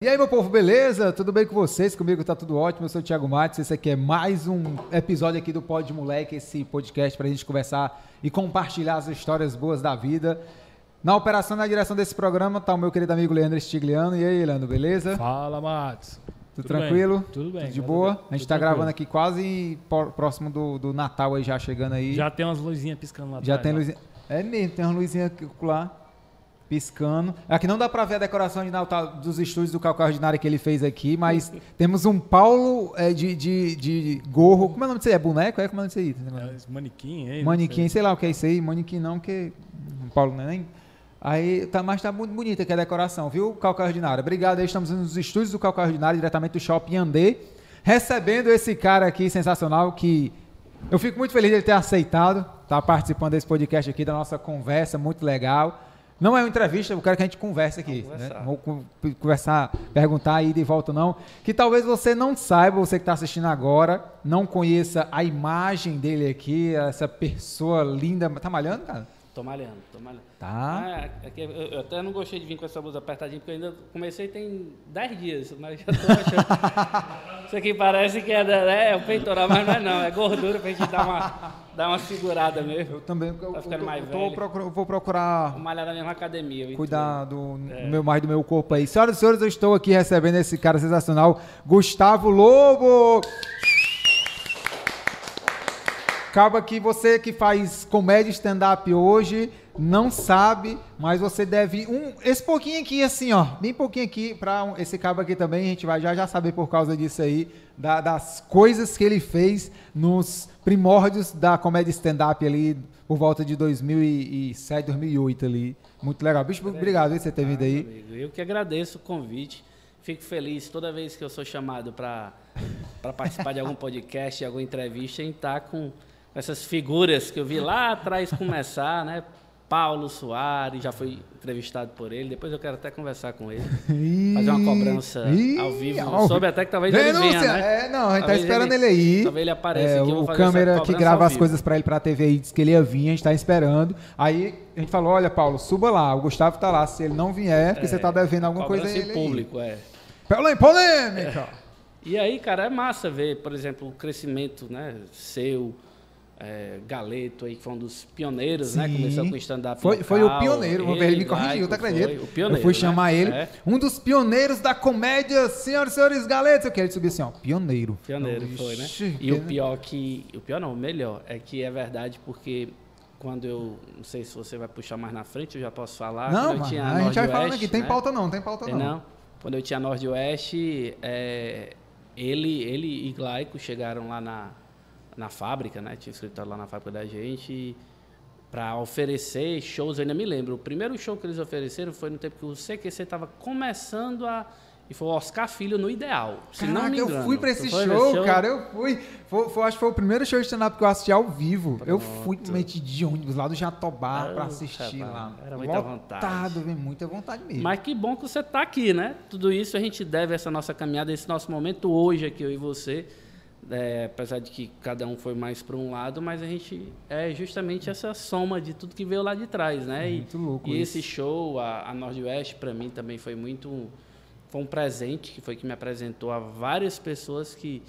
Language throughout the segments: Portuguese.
E aí, meu povo, beleza? Tudo bem com vocês? Comigo tá tudo ótimo. Eu sou o Thiago Matos. Esse aqui é mais um episódio aqui do Pod Moleque, esse podcast pra gente conversar e compartilhar as histórias boas da vida. Na operação, na direção desse programa, tá o meu querido amigo Leandro Stigliano. E aí, Leandro, beleza? Fala, Matos. Tudo, tranquilo? Bem. Tudo bem. Tudo de boa? Bem. A gente Tudo tá tranquilo. gravando aqui quase próximo do, do Natal aí, já chegando aí. Já tem umas luzinhas piscando lá Já atrás, tem luzinha. É mesmo, tem uma luzinha aqui lá piscando. Aqui não dá pra ver a decoração de Natal dos estúdios do Calcar Ordinário que ele fez aqui, mas temos um Paulo é, de, de, de gorro. Como é o nome disso aí? É boneco? É como é o nome disso aí? É, manequim, hein? Manequim, sei lá o que é isso aí. Manequim não, que. Paulo não é nem. Aí, tá, mas tá muito bonita aqui a decoração, viu, Calcar Ordinário? Obrigado aí, estamos nos estúdios do Calcar Ordinário, diretamente do Shopping Andê, recebendo esse cara aqui sensacional que eu fico muito feliz de ele ter aceitado, tá participando desse podcast aqui, da nossa conversa, muito legal. Não é uma entrevista, eu quero que a gente converse aqui. Vamos né? conversar. Vamos con- conversar, perguntar aí de volta não. Que talvez você não saiba, você que está assistindo agora, não conheça a imagem dele aqui, essa pessoa linda. Tá malhando, cara? Tô malhando, tô malhando. Tá. Ah, é que eu, eu até não gostei de vir com essa blusa apertadinha, porque eu ainda comecei tem 10 dias, mas já tô achando. Isso aqui parece que é, da- é, o peitoral, mas não é não, é gordura pra gente dar uma, dar uma segurada mesmo. Eu também. Eu, Tá ficando eu- mais eu tô velho. vou procurar Vou malhar na mesma academia. cuidar do, É. do meu mais do meu corpo aí. Senhoras e senhores, eu estou aqui recebendo esse cara sensacional, Gustavo Lobo. Acaba que você que faz comédia stand-up hoje não sabe, mas você deve um esse pouquinho aqui assim, ó, bem pouquinho aqui para um, esse cabo aqui também, a gente vai já já saber por causa disso aí, da- das coisas que ele fez nos primórdios da comédia stand-up ali por volta de 2007, 2008 ali. Muito legal. Bicho, obrigado por você ter vindo Ah, aí. amigo, Eu que agradeço o convite. Fico feliz toda vez que eu sou chamado para participar de algum podcast, de alguma entrevista, em estar com essas figuras que eu vi lá atrás começar, né? Paulo Soares, já fui entrevistado por ele, depois eu quero até conversar com ele. Fazer uma cobrança ao vivo. ao Soube até que talvez ele Denúncia! venha, né? É, não, a gente tá Talvez esperando ele, aí. Talvez ele apareça É, aqui. o câmera que grava as coisas pra ele pra TV aí disse que ele ia vir, a gente tá esperando. Aí a gente falou: olha, Paulo, suba lá. O Gustavo tá lá. Se ele não vier, é porque você tá devendo alguma coisa a ele. aí. público, é. Polê- Polêmica! E aí, cara, é massa ver, por exemplo, o crescimento, né, seu, é, Galeto aí, que foi um dos pioneiros, né, Sim. começou com stand-up Foi, foi o pioneiro, ele, ele me corrigiu, tá foi acredito? O pioneiro, eu fui né? chamar ele, É, um dos pioneiros da comédia, senhoras e senhores galetos. Eu quero subir assim, ó, pioneiro. pioneiro foi, né? E o que- pior que, o pior não, o melhor, é que é verdade porque quando eu, não sei se você vai puxar mais na frente, eu já posso falar, Não, mano, tinha a gente vai Nordeste, falando aqui, tem né? pauta não, tem pauta Tem não. não. Quando eu tinha Norte e Oeste, é, ele, ele e Glaico chegaram lá na, na fábrica, né? Tinha escritório lá na fábrica da gente para oferecer shows. Eu ainda me lembro. O primeiro show que eles ofereceram foi no tempo que o CQC estava começando a. E foi o Oscar Filho no Ideal. Se não Caraca, me engano. eu fui pra esse show, nesse cara, eu fui. Foi, foi- acho que foi o primeiro show de stand-up que eu assisti ao vivo. Eu Pronto. fui mente de ônibus lá do Jatobá pra Ah, assistir rapaz, lá. era muita Lotado, vontade. velho, muita vontade mesmo. Mas que bom que você está aqui, né? Tudo isso a gente deve essa nossa caminhada, esse nosso momento hoje aqui, eu e você. É, apesar de que cada um foi mais para um lado, mas a gente é justamente essa soma de tudo que veio lá de trás, né? E, Muito louco e isso. esse show, a, a Nordwest, para mim também foi muito. Foi um presente, que foi que me apresentou a várias pessoas que,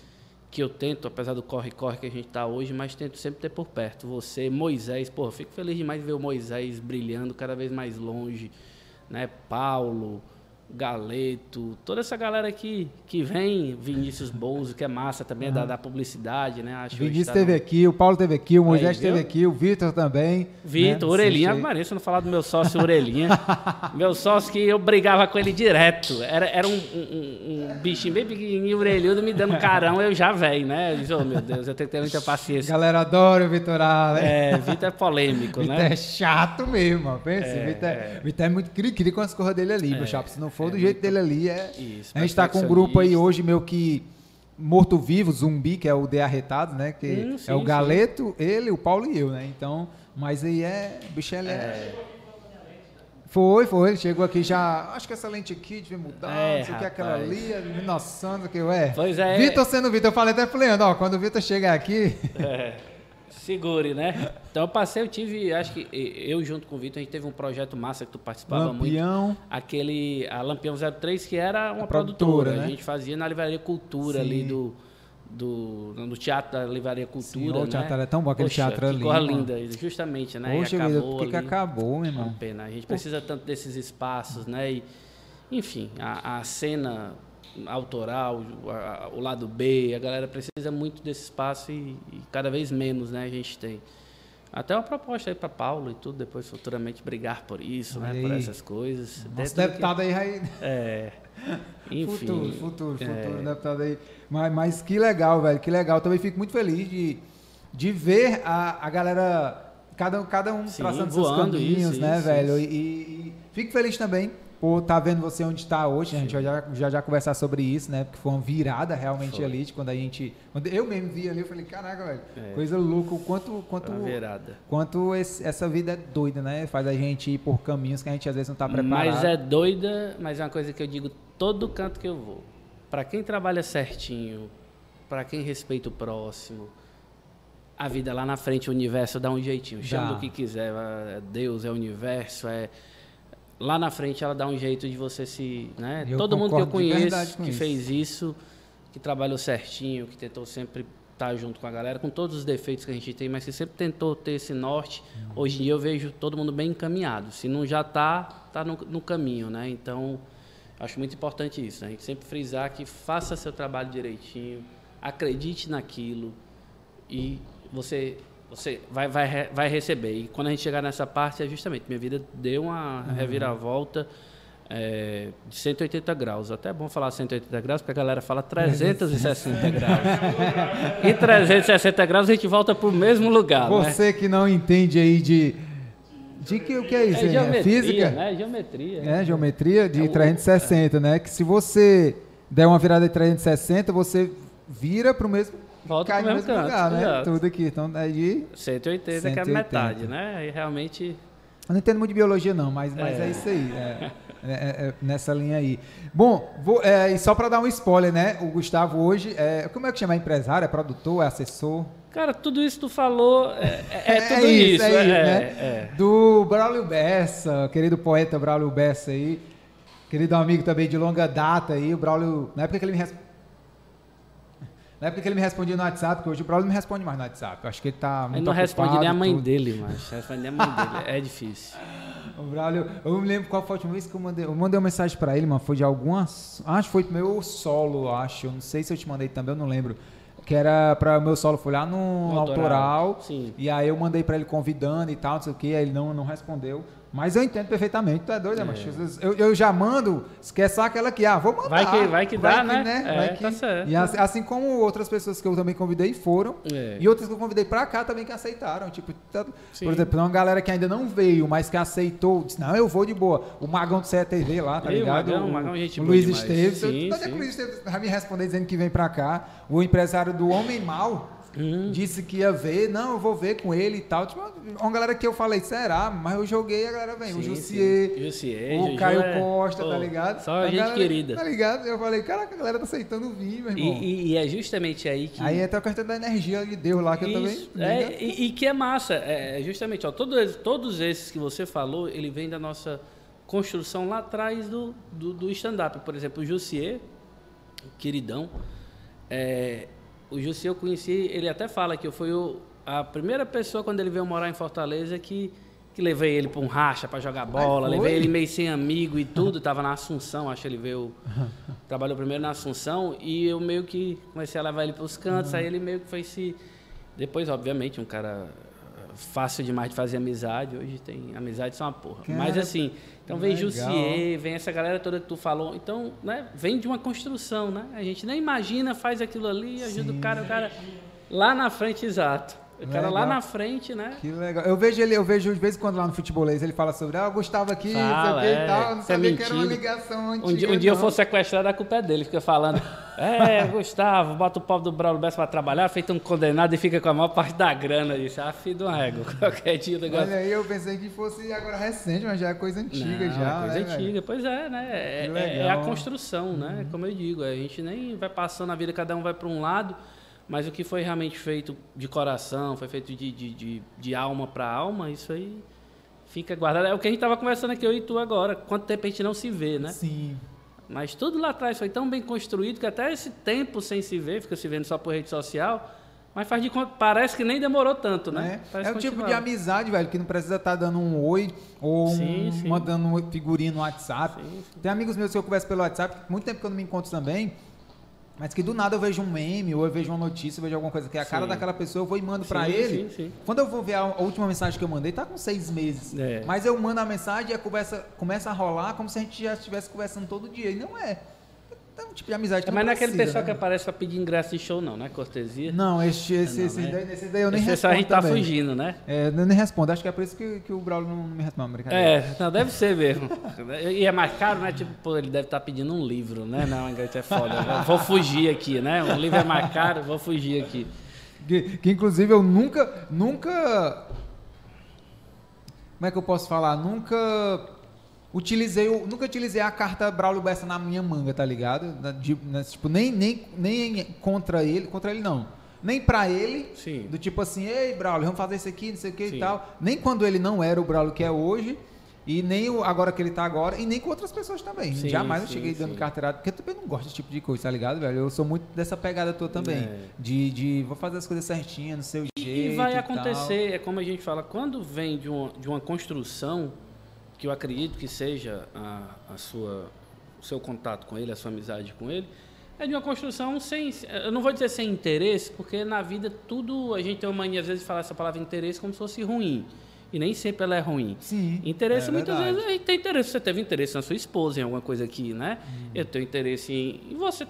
que eu tento, apesar do corre-corre que a gente está hoje, mas tento sempre ter por perto. Você, Moisés, pô, fico feliz demais de ver o Moisés brilhando cada vez mais longe, né? Paulo, Galeto, toda essa galera aqui que vem, Vinícius Bouzo, que é massa também, é da, da publicidade, né? Acho que Vinícius está no- esteve aqui, o Paulo esteve aqui, o Moisés viu? esteve aqui, o Vitor também. Vitor, né? Orelhinha, aí. Maria, se eu não falar do meu sócio Orelhinha. meu sócio que eu brigava com ele direto. Era, era um, um- um bichinho bem pequenininho, orelhudo, me dando carão, eu já velho, né? Eu disse, oh meu Deus, eu tenho que ter muita paciência. Galera adora o Vitor Allen. É, Vitor é polêmico, Vitor né? é chato mesmo. Pensa, É, Vitor é, é. Vitor é muito cri-cri com as coisas dele ali, meu chapa. Se não for é do jeito muito- dele ali, é. Isso, a gente tá com um grupo aí hoje, meu que. Morto-vivo, zumbi, que é o The Arretados, né? Que Hum, é sim, o sim. Galeto, ele, o Paulo e eu, né? Então, mas aí é. O bicho ele é. Foi, foi, ele chegou aqui já. Acho que essa lente aqui devia mudar, É, não sei o que, aquela ali, é nossa, o que, ué. Pois é. Vitor sendo Vitor, eu falei até pro Leandro, ó, quando o Vitor chegar aqui. É. Segure, né? Então eu passei, eu tive, acho que eu junto com o Vitor, a gente teve um projeto massa que tu participava Lampião. muito. Aquele, a Lampião 03, que era uma A produtora. produtora, né? A gente fazia na Livraria Cultura Sim. ali do, do, no Teatro da Livraria Cultura, o né? teatro era tão bom, aquele Poxa, teatro ali, Coisa linda, justamente, né? E Poxa vida, acabou por que, que acabou, meu Uma irmão? pena. A gente precisa tanto desses espaços, né? E, enfim, a, a cena autoral, o- a- o lado B, a galera precisa muito desse espaço e, e cada vez menos, né? A gente tem. Até uma proposta aí para Paulo e tudo, depois futuramente brigar por isso, né? Por essas coisas. Nosso Dentro do que- deputado aí vai. É. Enfim. Futuro, futuro, é, futuro deputado aí. Mas, mas que legal, velho, que legal. Também fico muito feliz de, de ver a, a galera, cada, cada um Sim, traçando seus caminhos, isso, né, isso, velho? isso. E, e fico feliz também por estar vendo você onde está hoje. A gente vai já, já já conversar sobre isso, né? Porque foi uma virada realmente Foi. ali, de quando a gente. Quando eu mesmo vi ali, eu falei, caraca, velho, É. coisa louca, o quanto. quanto uma virada. Quanto esse- essa vida é doida, né? Faz a gente ir por caminhos que a gente às vezes não está preparado. Mas é doida, mas é uma coisa que eu digo todo canto que eu vou. Para quem trabalha certinho, para quem respeita o próximo, a vida lá na frente, o universo dá um jeitinho. Chama do que quiser, é Deus, é o universo, é lá na frente ela dá um jeito de você se, né? Eu Todo mundo que eu conheço que isso. fez isso, que trabalhou certinho, que tentou sempre estar junto com a galera, com todos os defeitos que a gente tem, mas que sempre tentou ter esse norte. Uhum. Hoje em dia eu vejo todo mundo bem encaminhado. Se não já está, está no, no caminho, né? Então, acho muito importante isso. Né? A gente sempre frisar que faça seu trabalho direitinho, acredite naquilo e você você vai, vai, vai receber. E quando a gente chegar nessa parte, é justamente, minha vida deu uma Uhum. reviravolta é, de 180 graus. Até é bom falar 180 graus, porque a galera fala 360 graus. E 360 graus a gente volta para o mesmo lugar, né? Você que não entende aí de. De que o que é isso? É hein? geometria, física? né? Geometria. É, geometria de É o- 360, né? Que se você der uma virada de 360, você vira pro mesmo. Volta cai pro no mesmo canto, lugar, né? Tudo aqui. Então, aí. 180, que é 180. metade, né? Aí realmente. Eu não entendo muito de biologia, não, mas, mas é. É. isso aí. É, é- é- é nessa linha aí. Bom, vou, é, e só para dar um spoiler, né? O Gustavo hoje, é, como é que chama? É empresário? É produtor? É assessor? Cara, tudo isso que tu falou é, é, é tudo isso, isso. é é, isso, é, né? é. Do Braulio Bessa, querido poeta Braulio Bessa aí. Querido amigo também de longa data aí. O Braulio, na época que ele me respondia. Na época que ele me respondia no WhatsApp, porque hoje o Braulio não me responde mais no WhatsApp. Eu acho que ele tá muito Ele não responde nem a mãe tudo. dele, mas responde nem a mãe dele. É difícil. O Braulio, eu não me lembro qual foi a última vez que eu mandei. Eu mandei uma mensagem pra ele, mano. Foi de algumas. Acho que foi meu solo, acho. Eu não sei se eu te mandei também, eu não lembro. Que era pra o meu solo, foi lá no, No autoral. autoral, sim. E aí eu mandei pra ele convidando e tal, não sei o que. Aí ele não, não respondeu. Mas eu entendo perfeitamente, tu é doido, né, macho? Eu, eu já mando, esquece aquela que, ah, vou mandar. Vai que- vai que dá, né? É, Vai que- tá certo. E assim, assim como outras pessoas que eu também convidei foram, É. e outras que eu convidei pra cá também que aceitaram. Tipo, tá- Sim. por exemplo, uma galera que ainda não veio, mas que aceitou, disse, não, eu vou de boa. O Magão do CETV lá, tá E o ligado? Magão, o Magão é gente o Luiz demais. Esteves. Sim, Onde é que sim. o Luiz Esteves vai me responder dizendo que vem pra cá? O empresário do Homem Mal Hum. disse que ia ver, não, eu vou ver com ele e tal. Tipo, uma galera que eu falei, será? Mas eu joguei e a galera vem. o Jussier. Jussier, o Caio é- Costa, pô, tá ligado? Só A gente galera- querida. Tá ligado? Eu falei, caraca, a galera tá aceitando vir, meu E, irmão. e- e é justamente aí que. Aí até a questão da energia de Deus lá, que eu Isso, também. é, e, e que é massa. É, é justamente, ó, todos, todos esses que você falou, ele vem da nossa construção lá atrás do, do, do stand-up. Por exemplo, o Jussier, queridão. é, o Jussier eu conheci, ele até fala que eu fui o- a primeira pessoa quando ele veio morar em Fortaleza que, que levei ele para um racha para jogar bola, levei ele meio sem amigo e tudo, tava na Assunção, acho que ele veio, trabalhou primeiro na Assunção e eu meio que comecei a levar ele para os cantos, aí ele meio que foi se depois, obviamente, um cara fácil demais de fazer amizade. Hoje tem amizade só uma porra. Cara, Mas assim, então vem legal. Jussier, vem essa galera toda que tu falou. Então, né, vem de uma construção, né? A gente nem imagina, faz aquilo ali, ajuda o cara, o cara lá na frente, exato. O cara lá Legal. na frente, né? Que legal. Eu vejo ele, eu vejo de vez em quando lá no futebolês, ele fala sobre, ah, o Gustavo aqui, não sei o Fala, que é, e tal. Não é sabia que era uma ligação antiga. Um dia, um dia eu for sequestrado, a culpa é dele. Fica falando, é, Gustavo, bota o pobre do Braulio Bessa pra trabalhar, feito um condenado e fica com a maior parte da grana. Isso, ah, filho de uma régua. Qualquer dia o negócio Olha aí, eu pensei que fosse agora recente, mas já é coisa antiga Não, já. é coisa né, velho? antiga, pois é, né? É, é- é a. Uhum. construção, né? Como eu digo, a gente nem vai passando a vida, cada um vai para um lado, Mas o que foi realmente feito de coração, foi feito de, de, de, de alma para alma, isso aí fica guardado. É o que a gente estava conversando aqui, eu e tu agora. Quanto tempo a gente não se vê, né? Sim. Mas tudo lá atrás foi tão bem construído que até esse tempo sem se ver, fica se vendo só por rede social, mas faz de conta, parece que nem demorou tanto, né? É, é o tipo de amizade, velho, que não precisa estar tá dando um oi ou sim, um, sim. mandando um figurinha no WhatsApp. Sim, Tem amigos meus que eu converso pelo WhatsApp, muito tempo que eu não me encontro também, mas que do nada eu vejo um meme, ou eu vejo uma notícia, eu vejo alguma coisa que é a sim. cara daquela pessoa, eu vou e mando para ele. Sim, sim. Quando eu vou ver a, a, última mensagem que eu mandei, tá com seis meses. É. Mas eu mando a mensagem e a conversa começa a rolar como se a gente já estivesse conversando todo dia. E não é. É um tipo de amizade que é, Mas não é aquele pessoal né? que aparece para pedir ingresso de show, não, né? Cortesia. Não, esse, esse, não, esse, né? daí, esse daí eu nem esse respondo. a gente tá também. fugindo, né? É, eu nem respondo. Acho que é por isso que, que o Braulio não me responde. Brincadeira. É, não, deve ser mesmo. e é mais caro, né? Tipo, pô, ele deve estar tá pedindo um livro, né? Não, inglês é foda. vou fugir aqui, né? Um livro é mais caro, vou fugir aqui. Que, que inclusive eu nunca, nunca. Como é que eu posso falar? Nunca utilizei, nunca utilizei a carta Braulio Bessa na minha manga, tá ligado? De, tipo, nem, nem, nem contra ele, contra ele não. Nem pra ele, Sim. do tipo assim, ei, Braulio, vamos fazer isso aqui, não sei o que Sim. e tal. Nem quando ele não era o Braulio que é hoje, e nem o, agora que ele tá agora, e nem com outras pessoas também. Sim, Jamais eu cheguei dando carteirada, porque eu também não gosto desse tipo de coisa, tá ligado, velho? Eu sou muito dessa pegada tua também. É. De, de vou fazer as coisas certinhas, no seu e, jeito. E vai acontecer, é como a gente fala, quando vem de uma, de uma construção que eu acredito que seja a, a sua, o seu contato com ele, a sua amizade com ele, é de uma construção sem. Eu não vou dizer sem interesse, porque na vida tudo. A gente tem uma mania, às vezes, de falar essa palavra interesse como se fosse ruim. E nem sempre ela é ruim. Sim. Interesse, é muitas verdade. vezes, gente tem interesse. Você teve interesse na sua esposa, em alguma coisa aqui, né? Hum. Eu tenho interesse em. E você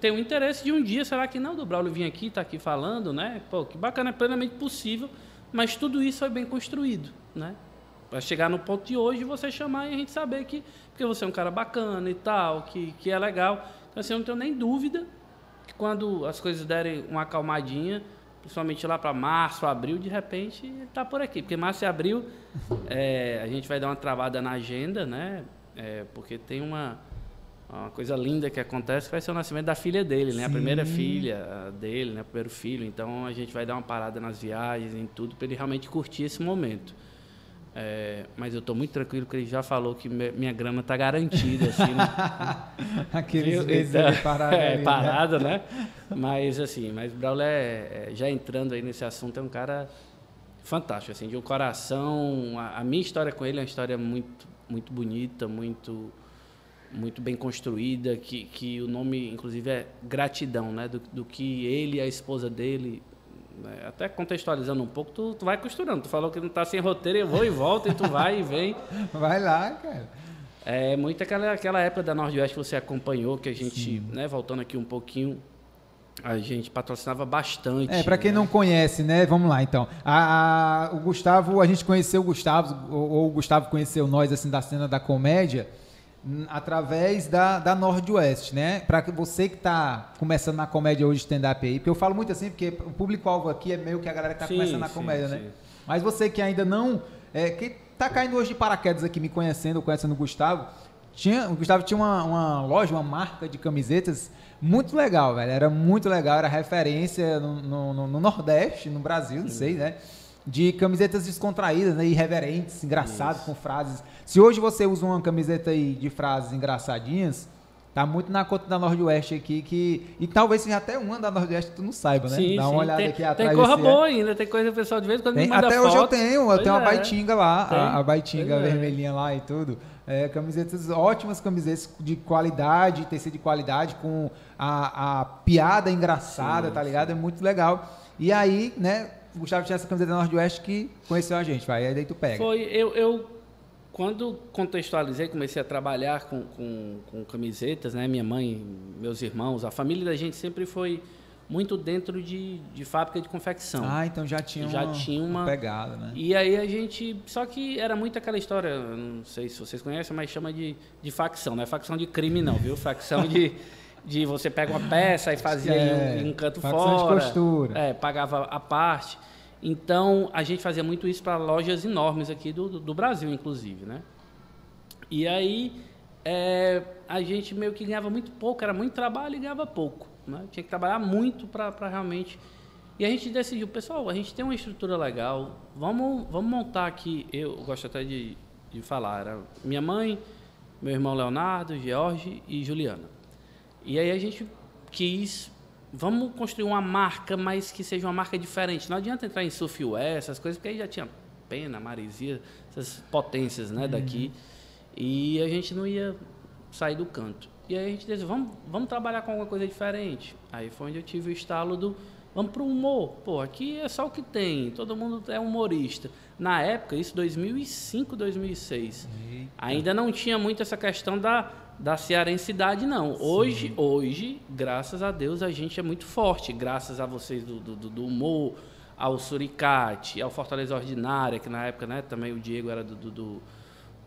tem o interesse de um dia, será que não, do Braulio vir aqui, tá aqui falando, né? Pô, que bacana, é plenamente possível, mas tudo isso foi bem construído, né? Para chegar no ponto de hoje, você chamar e a gente saber que porque você é um cara bacana e tal, que, que é legal. Então, assim, eu não tenho nem dúvida que quando as coisas derem uma acalmadinha, principalmente lá para março, abril, de repente está por aqui. Porque março e abril é, a gente vai dar uma travada na agenda, né? É, porque tem uma, uma coisa linda que acontece que vai ser o nascimento da filha dele, né? A primeira filha dele, né? O primeiro filho. Então a gente vai dar uma parada nas viagens, em tudo, para ele realmente curtir esse momento. É, mas eu estou muito tranquilo que ele já falou que minha grama está garantida. Assim, né? Aqueles meses então, parado é, ali, parado, né? né? Mas assim, mas o Braulio é, é, já entrando aí nesse assunto, é um cara fantástico, assim, de um coração. A, a, minha história com ele é uma história muito, muito bonita, muito, muito bem construída, que, que o nome, inclusive, é gratidão, né? Do, do que ele e a esposa dele? Até contextualizando um pouco, tu, tu vai costurando. Tu falou que não está sem roteiro, eu vou e volto, e tu vai e vem. Vai lá, cara. É muito aquela, aquela época da Nordeste que você acompanhou, que a gente, né, voltando aqui um pouquinho, a gente patrocinava bastante. É, para quem né? não conhece, né? Vamos lá, então. A, a, o Gustavo, a gente conheceu o Gustavo, ou, ou, o Gustavo conheceu nós, assim, da cena da comédia, através da, da Nordwest, né? Para você que está começando na comédia hoje, stand-up aí, porque eu falo muito assim, porque o público-alvo aqui é meio que a galera que está começando na comédia, sim, né? Sim. Mas você que ainda não. É, que está caindo hoje de paraquedas aqui, me conhecendo, conhecendo o Gustavo, tinha, o Gustavo tinha uma, uma loja, uma marca de camisetas muito legal, velho. Era muito legal, era referência no, no, no Nordeste, no Brasil, não sei, né? De camisetas descontraídas, né, irreverentes, engraçadas, com frases. Se hoje você usa uma camiseta aí de frases engraçadinhas, tá muito na conta da Nordeste aqui, que. E talvez seja até uma da Nordeste tu não saiba, né? Sim, Dá uma sim. olhada tem, aqui atrás. Tem coisa boa ainda, tem coisa pessoal de vez em quando tem, me manda Até foto. hoje eu tenho, eu pois tenho é. uma baitinga lá, a, a baitinga pois é. vermelhinha é. lá e tudo. É, camisetas, ótimas camisetas de qualidade, tecido de qualidade, com a, a piada engraçada, sim, tá ligado? É muito legal. E aí, né, o Gustavo tinha essa camiseta da Nordeste que conheceu a gente, vai, aí daí tu pega. Foi, eu, eu quando contextualizei, comecei a trabalhar com, com, com, camisetas, né? Minha mãe, meus irmãos, a família da gente sempre foi muito dentro de, de fábrica de confecção. Ah, então já tinha já uma, tinha uma, uma pegada, né? E aí a gente, só que era muito aquela história, não sei se vocês conhecem, mas chama de, de facção, não é facção de crime não, viu? Facção de de você pega uma peça e fazia é, um, um canto fora, de costura. É, pagava a parte. Então, a gente fazia muito isso para lojas enormes aqui do, do, Brasil, inclusive, né? E aí, é, a gente meio que ganhava muito pouco, era muito trabalho e ganhava pouco. Né? Tinha que trabalhar muito para realmente. E a gente decidiu, pessoal, a gente tem uma estrutura legal, vamos, vamos montar aqui. Eu gosto até de, de falar, era minha mãe, meu irmão Leonardo, George e Juliana. E aí a gente quis, vamos construir uma marca, mas que seja uma marca diferente. Não adianta entrar em Sufiué, essas coisas, porque aí já tinha Pena, Marizia, essas potências né, daqui. Uhum. E a gente não ia sair do canto. E aí a gente disse, vamos, vamos trabalhar com alguma coisa diferente. Aí foi onde eu tive o estalo do, vamos para o humor. Pô, aqui é só o que tem, todo mundo é humorista. Na época, isso 2005, 2006, Eita. ainda não tinha muito essa questão da, da cearensidade, não. Hoje, hoje, graças a Deus, a gente é muito forte, graças a vocês do, do, do humor, ao Suricate, ao Fortaleza Ordinária, que na época né, também o Diego era do, do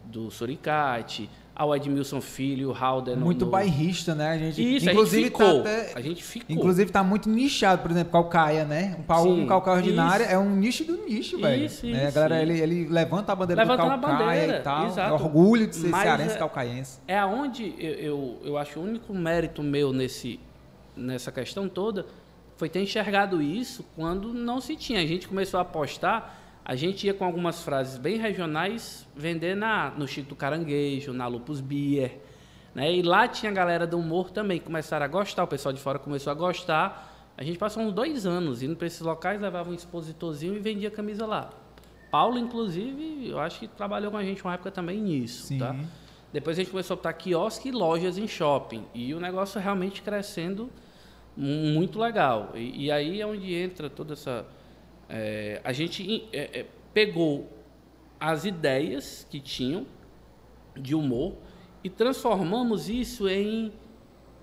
do Suricate, ao Edmilson Filho, o Halder. Muito no... bairrista, né? A gente, isso, inclusive, a gente tá ficou. Tá até, a gente ficou. Inclusive tá muito nichado, por exemplo, Calcaia, né? Um, pau, um Calcaia ordinário isso. é um nicho do nicho, velho. Isso, né? isso. A galera, ele, ele levanta a bandeira levanta do Calcaia bandeira, e tal. Exato. Orgulho de ser Mas cearense é, calcaiense. É aonde eu, eu, eu acho o único mérito meu nesse, nessa questão toda foi ter enxergado isso quando não se tinha. A gente começou a apostar a gente ia com algumas frases bem regionais vender na, no Chico do Caranguejo, na Lupus Beer. Né? E lá tinha a galera do humor também, começaram a gostar, o pessoal de fora começou a gostar. A gente passou uns dois anos indo para esses locais, levava um expositorzinho e vendia camisa lá. Paulo, inclusive, eu acho que trabalhou com a gente uma época também nisso. Sim. Tá? Depois a gente começou a botar quiosque e lojas em shopping. E o negócio realmente crescendo muito legal. E, e aí é onde entra toda essa é, a gente é, é, pegou as ideias que tinham de humor e transformamos isso em,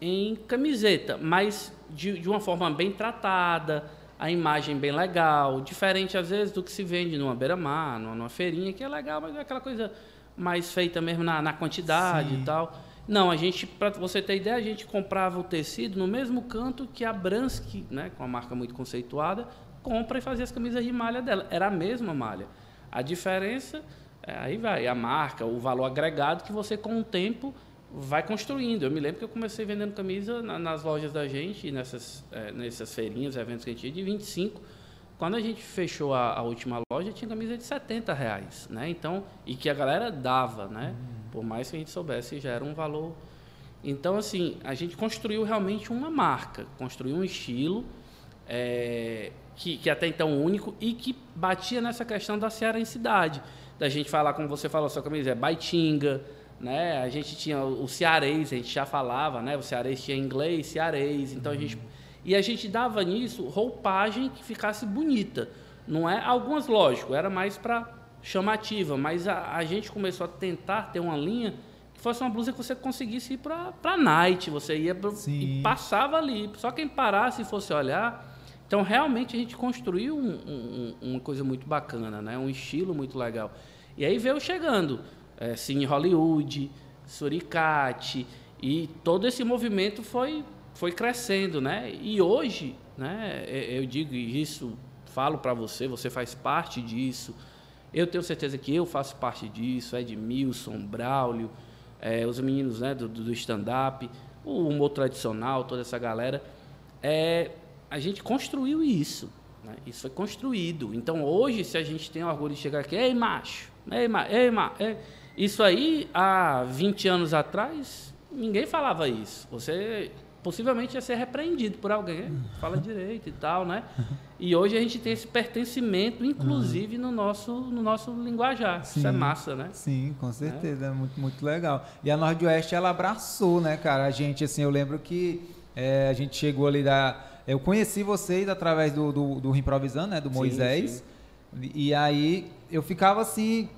em camiseta, mas de, de uma forma bem tratada, a imagem bem legal, diferente às vezes do que se vende numa beira-mar, numa, numa, feirinha, que é legal, mas é aquela coisa mais feita mesmo na, na quantidade Sim. e tal. Não, a gente, para você ter ideia, a gente comprava o tecido no mesmo canto que a Bransky, né, com uma marca muito conceituada, compra e fazia as camisas de malha dela. Era a mesma malha. A diferença, é, aí vai, a marca, o valor agregado que você com o tempo vai construindo. Eu me lembro que eu comecei vendendo camisa na, nas lojas da gente, nessas, é, nessas feirinhas, eventos que a gente tinha, de 25. Quando a gente fechou a, a, última loja, tinha camisa de 70 reais, né? Então, e que a galera dava, né? Uhum. Por mais que a gente soubesse, já era um valor. Então, assim, a gente construiu realmente uma marca, construiu um estilo. É, que, que até então único e que batia nessa questão da cearensidade. Da gente falar, como você falou, sua camisa é baitinga, né? A gente tinha o cearês, a gente já falava, né? O cearês tinha inglês, cearês, então a gente e a gente dava nisso roupagem que ficasse bonita. Não é algumas lógico, era mais para chamativa, mas a, a, gente começou a tentar ter uma linha que fosse uma blusa que você conseguisse ir para para night, você ia pro, e passava ali. Só quem parasse e fosse olhar então, realmente, a gente construiu um, um, uma coisa muito bacana, né? um estilo muito legal. E aí veio chegando é, Cine Hollywood, Suricate, e todo esse movimento foi, foi crescendo. Né? E hoje, né, é, eu digo isso, falo para você, você faz parte disso. Eu tenho certeza que eu faço parte disso, Edmilson, Braulio, é, os meninos né, do, do stand-up, o humor tradicional, toda essa galera. É, a gente construiu isso. Né? Isso foi construído. Então, hoje, se a gente tem orgulho de chegar aqui, ei, macho, ei, macho, ei, macho. Ei. Isso aí, há 20 anos atrás, ninguém falava isso. Você possivelmente ia ser repreendido por alguém, fala direito e tal, né? E hoje a gente tem esse pertencimento, inclusive no nosso, no nosso linguajar. Sim, Isso é massa, né? Sim, com certeza, é muito, muito legal. E a Nordeste, ela abraçou, né, cara? A gente, assim, eu lembro que é, a gente chegou ali da eu conheci vocês através do, do, do Improvisando, né? Do Moisés. Sim, sim. E aí eu ficava assim.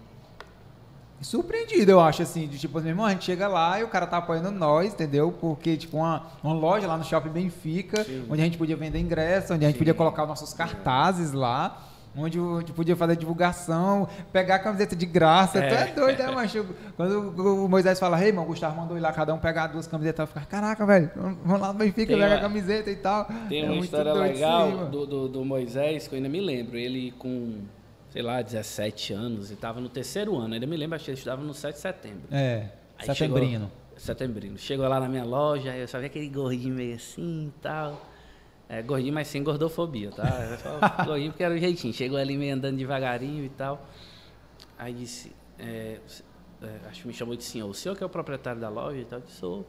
Surpreendido, eu acho, assim, de tipo, meu irmão, a gente chega lá e o cara tá apoiando nós, entendeu? Porque, tipo, uma, uma loja lá no Shopping Benfica, sim. onde a gente podia vender ingresso, onde a gente podia colocar os nossos cartazes lá onde a gente podia fazer divulgação, pegar a camiseta de graça. É. Tu é doido, né, macho? Quando o Moisés fala, ei, irmão, o Gustavo mandou ir lá, cada um pegar duas camisetas, eu ficar, caraca, velho, vamos lá no Benfica, pega a camiseta e tal. Tem é uma história legal do, do, do, Moisés, que eu ainda me lembro. Ele com, sei lá, 17 anos, e estava no terceiro ano. Ainda me lembro, acho que ele estudava no 7 de setembro. É, Aí setembrino. Chegou, Setembrino. Chegou lá na minha loja, eu só vi aquele gordinho meio assim e tal. É, gordinho, mas sem gordofobia, tá? Era só gordinho porque era o jeitinho. Chegou ali meio andando devagarinho e tal. Aí disse, é, é, acho que me chamou de senhor. O senhor que é o proprietário da loja e tal? Eu disse, sou.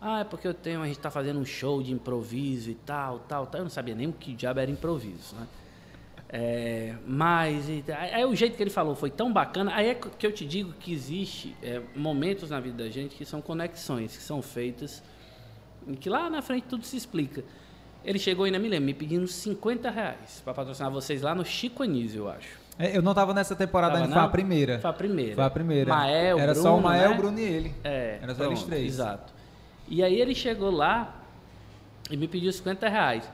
Ah, é porque eu tenho, a gente tá fazendo um show de improviso e tal, tal, tal. Eu não sabia nem o que diabo era improviso, né? É, mas e- aí o jeito que ele falou foi tão bacana. Aí é que eu te digo que existe é, momentos na vida da gente que são conexões que são feitas e que lá na frente tudo se explica. Ele chegou ainda me lembro, me pedindo 50 reais para patrocinar vocês lá no Chico Anísio, eu acho. É, Eu não tava nessa temporada Tava ainda, foi a primeira. Foi a primeira. Foi a primeira. Mael, Era Bruno, só o Mael, né? o Bruno e ele. É, Era só eles pronto, três. Exato. E aí ele chegou lá e me pediu 50 reais.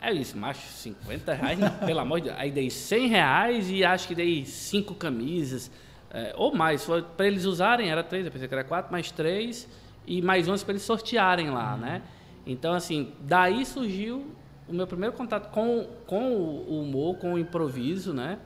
Aí eu disse, macho, 50 reais? Não, pelo amor de Deus. Aí dei 100 reais e acho que dei cinco camisas, é, ou mais. Foi para eles usarem, era três, eu pensei que era quatro, mais três, e mais uns para eles sortearem lá, né? Então, assim, daí surgiu o meu primeiro contato com, com o humor, com o improviso, né?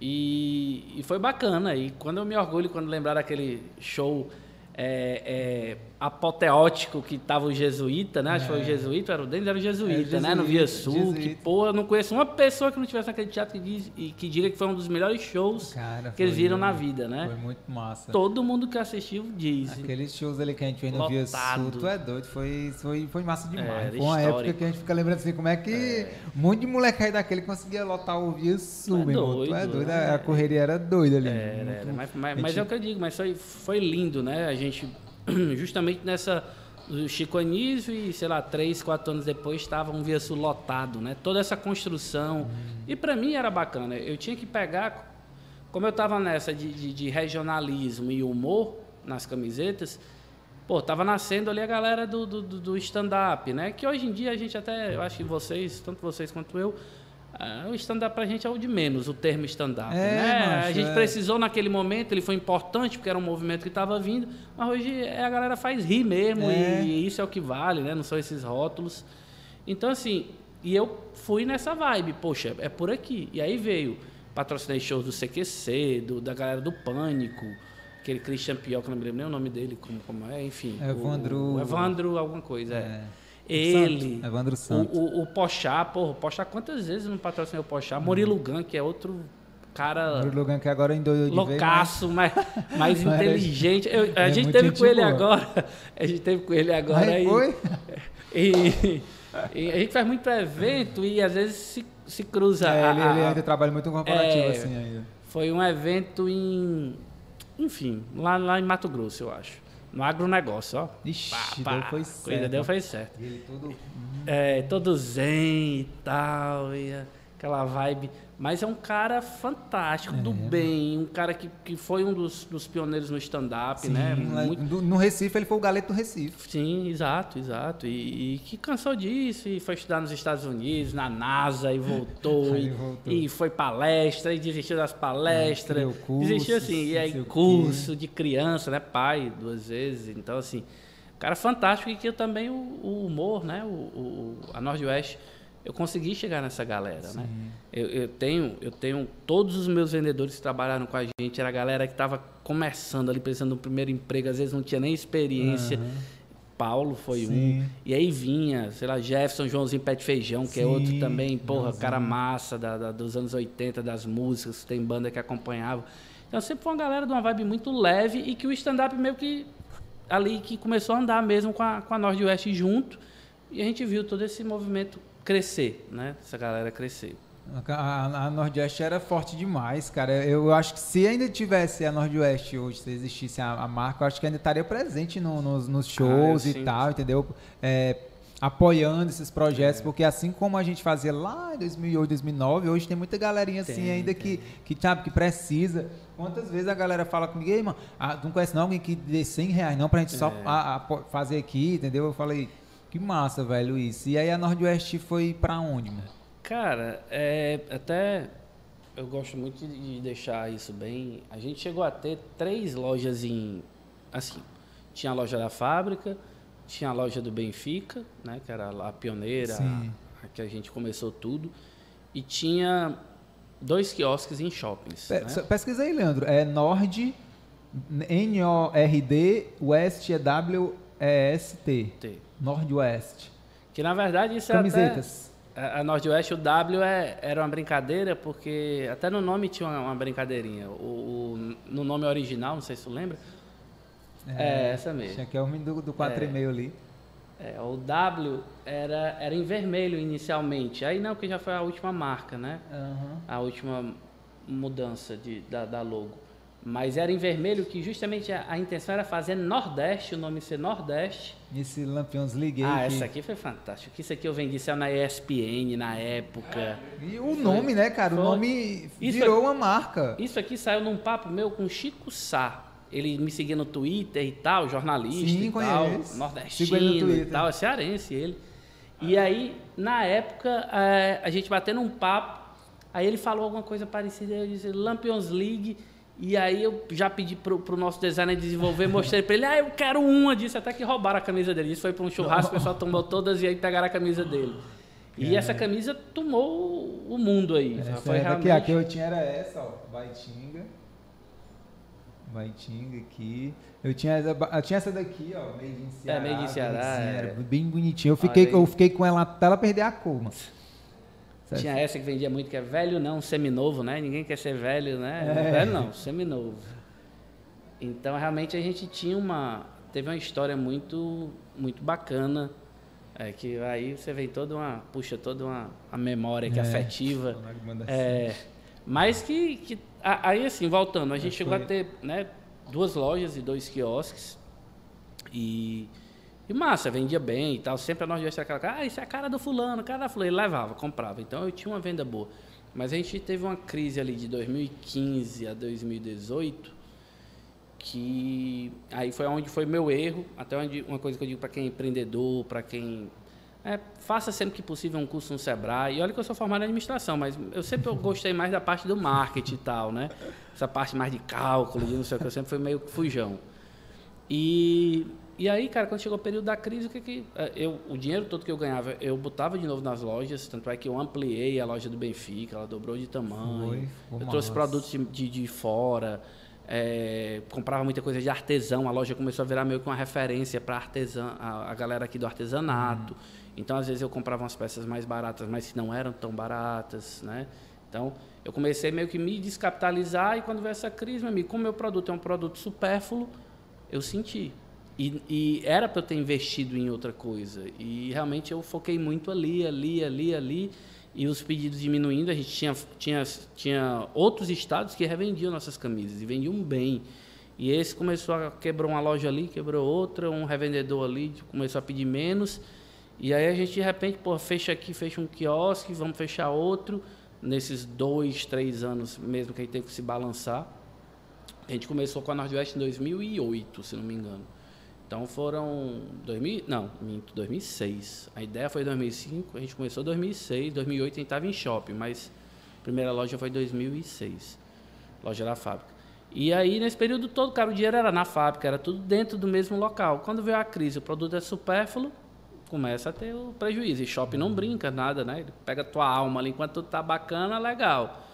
E, e foi bacana. E quando eu me orgulho, quando lembrar daquele show é, é, apoteótico que tava o Jesuíta, né? Acho que foi o Jesuíta, era o Denis, era o Jesuíta, É, né? No Via Jesuíta, Sul. Que, Jesuíta. pô, eu não conheço uma pessoa que não tivesse naquele teatro que, diz, e que diga que foi um dos melhores shows Cara, que eles viram na vida, né? Foi muito massa. Todo mundo que assistiu diz. Aqueles shows ali que a gente fez no Via Sul, Lotado. tu é doido, foi, foi, foi massa demais. É, foi uma histórico. época que a gente fica lembrando assim, como é que um monte de moleque aí daquele conseguia lotar o Via Sul, é meu irmão. Tu é doido, doido, né? a correria era doida ali. Muito-. Mas, mas, a mas gente- é o que eu digo, mas foi, foi lindo, né? A gente, justamente nessa. O Chico Anísio e, sei lá, três, quatro anos depois estava um Via Sul lotado, né? Toda essa construção. Uhum. E para mim era bacana. Eu tinha que pegar. Como eu estava nessa de, de, de regionalismo e humor nas camisetas, pô, tava nascendo ali a galera do, do, do- do stand-up, né? Que hoje em dia a gente até, eu acho que vocês, tanto vocês quanto eu, ah, o stand-up pra gente é o de menos, o termo stand-up, É, né? a gente é. precisou naquele momento, ele foi importante porque era um movimento que estava vindo, mas hoje é, a galera faz rir mesmo É. e, isso é o que vale, né? Não são esses rótulos. Então, assim, e eu fui nessa vibe, poxa, é por aqui. E aí veio, patrocinei shows do CQC, do, da galera do Pânico, aquele Christian Piol, que eu não me lembro nem o nome dele, como, como é, enfim. o- Evandro- O, Evandro alguma coisa, é. É. Ele. Santos, Evandro Santos. O, o, o Pochá, porra, o Pochá, quantas vezes não patrocinei o Pochá? Murilo Gun, que é outro cara O Logan que agora endoidou de vez, loucaço, mais, mais Mas inteligente. Eu- a é gente teve gente com ele boa. agora. A gente teve com ele agora Aí aí. foi? E, e a gente faz muito evento e às vezes se, se cruza. É, a- ele, a- ele ainda trabalha muito com corporativo É. assim ainda. Foi um evento em. Enfim, lá, lá em Mato Grosso, eu acho. No agronegócio, ó. Ixi, Pá, deu pá, foi Coisa certo. deu foi certo. Ele todo... É, todo zen e tal, e aquela vibe. Mas é um cara fantástico, do bem, um cara que, que foi um dos, dos pioneiros no stand-up, né? lá- Muito, no Recife ele foi o galeto do Recife. Sim, exato, exato. E, e que cansou disso e foi estudar nos Estados Unidos, na NASA e voltou. E, voltou. e foi palestra e desistiu das palestras. criou cursos, desistiu assim, e aí curso de criança, né? Pai, duas vezes. Então, assim, cara fantástico e que também o, o humor, né? O, o- a Nordeste, eu consegui chegar nessa galera, né? Eu, eu tenho, eu tenho todos os meus vendedores que trabalharam com a gente, era a galera que estava começando ali, precisando do primeiro emprego, às vezes não tinha nem experiência. Paulo foi Sim. um. E aí vinha, sei lá, Jefferson Joãozinho Pé de Feijão, que é outro Sim, também, porra, Joãozinho. cara massa da, da- dos anos 80, das músicas, tem banda que acompanhava. Então sempre foi uma galera de uma vibe muito leve e que o stand-up meio que ali que começou a andar mesmo com a, com a Norte e Oeste junto. E a gente viu todo esse movimento crescer, né? Essa galera crescer. A, a, a Nordeste era forte demais, cara. Eu acho que se ainda tivesse a Nordeste hoje, se existisse a, a marca, eu acho que ainda estaria presente no- nos, nos shows Ah, e sinto. tal, entendeu? É, apoiando esses projetos, porque assim como a gente fazia lá em 2008, 2009, hoje tem muita galerinha assim Tem, ainda que, que, sabe, que precisa. Quantas vezes a galera fala comigo, ei, mano, ah, tu não conhece não alguém que dê 100 reais não pra gente só É. a- a- po- fazer aqui, entendeu? Eu falei, que massa, velho, isso. E aí a Nordeste foi pra onde, mano? Cara, é, até eu gosto muito de deixar isso bem. A gente chegou a ter três lojas em. Assim, tinha a loja da fábrica, tinha a loja do Benfica, né, que era a pioneira, a, a que a gente começou tudo, e tinha dois quiosques em shoppings. Pe- né? Pesquisa aí, Leandro. É Nord. N-O-R-D, West é W-E-S-T. T. Nordwest. Que na verdade isso Camisetas. é até. A, a Nordwest, o W é- era uma brincadeira, porque até no nome tinha uma, uma brincadeirinha. O, o- no nome original, não sei se tu lembra. É, essa mesmo. Tinha que é o do, do 4,5 ali. É, o W era, era em vermelho inicialmente. Aí não, que já foi a última marca, né? Aham. A última mudança de, da, da logo. Mas era em vermelho que justamente a, a intenção era fazer Nordeste, o nome ser Nordeste. Esse Lampions League. Ah, que- essa aqui foi fantástica. Isso aqui eu vendi saiu na ESPN na época. E o nome, né, cara? O Foi. nome Isso virou é- uma marca. Isso aqui saiu num papo meu com o Chico Sá. Ele me seguia no Twitter e tal, jornalista Sim, e tal, conheço. No nordestino e tal, é cearense ele. E aí, na época, eh, a gente batendo um papo, aí ele falou alguma coisa parecida, eu disse Lampions League, e aí eu já pedi pro, pro nosso designer desenvolver, mostrei pra ele, ah, eu quero uma disso, até que roubaram a camisa dele. Isso foi pra um churrasco, o pessoal tomou todas e aí pegaram a camisa dele. E essa camisa tomou o mundo aí. Essa foi era aqui, realmente... a que eu tinha era essa, ó. Baitinga. Baitinga aqui. Eu tinha, essa, eu tinha essa daqui, ó. Made in Ceará. Made in Ceará, bonitinha, é. Bem bonitinha. Eu fiquei, Olha aí. eu fiquei com ela até ela perder a cor, mano. Certo? Tinha essa que vendia muito, que é velho não, seminovo, né? Ninguém quer ser velho, né? É. Velho não, seminovo. Então, realmente, a gente tinha uma... Teve uma história muito, muito bacana, é, que aí você vem toda uma... Puxa toda uma a memória que É. afetiva. É, mas que, que aí assim, voltando, a gente chegou a ter né, duas lojas e dois quiosques e, e massa, vendia bem e tal. Sempre a Nordeste era aquela, ah, isso é a cara do fulano, cara da fulano. Ele levava, comprava. Então eu tinha uma venda boa. Mas a gente teve uma crise ali de 2015 a 2018 que aí foi onde foi meu erro, até onde uma coisa que eu digo para quem é empreendedor, para quem é, faça sempre que possível um curso no Sebrae. E olha que eu sou formado em administração, mas eu sempre gostei mais da parte do marketing e tal, né? Essa parte mais de cálculo, de não sei o que, eu sempre fui meio fujão. E, e aí, cara, quando chegou o período da crise, o que que eh, eu, o dinheiro todo que eu ganhava, eu botava de novo nas lojas, tanto é que eu ampliei a loja do Benfica, ela dobrou de tamanho. Foi, eu trouxe produtos de, de, de fora, eh, comprava muita coisa de artesão, a loja começou a virar meio que uma referência para artesã, a, a galera aqui do artesanato. Então, às vezes eu comprava umas peças mais baratas, mas que não eram tão baratas, né? Então, eu comecei meio que me descapitalizar e quando veio essa crise, meu amigo, como meu produto é um produto supérfluo, eu senti. E, e era para eu ter investido em outra coisa. E realmente eu foquei muito ali, ali, ali, ali. E os pedidos diminuindo, a gente tinha, tinha, tinha outros estados que revendiam nossas camisas e vendiam bem. E esse começou a quebrou uma loja ali, quebrou outra, um revendedor ali começou a pedir menos. E aí a gente de repente, pô, fecha aqui, fecha um quiosque, vamos fechar outro. Nesses dois, três anos mesmo que a gente teve que se balançar. A gente começou com a Nordwest em 2008, se não me engano. Então foram 2000, não, minto, 2006. A ideia foi 2005, a gente começou em 2006, 2008 a gente estava em shopping, mas a primeira loja foi em 2006. Loja da fábrica. E aí nesse período todo, cara, o dinheiro era na fábrica, era tudo dentro do mesmo local. Quando veio a crise, o produto é supérfluo, começa a ter o prejuízo. E shopping não brinca nada, né? Ele pega tua alma ali enquanto tudo tá bacana, legal.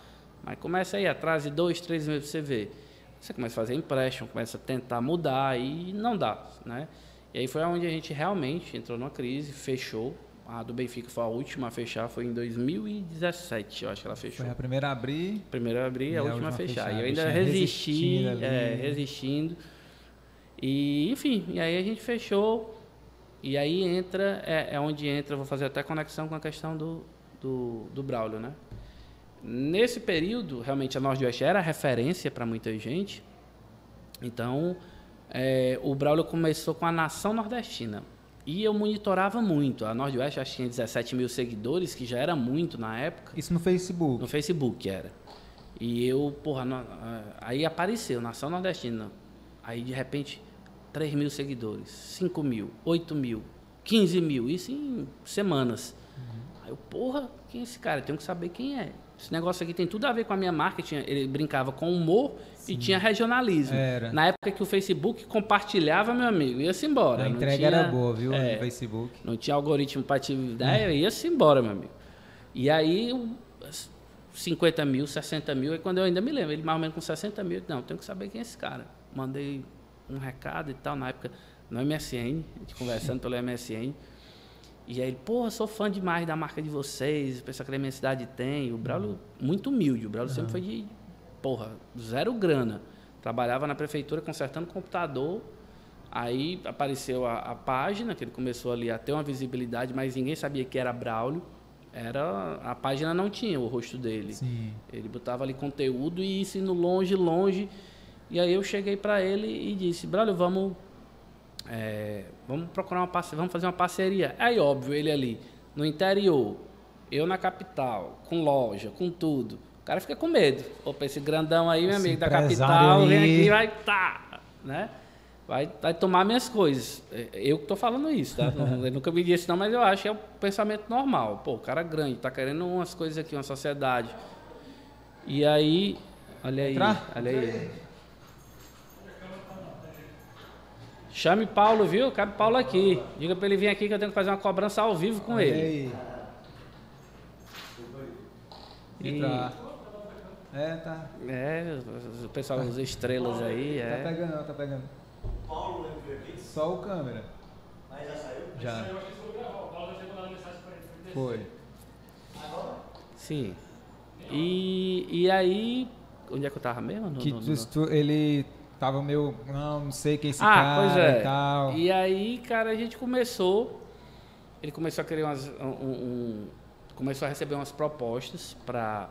Mas começa aí, atrás de dois, três meses pra você ver. Você começa a fazer empréstimo, começa a tentar mudar e não dá, né? E aí foi onde a gente realmente entrou numa crise, fechou. A do Benfica foi a última a fechar, foi em 2017, eu acho que ela fechou. Foi a primeira a abrir. Primeiro eu abri, E a a última a a fechar. fechar. E eu ainda resisti, resistindo é, resistindo. E, enfim, e aí a gente fechou. E aí entra, é, é onde entra, vou fazer até conexão com a questão do, do, do Braulio, né? Nesse período, realmente a Nordeste era referência para muita gente. Então, é, o Braulio começou com a nação nordestina. E eu monitorava muito. A Nordeste acho que tinha 17 mil seguidores, que já era muito na época. Isso no Facebook. No Facebook era. E eu, porra, no- aí apareceu, Nação Nordestina. Aí de repente, 3 mil seguidores, 5 mil, 8 mil, 15 mil, isso em semanas. Aí eu, porra, quem é esse cara? Eu tenho que saber quem é. Esse negócio aqui tem tudo a ver com a minha marca. Tinha, ele brincava com humor e tinha regionalismo. Era. Na época que o Facebook compartilhava, meu amigo, ia-se embora. A Não entrega tinha- era boa, viu? É, No Facebook. não tinha algoritmo para te ideia, ia-se embora, meu amigo. E aí, o- 50 mil, 60 mil, aí quando eu ainda me lembro, ele mais ou menos com 60 mil, eu disse, não, tenho que saber quem é esse cara. mandei um recado e tal, na época, no MSN, a gente conversando pelo MSN. E aí ele, porra, sou fã demais da marca de vocês, o pessoal que na minha cidade tem. O Braulio, muito humilde, o Braulio sempre foi de, porra, zero grana. Trabalhava na prefeitura consertando computador. Aí apareceu a, a página, que ele começou ali a ter uma visibilidade, mas ninguém sabia que era Braulio. Era, a página não tinha o rosto dele. Sim. Ele botava ali conteúdo e isso indo longe, longe. E aí eu cheguei para ele e disse, Braulio, vamos é, vamos procurar uma parceria, vamos fazer uma parceria. Aí, óbvio, ele ali no interior, eu na capital, com loja, com tudo. O cara fica com medo. Opa, esse grandão aí, meu Esse amigo, da capital, vem aqui e vai tá, né? Vai, vai tomar minhas coisas. É, Eu que tô falando isso, tá? Eu nunca me disse não, mas eu acho que é um pensamento normal. Pô, o cara grande, tá querendo umas coisas aqui, uma sociedade. E aí, olha aí, Entrar? olha aí. Chame Paulo, viu? Cabe Paulo aqui. Diga pra ele vir aqui que eu tenho que fazer uma cobrança ao vivo com ele. aí. E- Entrar. É, tá. É, o pessoal, os estrelas aí, Tá é. pegando, tá pegando. Paulo aqui? Só o câmera. Mas já saiu? Já. Foi. Sim. E, e aí. Onde é que eu tava mesmo? No- Que no- no- tu- ele tava meio. Não, não sei quem é esse ah, cara pois é. e tal. E aí, cara, a gente começou. Ele começou a querer umas. Um, um- começou a receber umas propostas para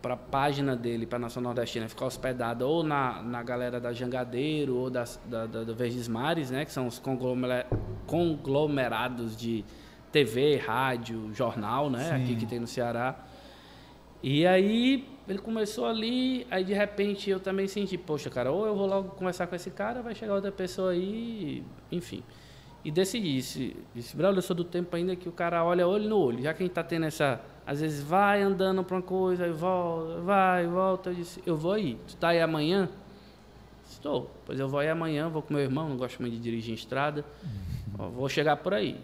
para a página dele, para a Nação Nordestina, ficar hospedada ou na, na galera da Jangadeiro ou das, da, da, do Verdes Mares, né, que são os conglomera- conglomerados de TV, rádio, jornal, né, Sim. aqui que tem no Ceará. E aí ele começou ali, aí de repente eu também senti, poxa, cara, ou eu vou logo conversar com esse cara, vai chegar outra pessoa aí, enfim. E decidi, disse, disse, eu sou do tempo ainda que o cara olha olho no olho, já que a gente tá tendo essa, às vezes vai andando pra uma coisa, aí volta, vai, volta, eu disse, eu vou aí, tu tá aí amanhã? Estou, pois eu vou aí amanhã, vou com meu irmão, não gosto muito de dirigir em estrada, ó, vou chegar por aí.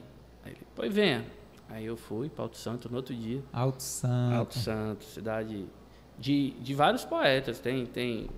Aí ele, pois venha. Aí eu fui para Alto Santo no outro dia. Alto Santo. Alto Santo, cidade de, de vários poetas. Tem, tem,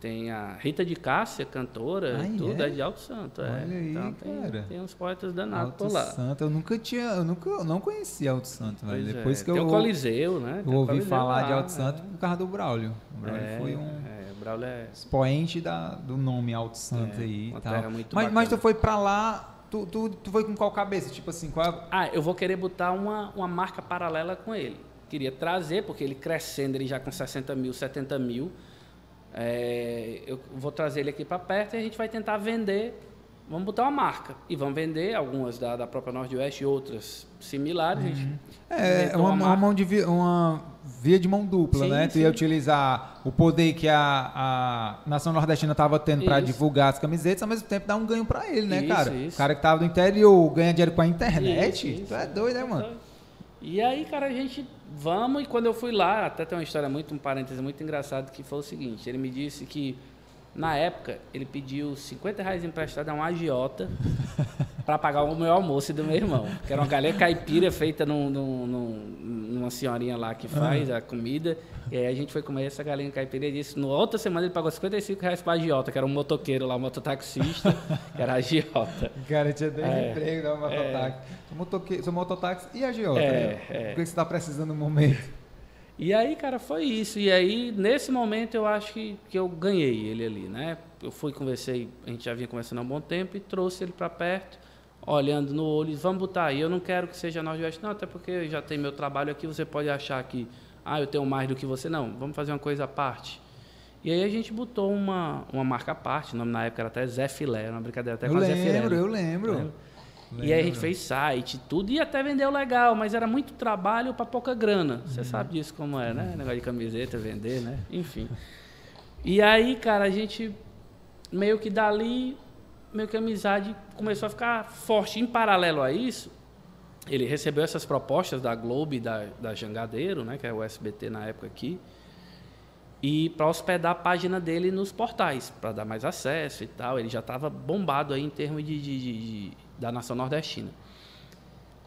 tem a Rita de Cássia, cantora, Ah, e tudo é? é? de Alto Santo. é. Olha aí, então tem, cara. tem uns poetas danados Alto por lá. Santo. Eu nunca tinha. Eu nunca eu não conhecia Alto Santo, velho. Pois é. Depois que tem eu, o Coliseu, né? eu Tem ouvi falar de lá, Alto Santo é. por causa do Braulio. O Braulio É, foi um é, Braulio é expoente da, do nome Alto Santo É, aí uma tal. mas, mas tu foi pra lá, tu, tu, tu foi com qual cabeça? Tipo assim, qual. Ah, eu vou querer botar uma, uma marca paralela com ele. Queria trazer, porque ele crescendo, ele já com 60 mil, 70 mil. é, eu vou trazer ele aqui para perto e a gente vai tentar vender. Vamos botar uma marca. E vamos vender algumas da, da própria Nordeste e outras similares. Gente É, uma, uma mão de vi- uma via de mão dupla, Sim, né? Tu sim. ia utilizar o poder que a, a Nação Nordestina estava tendo para divulgar as camisetas, ao mesmo tempo dar um ganho para ele, né, Isso, cara? isso. O cara que tava do interior ganha dinheiro com a internet. Isso, Tu é doido, né, mano? E aí, cara, a gente vamos e quando eu fui lá, até tem uma história muito, um parêntese muito engraçado que foi o seguinte, ele me disse que na época ele pediu 50 reais emprestado a um agiota para pagar o meu almoço e do meu irmão, que era uma galinha caipira feita num, num- num- numa senhorinha lá que faz a comida. E aí a gente foi comer essa galinha caipira e disse, no outra semana ele pagou 55 reais para agiota, que era um motoqueiro lá, um mototaxista, que era agiota. Cara tinha dois É. empregos, um mototáxi. Sou mototáxi e agiota. É, né? é. O que você tá precisando no momento? E aí, cara, foi isso. E aí, nesse momento, eu acho que, que eu ganhei ele ali, né? Eu fui, conversei, a gente já vinha conversando há um bom tempo e trouxe ele para perto, olhando no olho, e vamos botar aí. Eu não quero que seja Nordeste, não, até porque já tem meu trabalho aqui, você pode achar que, ah, eu tenho mais do que você. Não, vamos fazer uma coisa à parte. E aí a gente botou uma, uma marca à parte, o nome na época era até Zé Filé, era uma brincadeira até eu com a Zé Filé. lembro, eu lembro. E aí a gente fez site, tudo, e até vendeu legal, mas era muito trabalho para pouca grana. Você sabe disso como é, né? Negócio de camiseta, vender, né? Enfim. E aí, cara, a gente meio que dali, meio que a amizade começou a ficar forte. Em paralelo a isso, ele recebeu essas propostas da Globo e da, da Jangadeiro, né? Que é o SBT na época aqui. E para hospedar a página dele nos portais, para dar mais acesso e tal. Ele já estava bombado aí em termos de- de- de- da nação nordestina.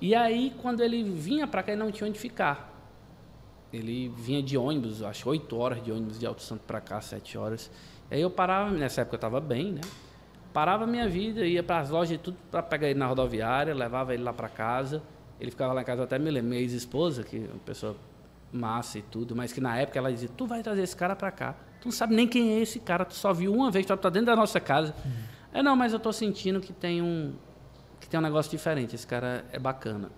E aí, quando ele vinha para cá, ele não tinha onde ficar. Ele vinha de ônibus, acho 8 horas de ônibus de Alto Santo para cá, 7 horas. Aí eu parava, nessa época eu estava bem, né? Parava a minha vida, ia para as lojas e tudo para pegar ele na rodoviária, levava ele lá para casa. Ele ficava lá em casa até me lembro, minha ex-esposa, que é uma pessoa massa e tudo, mas que na época ela dizia: Tu vai trazer esse cara para cá. Tu não sabe nem quem é esse cara, tu só viu uma vez, tu tá dentro da nossa casa. Uhum. É, não, mas eu tô sentindo que tem um tem um negócio diferente, esse cara é bacana.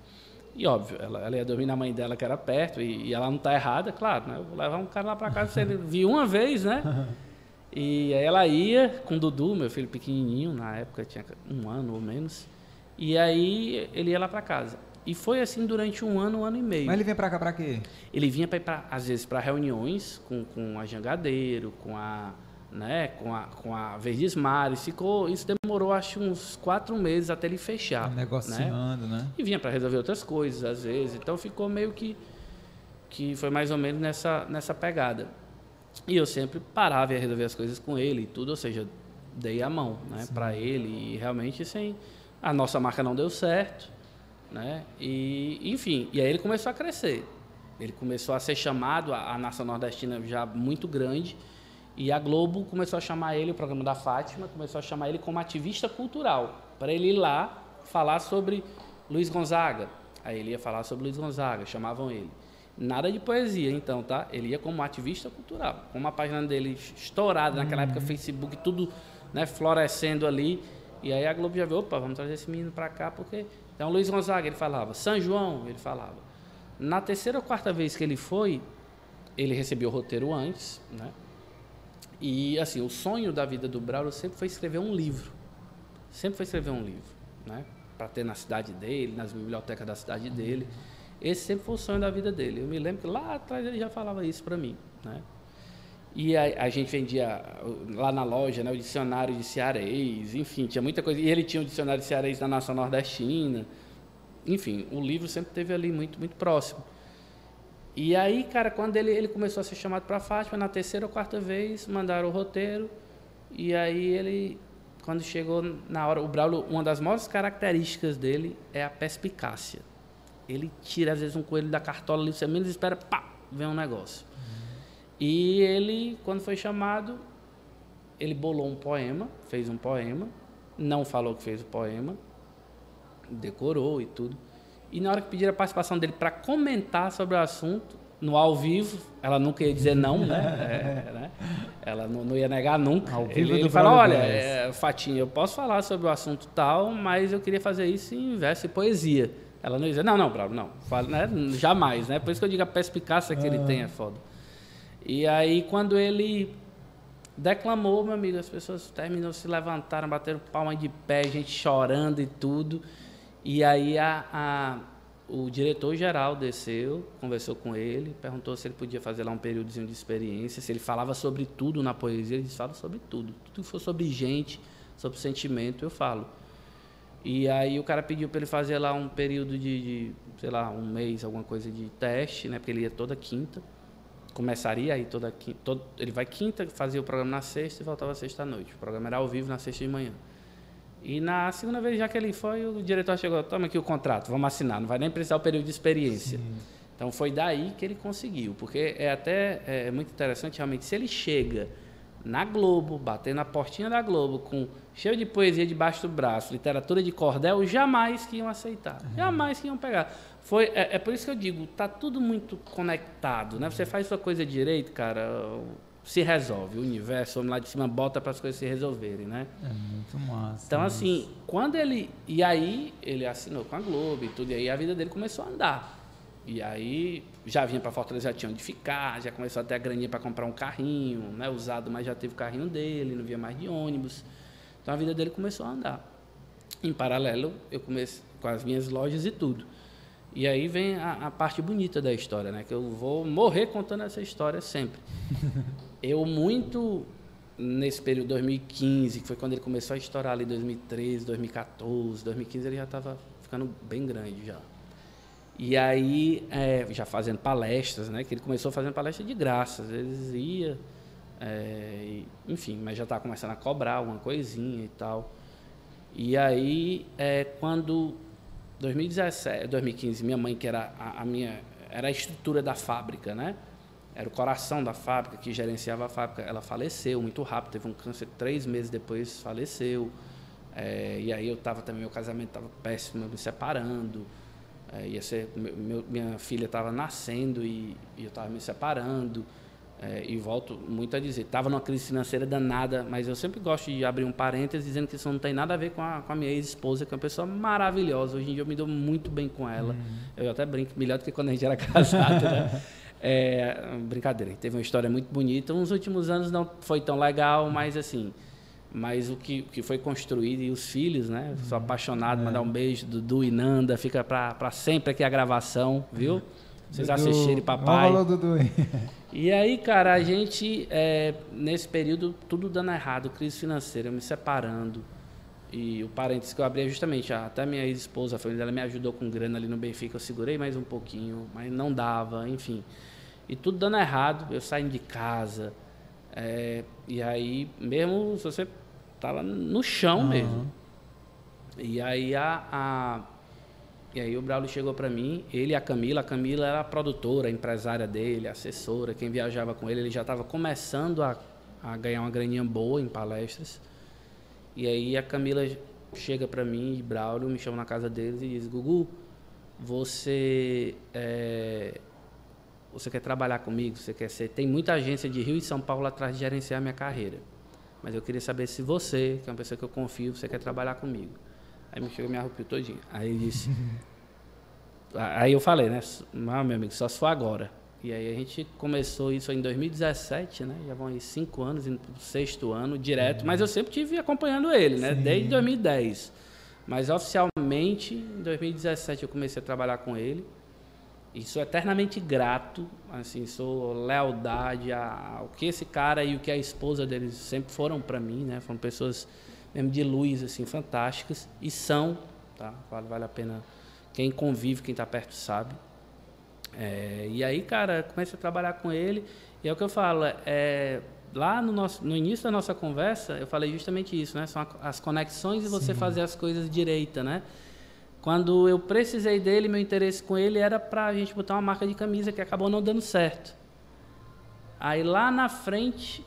E óbvio, ela, ela ia dormir na mãe dela que era perto, e, e ela não tá errada, claro, né? Eu vou levar um cara lá para casa, ele viu uma vez, né? E aí ela ia com o Dudu, meu filho pequenininho, na época tinha um ano ou menos. E aí ele ia lá para casa. E foi assim durante um ano, um ano e meio. Mas ele vinha para cá para quê? Ele vinha para pra, às vezes para reuniões com, com a Jangadeiro, com a, né, com a, com a Verdes Mares. Ficou, isso demorou acho uns quatro meses até ele fechar. Negociando, né? né? E vinha para resolver outras coisas às vezes. Então ficou meio que que foi mais ou menos nessa nessa pegada. E eu sempre parava e ia resolver as coisas com ele e tudo, ou seja, dei a mão né, para ele e realmente sem a nossa marca não deu certo, né? E enfim, e aí ele começou a crescer. Ele começou a ser chamado a, a nação nordestina já muito grande e a Globo começou a chamar ele, o programa da Fátima começou a chamar ele como ativista cultural para ele ir lá falar sobre Luiz Gonzaga. Aí ele ia falar sobre Luiz Gonzaga, chamavam ele. Nada de poesia, então, tá? Ele ia como ativista cultural. Com uma página dele estourada, naquela época, uhum. Facebook, tudo né, florescendo ali. E aí a Globo já viu, opa, vamos trazer esse menino para cá, porque... Então, Luiz Gonzaga, ele falava. São João, ele falava. Na terceira ou quarta vez que ele foi, ele recebeu o roteiro antes, né? E, assim, o sonho da vida do Braulio sempre foi escrever um livro. Sempre foi escrever um livro, né? Para ter na cidade dele, nas bibliotecas da cidade dele. Esse sempre foi o sonho da vida dele. Eu me lembro que lá atrás ele já falava isso para mim, né? E a, a, gente vendia lá na loja né, o dicionário de cearês, enfim, tinha muita coisa. E ele tinha o dicionário de cearês da Nação Nordestina. Enfim, o livro sempre teve ali muito, muito próximo. E aí, cara, quando ele, ele começou a ser chamado para Fátima, na terceira ou quarta vez, mandaram o roteiro. E aí ele, quando chegou na hora, o Braulio, uma das maiores características dele é a perspicácia ele tira às vezes um coelho da cartola ali, você menos espera, pá, vem um negócio. Uhum. E ele, quando foi chamado, ele bolou um poema, fez um poema, não falou que fez o poema, decorou e tudo. E na hora que pediram a participação dele para comentar sobre o assunto, no ao vivo, ela nunca ia dizer não, né? É, né? Ela não, não, ia negar nunca. Ao vivo ele, ele falou, olha, é, Fatinha, eu posso falar sobre o assunto tal, mas eu queria fazer isso em verso e poesia. Ela não diz, não, não, Bravo, não. Fala, né? Jamais, né? Por isso que eu digo a perspicácia que ele tem é foda. E aí, quando ele declamou, meu amigo, as pessoas terminou, se levantaram, bateram palma de pé, gente chorando e tudo. E aí a, a o diretor-geral desceu, conversou com ele, perguntou se ele podia fazer lá um períodozinho de experiência, se ele falava sobre tudo na poesia. Ele disse, fala sobre tudo. Tudo que for sobre gente, sobre sentimento, eu falo. E aí o cara pediu para ele fazer lá um período de, de, sei lá, um mês, alguma coisa de teste, né? Porque ele ia toda quinta. Começaria aí toda quinta. Todo, ele vai quinta, fazia o programa na sexta e voltava sexta à noite. O programa era ao vivo na sexta de manhã. E na segunda vez, já que ele foi, o diretor chegou, toma aqui o contrato, vamos assinar, não vai nem precisar o período de experiência. Sim. Então foi daí que ele conseguiu, porque é até é muito interessante realmente, se ele chega na Globo, batendo na portinha da Globo, com cheio de poesia debaixo do braço, literatura de cordel, jamais que iam aceitar, uhum. jamais que iam pegar. Foi, é, é, por isso que eu digo, tá tudo muito conectado, né? Você faz sua coisa direito, cara, se resolve. O universo, lá de cima, bota para as coisas se resolverem, né? É muito massa. Então, assim, quando ele... E aí, ele assinou com a Globo e tudo, e aí a vida dele começou a andar. E aí já vinha para Fortaleza, já tinha onde ficar, já começou a ter a graninha para comprar um carrinho, né, usado, mas já teve o carrinho dele, não via mais de ônibus. Então a vida dele começou a andar. Em paralelo, eu comecei com as minhas lojas e tudo. E aí vem a, a parte bonita da história, né, que eu vou morrer contando essa história sempre. eu muito nesse período 2015, que foi quando ele começou a estourar ali 2013, 2014, 2015 ele já estava ficando bem grande já. E aí, é, já fazendo palestras, né? Que ele começou fazendo palestra de graça. Às vezes ia, é, enfim, mas já estava começando a cobrar alguma coisinha e tal. E aí, é, quando 2017, 2015, minha mãe que era a, a, minha era a estrutura da fábrica, né? Era o coração da fábrica, que gerenciava a fábrica. Ela faleceu muito rápido, teve um câncer três meses depois, faleceu. É, e aí eu estava também, meu casamento estava péssimo, me separando. É, ia ser, meu, minha filha estava nascendo e, e eu estava me separando. É, e volto muito a dizer, estava numa crise financeira danada, mas eu sempre gosto de abrir um parênteses dizendo que isso não tem nada a ver com a, com a minha ex-esposa, que é uma pessoa maravilhosa. Hoje em dia eu me dou muito bem com ela. Uhum. Eu até brinco, melhor do que quando a gente era casado, né? É, brincadeira, teve uma história muito bonita. Nos últimos anos não foi tão legal, mas assim, mas o que, que foi construído e os filhos, né? Sou uhum. apaixonado, é. mandar um beijo, Dudu e Nanda, fica para sempre aqui a gravação, viu? Vocês Dudu, assistirem, papai. Falou, Dudu. E aí, cara, a gente, é, nesse período, tudo dando errado, crise financeira, me separando. E o parênteses que eu abri é justamente, até minha ex-esposa, a família dela me ajudou com grana ali no Benfica, eu segurei mais um pouquinho, mas não dava, enfim. E tudo dando errado, eu saindo de casa. É, e aí, mesmo se você tava no chão uhum. mesmo. E aí a, a e aí o Braulio chegou para mim, ele e a Camila, a Camila era a produtora, a empresária dele, assessora, quem viajava com ele, ele já estava começando a, a ganhar uma graninha boa em palestras. E aí a Camila chega para mim e Braulio me chama na casa deles e diz: Gugu, você é, você quer trabalhar comigo? Você quer ser? Tem muita agência de Rio e São Paulo atrás de gerenciar minha carreira. Mas eu queria saber se você, que é uma pessoa que eu confio, você quer trabalhar comigo. Aí me chegou, me arrupiou todinho. Aí disse. aí eu falei, né? Não, meu amigo, só se for agora. E aí a gente começou isso em 2017, né? Já vão aí cinco anos, indo pro sexto ano, direto. Mas eu sempre tive acompanhando ele, né? Sim. Desde 2010. Mas oficialmente, em 2017, eu comecei a trabalhar com ele. E sou eternamente grato, assim, sou lealdade ao que esse cara e o que a esposa deles sempre foram para mim, né? Foram pessoas mesmo de luz, assim, fantásticas. E são, tá? Vale, vale a pena. Quem convive, quem está perto sabe. É, e aí, cara, comecei a trabalhar com ele. E é o que eu falo, é, lá no, nosso, no início da nossa conversa, eu falei justamente isso, né? São as conexões e você Sim. fazer as coisas direita, né? Quando eu precisei dele, meu interesse com ele era para a gente botar uma marca de camisa que acabou não dando certo. Aí lá na frente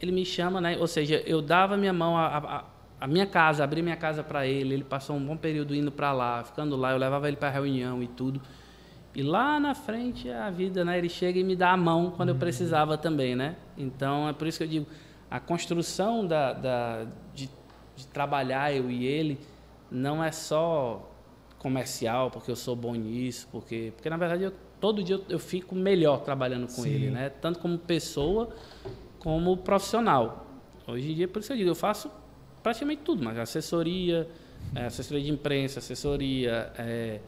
ele me chama, né? Ou seja, eu dava minha mão a, a, a minha casa, abri minha casa para ele. Ele passou um bom período indo para lá, ficando lá. Eu levava ele para reunião e tudo. E lá na frente a vida, né? Ele chega e me dá a mão quando eu uhum. precisava também, né? Então é por isso que eu digo a construção da, da de, de trabalhar eu e ele não é só comercial, porque eu sou bom nisso, porque, porque na verdade eu, todo dia eu, eu fico melhor trabalhando com Sim. ele, né? Tanto como pessoa como profissional. Hoje em dia, por isso eu digo, eu faço praticamente tudo, mas assessoria, é, assessoria de imprensa, assessoria, é,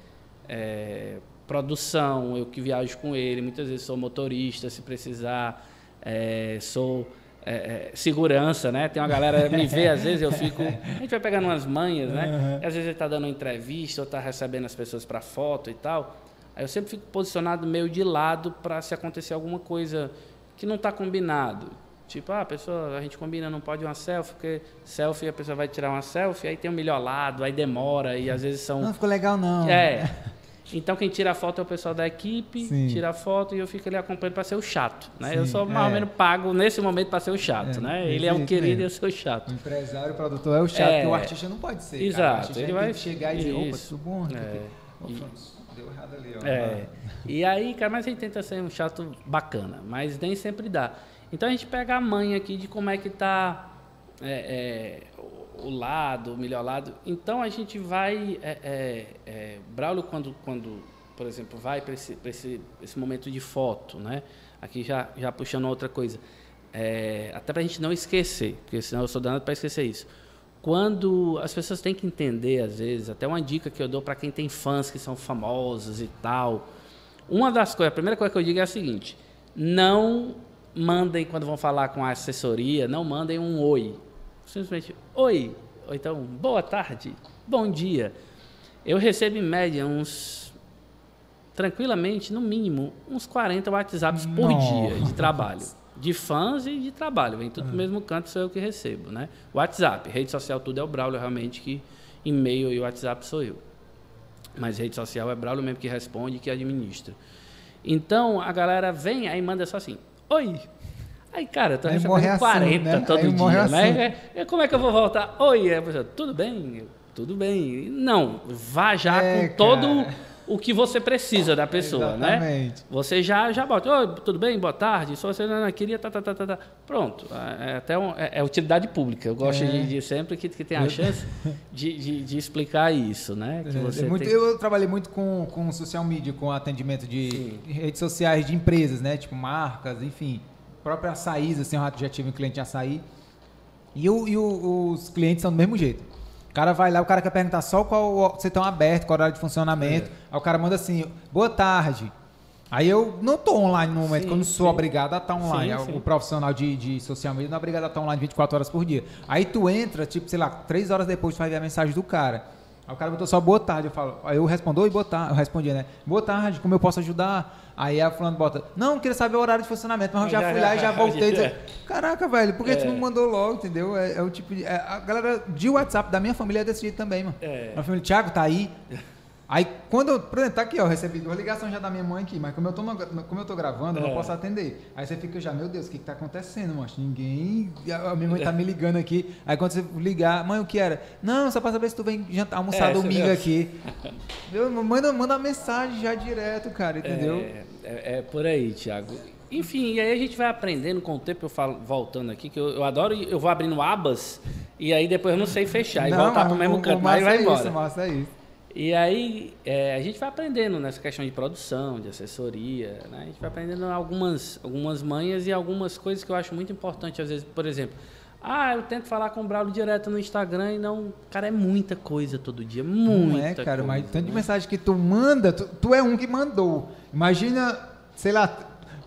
é, produção, eu que viajo com ele, muitas vezes sou motorista, se precisar, é, sou é, é, segurança, né? Tem uma galera me vê, às vezes eu fico. A gente vai pegando umas manhas, né? Uhum. às vezes ele está dando uma entrevista ou está recebendo as pessoas para foto e tal. Aí eu sempre fico posicionado meio de lado para se acontecer alguma coisa que não está combinado. Tipo, ah, a pessoa, a gente combina, não pode uma selfie, porque selfie a pessoa vai tirar uma selfie, aí tem um melhor lado, aí demora, e às vezes são. Não ficou legal, não. É. Então quem tira a foto é o pessoal da equipe, Sim. tira a foto e eu fico ali acompanhando para ser o chato, né? Sim, eu sou mais é. ou menos pago nesse momento para ser o chato, é, né? Ele é um querido e eu sou o chato. O empresário, o produtor é o chato, é. o artista não pode ser. Exato. Ele vai chegar e dizer, opa, tudo bom? É. E... Deu errado ali, ó. É. E aí, cara, mas a gente tenta ser um chato bacana, mas nem sempre dá. Então a gente pega a mãe aqui de como é que tá é, é, o lado, o melhor lado. Então a gente vai. É, é, é Braulio, quando, quando, por exemplo, vai para esse, esse, esse momento de foto, né? Aqui já, já puxando outra coisa. É, até para a gente não esquecer, porque senão eu sou danado para esquecer isso. Quando as pessoas têm que entender, às vezes, até uma dica que eu dou para quem tem fãs que são famosos e tal. Uma das coisas, a primeira coisa que eu digo é a seguinte: não mandem, quando vão falar com a assessoria, não mandem um oi simplesmente oi, ou então boa tarde, bom dia. Eu recebo em média uns, tranquilamente, no mínimo, uns 40 WhatsApps por dia de trabalho. De fãs e de trabalho. Vem tudo no mesmo canto, sou eu que recebo, né? WhatsApp, rede social tudo é o Braulio realmente que e-mail e WhatsApp sou eu. Mas rede social é Braulio mesmo que responde e que administra. Então a galera vem aí manda só assim, oi. Aí, cara, eu tô Aí recebendo morre a ação, 40 né? todo Aí dia, né? É, Como é que eu vou voltar? Oi, pessoa, tudo bem, tudo bem. Não, vá já É, com todo cara. o que você precisa da pessoa, né? Exatamente. Você já, já bota, oi, tudo bem, boa tarde, só você não queria, tá, tá, tá, tá, tá. Pronto, é, até um- é, é utilidade pública. Eu gosto É. de, de sempre que, que tem a chance de, de, de explicar isso, né? Que É, você é muito- tem- Eu trabalhei muito com, com social media, com atendimento de Sim. redes sociais de empresas, né? Tipo marcas, enfim. Própria açaí, assim, eu já tive um cliente de açaí. E, o- e o- os clientes são do mesmo jeito. O cara vai lá, o cara quer perguntar só qual se estão aberto, qual horário de funcionamento. É. Aí o cara manda assim, boa tarde. Aí eu não tô online no momento, Sim, que eu não sou sim. obrigado a estar online. Sim. O profissional de, de social media não é obrigado a estar online 24 horas por dia. Aí tu entra, tipo, sei lá, 3 horas depois tu vai ver a mensagem do cara. Aí o cara botou só boa tarde, eu falo, aí eu respondo, oi, boa tarde, eu respondia, né? Boa tarde, como eu posso ajudar? Aí a fulano bota, não, queria saber o horário de funcionamento, mas eu já Já- fui lá e já voltei. já- Caraca, velho, por que tu É. não mandou logo, entendeu? É, é o tipo de. é, a galera de WhatsApp da minha família é desse jeito também, mano. É. Minha família, Thiago, tá aí. Aí, quando eu. Por exemplo, tá aqui, ó, recebi duas ligações já da minha mãe aqui, mas como eu tô, no- como eu tô gravando, eu não É. posso atender. Aí você fica já, meu Deus, o que, que tá acontecendo, mano? Ninguém. A minha mãe tá me ligando aqui. Aí quando você ligar, mãe, o que era? Não, só pra saber se tu vem jantar, almoçar É, domingo aqui. Eu, manda, manda uma mensagem já direto, cara, entendeu? É, é- é por aí, Thiago. Enfim, e aí a gente vai aprendendo com o tempo, eu falo, voltando aqui, que eu, eu adoro, eu vou abrindo abas, e aí depois eu não sei fechar, e Não, voltar mas pro mesmo o- o canto, mas vai é embora. Isso, massa é isso. E aí é, a gente vai aprendendo nessa questão de produção, de assessoria, né? A gente vai aprendendo algumas, algumas manhas e algumas coisas que eu acho muito importante, às vezes, por exemplo, ah, eu tento falar com o Braulio direto no Instagram e não. Cara, é muita coisa todo dia. Muita Não é, cara, coisa, mas tanto de né? mensagem que tu manda, tu, tu é um que mandou. Imagina, sei lá,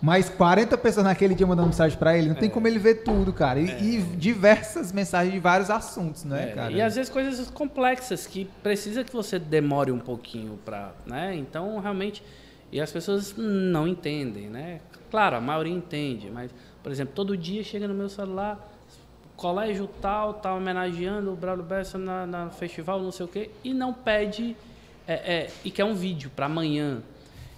mais 40 pessoas naquele dia mandando mensagem pra ele, não É. tem como ele ver tudo, cara. E, e diversas mensagens de vários assuntos, não é, É, cara? E às vezes coisas complexas que precisa que você demore um pouquinho para, né? Então realmente e as pessoas não entendem, né? Claro, a maioria entende, mas por exemplo, todo dia chega no meu celular colégio tal, tá homenageando o Braulio Bessa na, na festival, não sei o quê, e não pede é, é, e quer um vídeo para amanhã.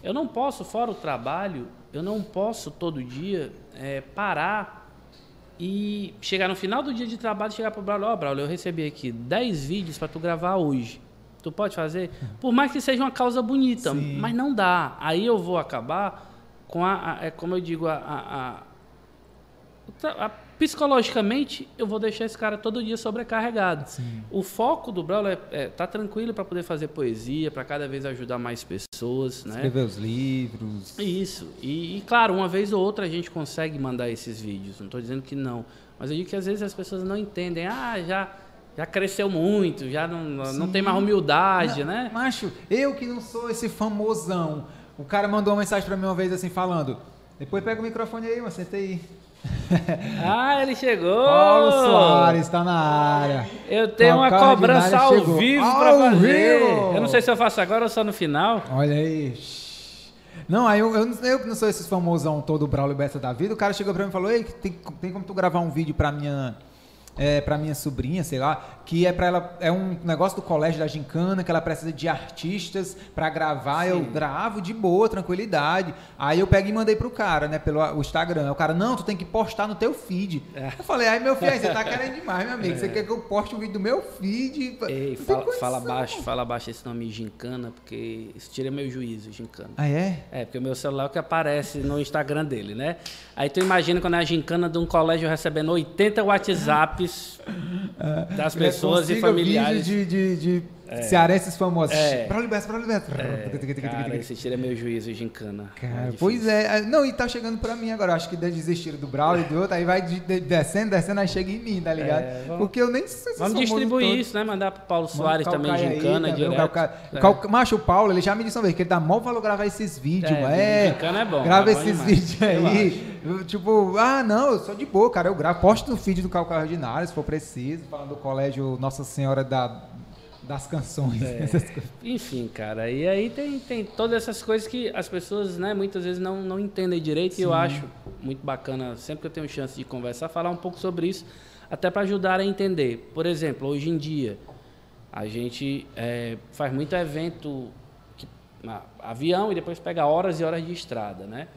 Eu não posso, fora o trabalho, eu não posso todo dia é, parar e chegar no final do dia de trabalho e chegar pro Braulio, ó, Braulio, eu recebi aqui 10 vídeos para tu gravar hoje. Tu pode fazer? Por mais que seja uma causa bonita, Sim. mas não dá. Aí eu vou acabar com a, a- é como eu digo, a, a- o a- psicologicamente eu vou deixar esse cara todo dia sobrecarregado. Sim. O foco do Braulio é, é tá tranquilo para poder fazer poesia, para cada vez ajudar mais pessoas, né? Escrever os livros. Isso. E, e, claro, uma vez ou outra a gente consegue mandar esses vídeos. Não estou dizendo que não. Mas eu digo que às vezes as pessoas não entendem. Ah, já, já cresceu muito, já não, não tem mais humildade, Não, né? Macho, eu que não sou esse famosão. O cara mandou uma mensagem pra mim uma vez assim, falando. Depois pega o microfone aí, mas senta aí. Ah, ele chegou! Paulo Soares tá na área. Eu tenho uma Calcaia cobrança ao chegou. vivo para fazer. vivo! Eu não sei se eu faço agora ou só no final. Olha aí. Não, aí eu, eu, eu que não sou esses famosão todo Braulio Bessa da vida, o cara chegou pra mim e falou, ei, tem, tem como tu gravar um vídeo pra minha, é, pra minha sobrinha, sei lá, que é para ela, é um negócio do colégio da Gincana, que ela precisa de artistas pra gravar, eu gravo de boa, tranquilidade. Aí eu pego e mandei pro cara, né, pelo o Instagram. O cara, não, tu tem que postar no teu feed. Eu falei, ai meu filho, você tá querendo demais, meu amigo, você quer que eu poste um vídeo do meu feed? Ei, fala, fala baixo, fala baixo esse nome gincana, porque isso tira meu juízo, gincana. Ah, é? É, porque o meu celular é o que aparece no Instagram dele, né? Aí tu imagina quando é a gincana de um colégio recebendo 80 WhatsApps das pessoas e Consiga familiares. vídeo de, de, de cearenses famosos. É. Braulio Bessa, Braulio Bessa. Cara, esse tira meu juízo, gincana. Cara, É pois é. Não, e tá chegando pra mim agora. Acho que desistiram do Braulio e do outro. Aí vai de- de- descendo, descendo, aí chega em mim, tá ligado? É, vamos- Porque eu nem sei se Vamos distribuir isso, né? Mandar pro Paulo Soares o também, aí gincana, também, o direto. Calcaia- É. Cal- Macho, o Paulo, ele já me disse uma vez que ele dá mó valor gravar esses vídeos, É, mano. É, gincana é bom, Grava é bom esses vídeos aí. Eu, tipo, ah, não, eu sou de boa, cara. Eu gravo, posto no feed do Calcaia Ordinário, se for preciso, falando do colégio Nossa Senhora da, das Canções. É. essas coisas. Enfim, cara, e aí tem, tem todas essas coisas que as pessoas, né, muitas vezes não, não entendem direito e eu acho muito bacana, sempre que eu tenho chance de conversar, falar um pouco sobre isso, até para ajudar a entender. Por exemplo, hoje em dia, a gente é, faz muito evento que na- avião e depois pega horas e horas de estrada, né?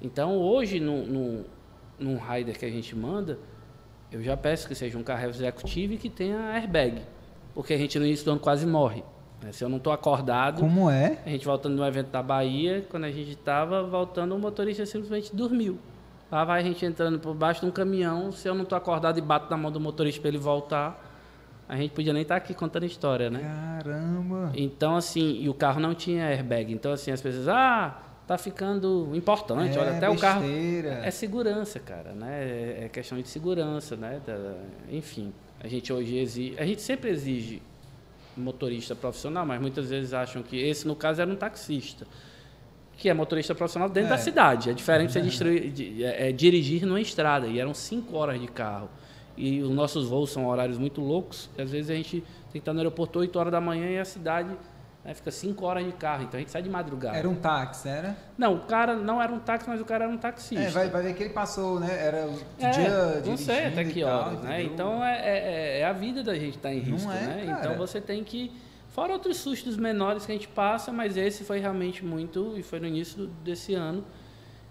Então, hoje, no, no, num rider que a gente manda, eu já peço que seja um carro executivo e que tenha airbag. Porque a gente no início do ano quase morre. né? Se eu não estou acordado, Como é? a gente voltando de um evento da Bahia, quando a gente estava voltando, o motorista simplesmente dormiu. Lá vai a gente entrando por baixo de um caminhão, se eu não estou acordado e bato na mão do motorista para ele voltar, a gente podia nem estar aqui contando história, né? Caramba. Então, assim, e o carro não tinha airbag. Então, assim, as pessoas, ah, tá ficando importante, olha, até o carro. É, besteira. É segurança, cara, né? É- É questão de segurança, né? Enfim, a gente hoje exige, a gente sempre exige motorista profissional, mas muitas vezes acham que esse, no caso, era um taxista, que é motorista profissional dentro É. da cidade. É diferente você distri- de- é, é dirigir numa estrada, e eram cinco horas de carro. E os nossos voos são horários muito loucos, e às vezes a gente tem que estar no aeroporto 8 horas da manhã e a cidade né, fica 5 horas de carro, então a gente sai de madrugada. Era um táxi, era? Não, o cara não era um táxi, mas o cara era um taxista. É, vai, vai ver que ele passou, né? Era o É, dia não sei até que tal, horas, né? entendeu? Então é, é- é a vida da gente estar em Não risco, é, né? cara. Então você tem que. Fora outros sustos menores que a gente passa, mas esse foi realmente muito, e foi no início desse ano.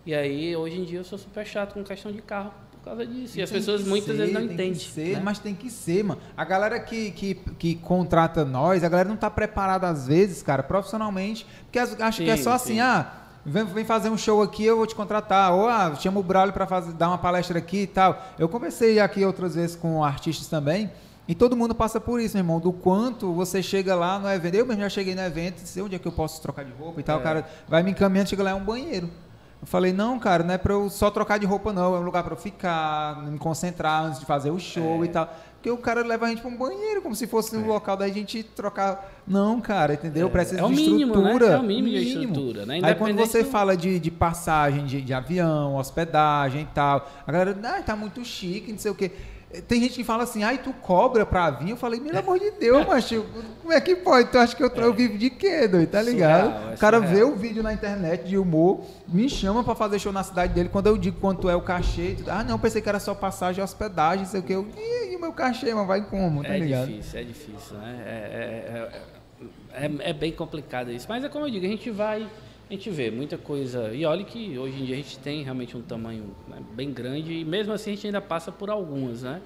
E aí, hoje em dia, eu sou super chato com questão de carro por causa disso. E, as Tem pessoas muitas vezes ser, não tem entendem. Ser, né? Mas tem que ser, mano. A galera que, que, que contrata nós, a galera não tá preparada às vezes, cara, profissionalmente, porque as- acha que é Sim, só assim, sim. ah, vem, vem fazer um show aqui, eu vou te contratar. Ou, ah, chama o Braulio fazer, dar uma palestra aqui e tal. Eu conversei aqui outras vezes com artistas também, e todo mundo passa por isso, meu irmão, do quanto você chega lá no evento. Eu mesmo já cheguei no evento, sei onde é que eu posso trocar de roupa e tal, É. o cara vai me encaminhando, chega lá, é um banheiro. Eu falei, não, cara, não é pra eu só trocar de roupa, não. É um lugar pra eu ficar, me concentrar antes de fazer o show É. e tal. Porque o cara leva a gente pra um banheiro, como se fosse um local da gente trocar. Não, cara, entendeu? Precisa É de mínimo, né? estrutura. É o mínimo de estrutura, né? Aí quando você do- fala de, de passagem de, de avião, hospedagem e tal, a galera, ah, tá muito chique, não sei o quê. Tem gente que fala assim, ai, tu cobra pra vir? Eu falei, pelo amor de Deus, macho, como é que pode? Tu acha que eu, eu vivo de quê, doido? Tá ligado? Surreal, é o cara surreal. vê o vídeo na internet de humor, me chama pra fazer show na cidade dele. Quando eu digo quanto é o cachê, tu- ah, não, pensei que era só passagem e hospedagem, sei o quê. Eu, e, e o meu cachê, mas vai como, tá é ligado? difícil, é difícil, né? É, é- é- é- é bem complicado isso. Mas é como eu digo, a gente vai, a gente vê muita coisa. E olha que hoje em dia a gente tem realmente um tamanho né, bem grande e mesmo assim a gente ainda passa por algumas, né?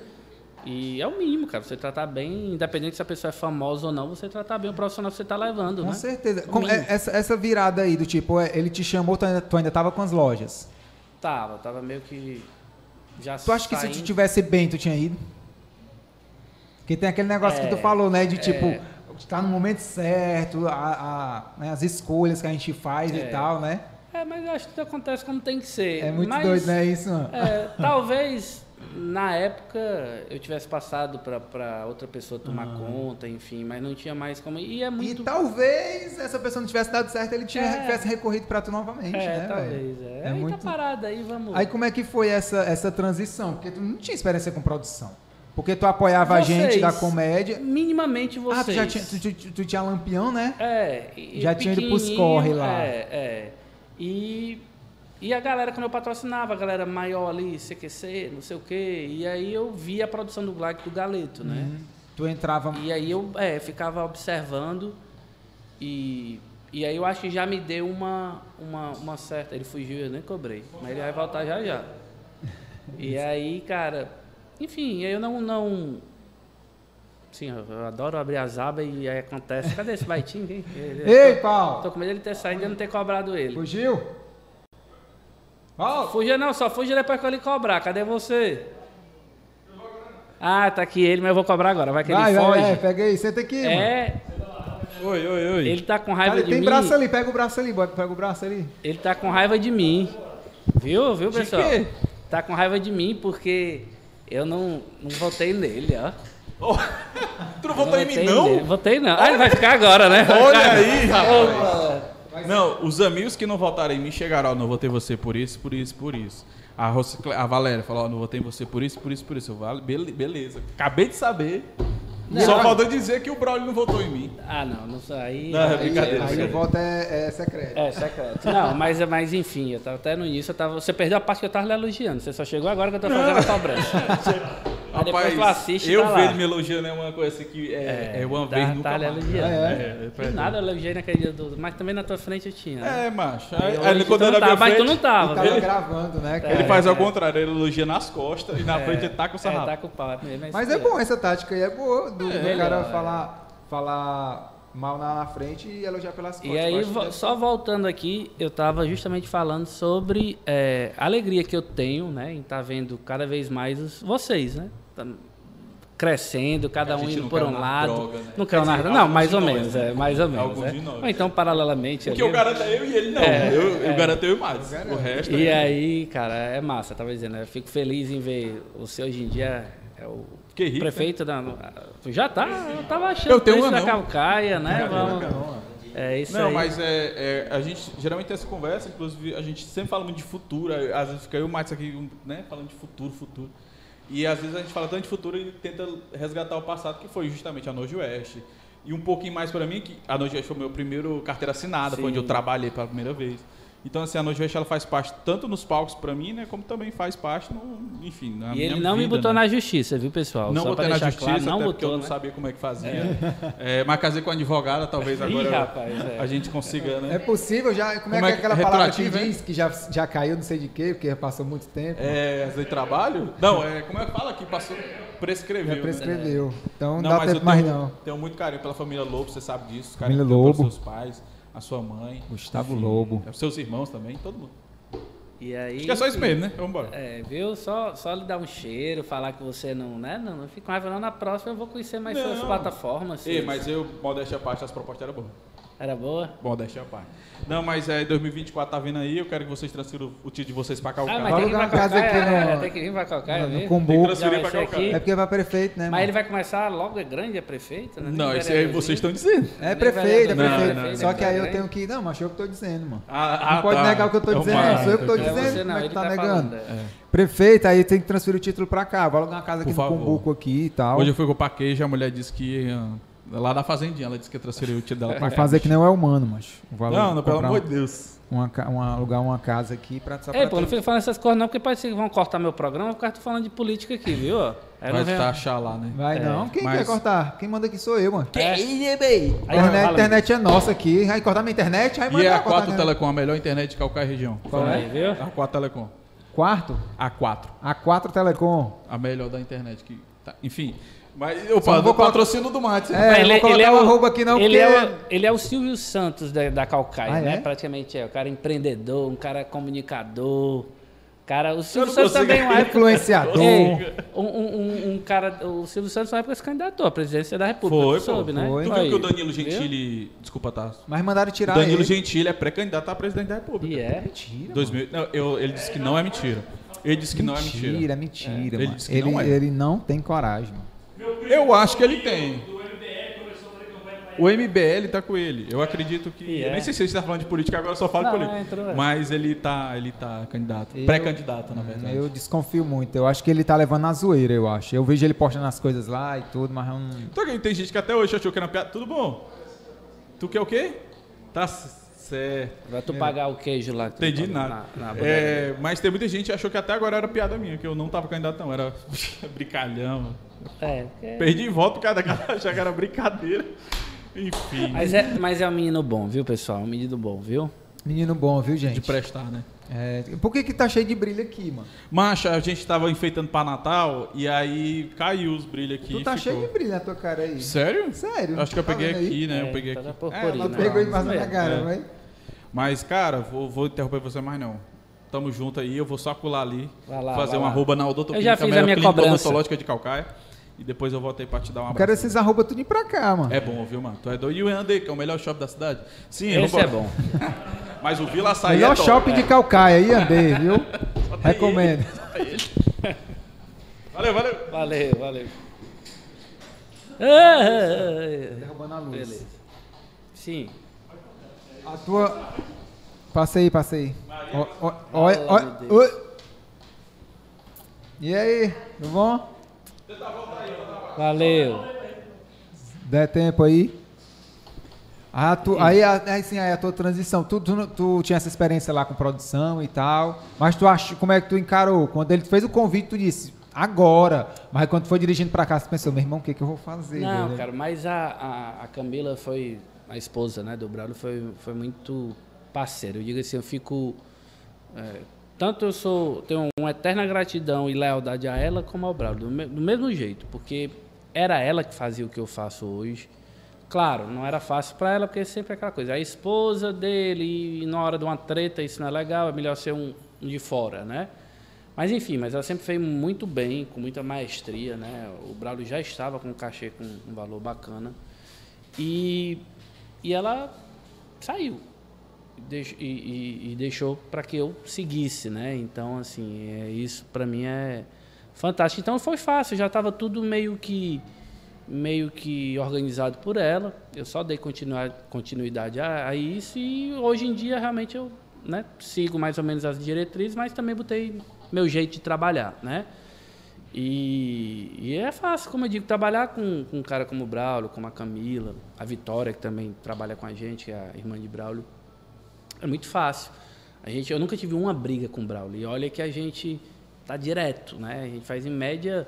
E é o mínimo, cara. Você tratar bem, independente se a pessoa é famosa ou não, você tratar bem o profissional que você está levando, Com né? certeza. O Como- é- essa, essa virada aí do tipo, é, ele te chamou, tu ainda, tu ainda tava com as lojas. Tava, tava meio que já Tu acha que se tu tivesse bem, tu tinha ido? Porque tem aquele negócio que tu É, falou, né? De tipo, é. tá no momento certo, a, a- né, as escolhas que a gente faz e É. tal, né? É, mas eu acho que tudo acontece como tem que ser. É muito Mas- doido, né? Isso? É, talvez na época eu tivesse passado para outra pessoa tomar conta, enfim, mas não tinha mais como. E é E muito. talvez essa pessoa não tivesse dado certo, ele tinha, É. tivesse recorrido pra tu novamente, é, né? talvez. É. É aí muito- tá parado aí, vamos. Aí como é que foi essa, essa transição? Porque tu não tinha experiência com produção. Porque tu apoiava a Vocês. gente da comédia. Minimamente vocês. Ah, tu já tinha, tu, tu- tu tinha lampião, né? É, e- Já tinha ido pros corre lá. É, é. E, e a galera, quando eu patrocinava, a galera maior ali, CQC, não sei o quê, e aí eu via a produção do Black do Galeto, né? Uhum. Tu entrava. E aí eu é, ficava observando e, e aí eu acho que já me deu uma, uma, uma certa. Ele fugiu, eu nem cobrei, mas ele vai voltar já já. E aí, cara, enfim, eu não. não sim, eu adoro abrir as abas e aí acontece. Cadê esse baitinho? Eu Ei, tô, Paulo! tô com medo dele ter saído e eu não ter cobrado ele. Fugiu? Paulo! Fuja não, só fuja depois que eu lhe cobrar. Cadê você? Ah, tá aqui ele, mas eu vou cobrar agora. Vai que Vai, ele vai, foge. vai, pega aí, senta aqui, mano. É, Oi, oi, oi. ele tá com raiva Cara, de tem mim. braço ali, pega o braço ali, bota- pega o braço ali. Ele tá com raiva de mim. Viu, viu, De pessoal? quê? Tá com raiva de mim porque eu não, não votei nele, ó. Tu não votou em mim, não? nele. Votei não. Ah, ele vai ficar agora, né? Vai Olha aí, rapaz. Não, os amigos que não votaram em mim chegaram, ó, não votei você por isso, por isso, por isso. A, a Valéria falou, ó, não votei em você por isso, por isso, por isso. Eu, "Vale, bele- beleza. Acabei de saber. Só faltou dizer que o Braulio não votou em mim. Ah, não, não sei. Aí, Não, é aí- brincadeira, Aí aí- o voto é, é secreto. É, secreto. Não, mas, mas enfim, eu tava até no início, eu tava, você perdeu a parte que eu tava lhe elogiando. Você só chegou agora que eu tô fazendo a cobrança. Aí depois Rapaz, tu assiste eu tá lá. vejo me elogiando é uma coisa que é, é, uma tá- vez nunca tá mais. elogiando. É, Tem nada, eu elogiei naquele dia do. Mas também na tua frente eu tinha. né? É, macho. Aí Aí, quando não minha tava, mas tu não tava, Ele tava gravando, né, cara? ele faz ao é. contrário, ele elogia nas costas e na frente ele tá com o É, sarrafo. tá o pau mesmo. Mas isso é bom essa tática aí, é boa. Do, do É, cara legal, é. falar, falar mal na, na frente e elogiar pelas costas. E aí, que vo- deve- só voltando aqui, eu estava justamente falando sobre é, a alegria que eu tenho, né, em estar vendo cada vez mais os, vocês, né, tá crescendo, cada um indo por um lado. droga, né? Não caiu Quer na dizer, não, mais ou nós, menos, né? é, mais ou menos. É. Ou então, paralelamente. Porque ali, eu garanto é eu e ele não. É, eu, eu é. garanto eu e mais. O resto E é... aí, cara, é massa, eu tava dizendo, eu fico feliz em ver você hoje em dia é o Fiquei rico, prefeito da. Tu já tá, eu tava achando Eu tenho o um preço da. Calcaia, né? Vamos, é isso Não, aí. mas é, é, a gente geralmente tem essa conversa, inclusive a gente sempre fala muito de futuro, às vezes fica eu Matos aqui, né, falando de futuro, futuro. E às vezes a gente fala tanto de futuro e tenta resgatar o passado, que foi justamente a Nojo Oeste. E um pouquinho mais pra mim, que a Nojo Oeste foi o meu primeiro carteira assinada, foi onde eu Sim. trabalhei pela primeira vez. Então, assim, a Nojo Oeste ela faz parte tanto nos palcos pra mim, né, como também faz parte no, enfim, na E minha ele não me vida, botou né? na justiça, viu, pessoal? Não Só botei na justiça, claro, não até porque eu botou, não né? sabia como é que fazia. É, mas casei com a advogada, talvez Ih, agora rapaz, é. a gente consiga, né? É possível já. Como, Como é é que é que- aquela palavra que diz que já, já caiu, não sei de quê, porque já passou muito tempo. É, de trabalho? Não, é, como é que fala aqui? Passou, prescreveu. já né? prescreveu. Então não, Não, dá mas eu tempo mais tenho, não. tenho muito carinho pela família Lobo, você sabe disso. Família Carinho Lobo. pelos seus pais, a sua mãe. Gustavo Lobo. Os seus irmãos também, todo mundo. E aí, Acho que é só isso mesmo, né? Vamos embora. É, viu? Só, só lhe dar um cheiro, falar que você não, né? Não, não fica raiva não. Na próxima eu vou conhecer mais suas Não. plataformas. Ei, suas- mas eu, modéstia à parte, as propostas eram boas. Era boa? Modéstia à parte. Não, mas é 2024 tá vindo aí, eu quero que vocês transfiram o título de vocês pra cá. Ah, mas Vai tem que pra casa Calcaia, aqui né? Tem que vir pra Calcaia. Tem que transferir pra Calcaia. É porque vai prefeito, né? Mas ele vai começar logo, é grande, é prefeito, né? Não, esse aí vocês estão dizendo. É prefeito, é prefeito. não, não, Só que aí eu tenho que. Não, mas eu que tô dizendo, mano. Ah, Não pode negar o que eu tô É dizendo, não. Sou eu que tô É dizendo. você não, Como é que ele tá tá negando? é. Prefeito, aí tem que transferir o título pra cá. Vai alugar uma casa aqui Por no. Cumbuco aqui e tal. Hoje eu fui com o Paqueja, a mulher disse que ia lá da fazendinha, ela disse que ia transferir o título dela pra fazer que nem é humano, mas. Vou Não, não, pelo amor de Deus. uma, uma- alugar uma casa aqui pra. Pra pô, não fica falando essas coisas não, porque pode ser que vão cortar meu programa, porque eu tô falando de política aqui, viu? Aí Vai não vem- taxar lá, né? Vai não. Quem mas- quer cortar? Quem manda aqui sou eu, mano. É. Aí, Aí, internet, aí. internet é nossa aqui. Vai cortar minha internet? Vai E mandar é a cortar 4 minha- Telecom, a melhor internet de qualquer região. Qual é? Aí, viu? A 4 Telecom. Quarto? A 4. A 4 Telecom. A melhor da internet. Que tá- Enfim. Mas eu falo vou do patrocínio do Mate. É, não vou colocar o arroba aqui não, ele, porque- é o, ele é o Silvio Santos da, da Calcaia, Ah, né? é? Praticamente é. O cara empreendedor, um cara comunicador. Cara, o Silvio Santos também, uma época. Influenciador. Um, um- um- cara, o Silvio Santos na época se candidatou à presidência da República. Foi, tu pô, soube, né? foi. Tu viu que o Danilo viu? Gentili. Desculpa, tá? Mas mandaram O tirar Danilo ele. Gentili é pré-candidato a presidente da República. E é. Mentira, 2000, não, eu- ele disse que não é mentira. Ele disse que não é mentira. Mentira, mentira, Ele ele, não é. ele não tem coragem, mano. Eu acho que ele tem. O MBL tá com ele. Eu acredito que. É. Eu nem sei se ele está falando de política agora, eu só falo de Não, política. é, é. Mas ele tá, ele tá candidato. Pré-candidato, na verdade. Eu desconfio muito. Eu acho que ele tá levando na zoeira, eu acho. Eu vejo ele postando as coisas lá e tudo, mas eu não. Então, tem gente que até hoje achou que era uma piada. Tudo bom? Tu quer o quê? Tá certo. Vai tu pagar o queijo lá. que Entendi nada. Na, na. É, mas tem muita gente que achou que até agora era piada minha, que eu não tava candidato, não. Era brincalhão. É, é. Perdi voto por causa daquela achar que era brincadeira. Enfim. Mas é, mas é um menino bom, viu, pessoal? Um menino bom, viu? Menino bom, viu, De gente? prestar, né? É, por que que tá cheio de brilho aqui, mano? Macha, a gente tava enfeitando pra Natal e aí caiu os brilhos aqui. Tu tá ficou. cheio de brilho na tua cara aí. Sério? Sério? Acho que eu Tá peguei vendo aí? aqui, né? É, eu peguei tá aqui. da É, purpurina. natural. Pegou É, na cara, é. vai. Mas, cara, vou, vou interromper você mais não. Tamo junto aí, eu vou só pular ali, Vai lá, fazer vai uma lá. arroba na odontoclínica, Eu já fiz a minha cobrança. odontológica de Calcaia. E depois eu volto aí pra te dar um Eu abraço. quero esses arroba tudo pra cá, mano. É bom, viu, mano? Tu é doido. E o Andei, que é o melhor shopping da cidade? Sim, Esse é bom. Mas o Vila Açaí Melhor é top. shopping de Calcaia aí, andei, viu? Recomendo. Valeu, valeu. Valeu, valeu. Ah, Derrubando a luz. Beleza. Sim. A tua. Passei, passei. Ó, ó, ó, Oh, ó, meu Deus. oi. E aí, tudo bom? Valeu. Der tempo aí. Ah, tu, aí, a- aí a tua transição. Tu, tu, tu tinha essa experiência lá com produção e tal. Mas tu acha, como é que tu encarou? Quando ele fez o convite, tu disse, agora. Mas quando foi dirigindo pra cá, você pensou, meu irmão, o que, que eu vou fazer? Não, velho? cara, mas a, a, a Camila foi, a esposa né, do Braulio, foi, foi muito parceira. Eu digo assim, eu fico. é, tanto eu sou tenho uma eterna gratidão e lealdade a ela como ao Braulio, do, me- do mesmo jeito, porque era ela que fazia o que eu faço hoje. Claro, não era fácil para ela, porque sempre é aquela coisa, a esposa dele, na hora de uma treta isso não é legal, é melhor ser um, um de fora, né? Mas enfim, mas ela sempre fez muito bem, com muita maestria, né? O Braulio já estava com um cachê com um valor bacana. E, e ela saiu. E, e- e deixou para que eu seguisse, né? Então, assim, é, isso para mim é fantástico. Então foi fácil, já estava tudo meio que meio que organizado por ela. Eu só dei continuidade a, a isso e hoje em dia realmente eu né, sigo mais ou menos as diretrizes, mas também botei meu jeito de trabalhar, né? E, e é fácil, como eu digo, trabalhar com, com um cara como o Braulio, como a Camila, a Vitória, que também trabalha com a gente, que é a irmã de Braulio, é muito fácil. A gente, eu nunca tive uma briga com o Braulio. E olha que a gente tá direto, né? A gente faz em média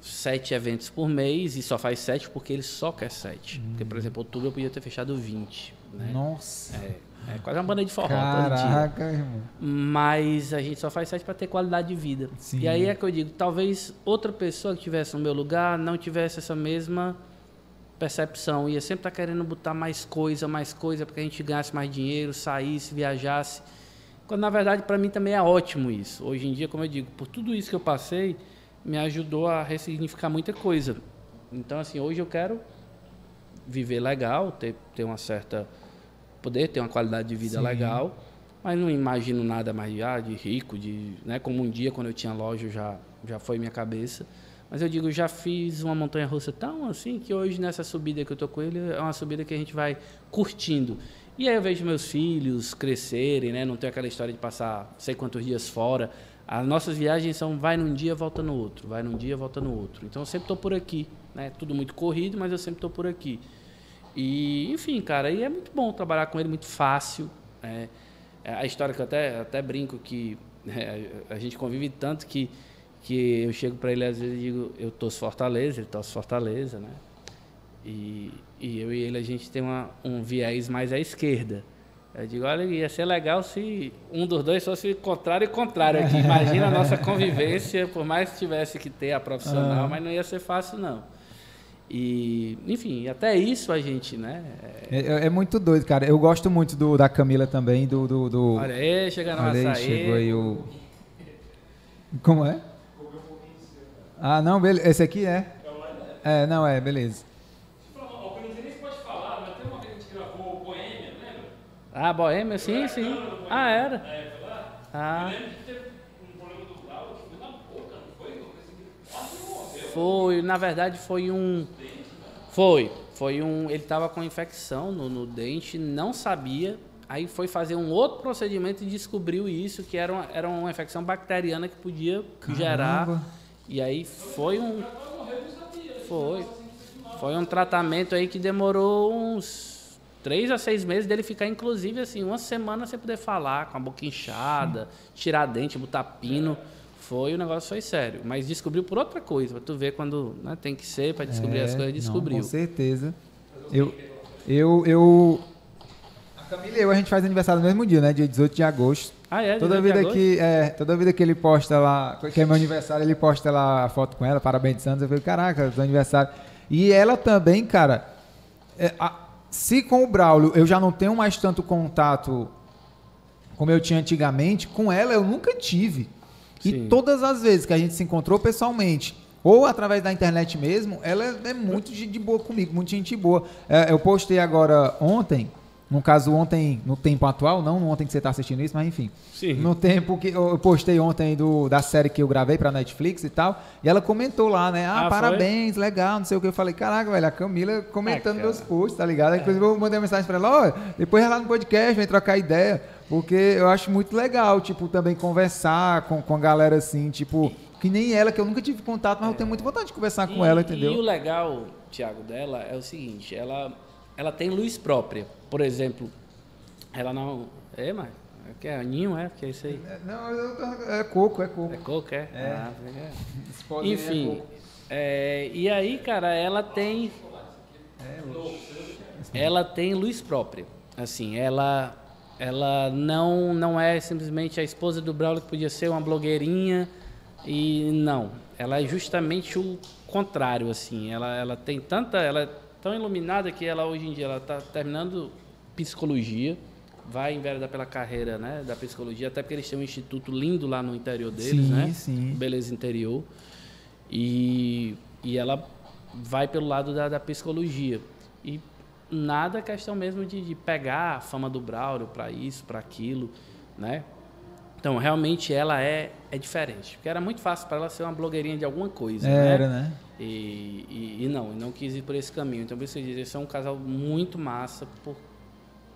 sete eventos por mês e só faz sete porque ele só quer sete. Porque, por exemplo, outubro eu podia ter fechado 20. Né? Nossa. É, é quase uma banda de forró. Caraca, irmão. Mas a gente só faz sete para ter qualidade de vida. Sim. E aí é que eu digo, talvez outra pessoa que tivesse no meu lugar não tivesse essa mesma percepção. Ia sempre estar querendo botar mais coisa, mais coisa, para que a gente ganhasse mais dinheiro, saísse, viajasse. Quando na verdade para mim também é ótimo isso. Hoje em dia, como eu digo, por tudo isso que eu passei, me ajudou a ressignificar muita coisa. Então assim, hoje eu quero viver legal, ter, ter uma certa poder ter uma qualidade de vida Sim. legal, mas não imagino nada mais ah, de rico, de, né, como um dia quando eu tinha loja já já foi minha cabeça. Mas eu digo, já fiz uma montanha russa tão assim que hoje nessa subida que eu tô com ele é uma subida que a gente vai curtindo. E aí eu vejo meus filhos crescerem, né? Não tem aquela história de passar sei quantos dias fora. As nossas viagens são vai num dia, volta no outro, vai num dia, volta no outro. Então eu sempre estou por aqui, né? Tudo muito corrido, mas eu sempre estou por aqui. E, enfim, cara, e é muito bom trabalhar com ele, muito fácil. né? É a história que eu até, até brinco que né, a gente convive tanto que, que eu chego para ele às vezes e digo, eu torço Fortaleza, ele torce Fortaleza, né? E, e eu e ele, a gente tem uma, um viés mais à esquerda. Eu digo, olha, ia ser legal se um dos dois fosse contrário e contrário aqui. Imagina a nossa convivência, por mais que tivesse que ter a profissional, Ah. mas não ia ser fácil, não. E, enfim, até isso a gente, né? é- É, é muito doido, cara. Eu gosto muito do, da Camila também, do. do, do... Olha aí, chega no Olha aí, açaí. chegou aí o. Como é? Ah, não, beleza. Esse aqui é? É, não, é, beleza. Ah, Boêmia, sim, sim. Ah, era. Ah. Foi, na verdade foi um. Foi. Foi um. Ele estava com infecção no, no dente, não sabia. Aí foi fazer um outro procedimento e descobriu isso, que era uma, era uma infecção bacteriana que podia gerar. Caramba. E aí foi um. Foi. Foi um tratamento aí que demorou uns três a seis meses dele ficar, inclusive, assim, uma semana sem poder falar, com a boca inchada, tirar dente, botar pino. Foi, o negócio foi sério. Mas descobriu por outra coisa, pra tu ver quando né, tem que ser, pra descobrir as É, coisas, não, descobriu. com certeza. Eu, eu, eu. A Camila e eu, a gente faz aniversário no mesmo dia, né? Dia 18 de agosto. Ah, é? Toda 18 de vida, que, é, toda vida que ele posta lá, que é meu aniversário, ele posta lá a foto com ela, parabéns de Santos. Eu falei, caraca, do aniversário. E ela também, cara, é, a- se com o Braulio eu já não tenho mais tanto contato como eu tinha antigamente, com ela eu nunca tive. E Sim. todas as vezes que a gente se encontrou pessoalmente, ou através da internet mesmo, ela é muito de, de boa comigo, muito gente boa. É, eu postei agora ontem, no caso ontem, no tempo atual, não no ontem que você está assistindo isso, mas enfim. Sim. No tempo que eu postei ontem do, da série que eu gravei pra Netflix e tal, e ela comentou lá, né? Ah, Ah, foi? parabéns, legal, não sei o que. Eu falei, caraca, velho, a Camila comentando cara. meus posts, tá ligado? Inclusive eu mandei uma mensagem pra ela, ó, depois vai lá no podcast, vem trocar ideia, porque eu acho muito legal, tipo, também conversar com, com a galera assim, tipo, que nem ela, que eu nunca tive contato, mas eu tenho muita vontade de conversar com E- ela, E o entendeu? legal, Tiago, dela é o seguinte, ela, ela tem luz própria. Por exemplo, ela não. É, mas É que é aninho, é? Que é isso aí? É, Não, é coco, é coco. É coco, é? É. Ah, é. É Enfim, é, e aí, cara, ela tem. Ela tem luz própria. Assim, ela, ela não, não é simplesmente a esposa do Braulio que podia ser uma blogueirinha e não. Ela é justamente o contrário, assim. Ela, ela tem tanta, ela é tão iluminada que ela hoje em dia ela está terminando psicologia, vai enveredar pela carreira, né, da psicologia, até porque eles têm um instituto lindo lá no interior deles, Sim, né? sim. Beleza Interior. E, e ela vai pelo lado da, da psicologia. E nada questão mesmo de, de pegar a fama do Braulio para isso, para aquilo, né? Então, realmente ela é, é diferente. Porque era muito fácil para ela ser uma blogueirinha de alguma coisa, Era, né? né? E, e, e não, não quis ir por esse caminho. Então, por isso disse, eles são um casal muito massa por,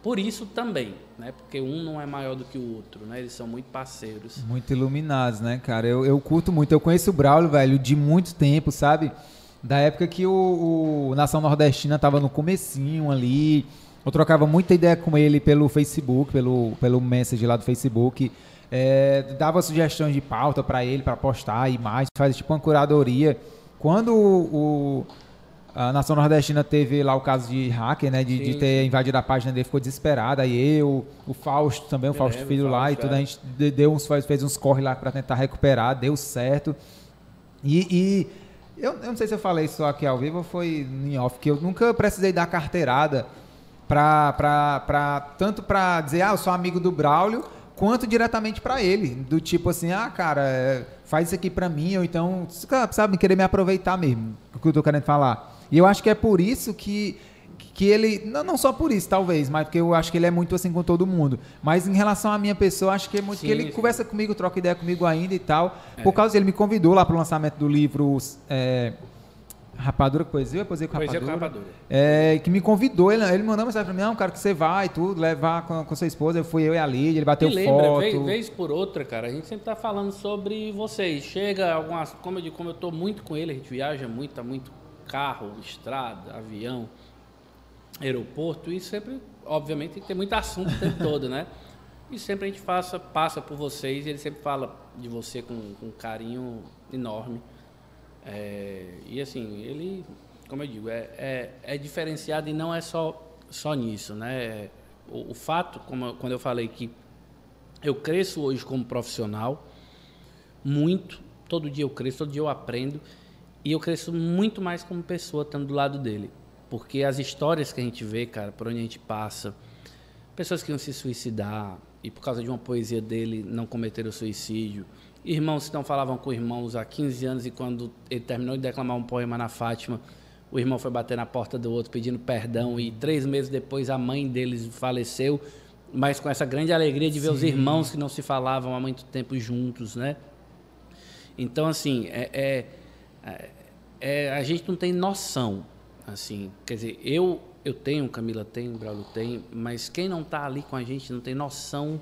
por isso também, né? Porque um não é maior do que o outro, né? Eles são muito parceiros. Muito iluminados, né, cara? Eu, eu curto muito. Eu conheço o Braulio, velho, de muito tempo, sabe? Da época que o, o Nação Nordestina tava no comecinho ali. Eu trocava muita ideia com ele pelo Facebook, pelo, pelo message lá do Facebook. É, dava sugestões de pauta pra ele, pra postar imagens, faz tipo uma curadoria. Quando o, a Nação Nordestina teve lá o caso de hacker, né? De, de ter invadido a página dele, ficou desesperado. Aí eu, o Fausto também, o Fausto lembro, Filho lá e tudo, é. a gente de- deu uns, fez uns corre lá pra tentar recuperar, deu certo. E, e eu, eu não sei se eu falei isso aqui ao vivo ou foi em off, que eu nunca precisei dar carteirada pra, pra, pra, tanto pra dizer, ah, eu sou amigo do Braulio, quanto diretamente pra ele. Do tipo assim, ah, cara, é, faz isso aqui pra mim, ou então, sabe, querer me aproveitar mesmo, o que eu tô querendo falar. E eu acho que é por isso que, que ele, não, não só por isso, talvez, mas porque eu acho que ele é muito assim com todo mundo. Mas em relação à minha pessoa, acho que é muito Sim, que ele sim. conversa comigo, troca ideia comigo ainda e tal. Por causa dele, me convidou lá pro lançamento do livro é, Rapadura com Poesia, Poesia com Poesia Rapadura. com Rapadura. É, que me convidou, ele, ele mandou mensagem pra mim, não, cara, que você vai e tudo, levar com, com sua esposa. Eu fui eu e a Lídia, ele bateu e lembra, foto. vez, vez por outra, cara, a gente sempre tá falando sobre vocês. Chega algumas, como eu digo, como eu tô muito com ele, a gente viaja muito, tá muito carro, estrada, avião, aeroporto, e sempre, obviamente, tem que ter muito assunto o tempo todo, né? E sempre a gente passa, passa por vocês e ele sempre fala de você com, com um carinho enorme. É, e assim, ele, como eu digo, é, é, é diferenciado e não é só, só nisso, né? O, o fato, como quando eu falei que eu cresço hoje como profissional, muito, todo dia eu cresço, todo dia eu aprendo, e eu cresço muito mais como pessoa estando do lado dele. Porque as histórias que a gente vê, cara, por onde a gente passa, pessoas que iam se suicidar e por causa de uma poesia dele não cometeram suicídio, irmãos que não falavam com irmãos há 15 anos e quando ele terminou de declamar um poema na Fátima, o irmão foi bater na porta do outro pedindo perdão e três meses depois a mãe deles faleceu, mas com essa grande alegria de ver os irmãos que não se falavam há muito tempo juntos, né? Então, assim, é, é- é- é- a gente não tem noção, assim, quer dizer, eu eu tenho, Camila tem, Braulio tem, mas quem não está ali com a gente não tem noção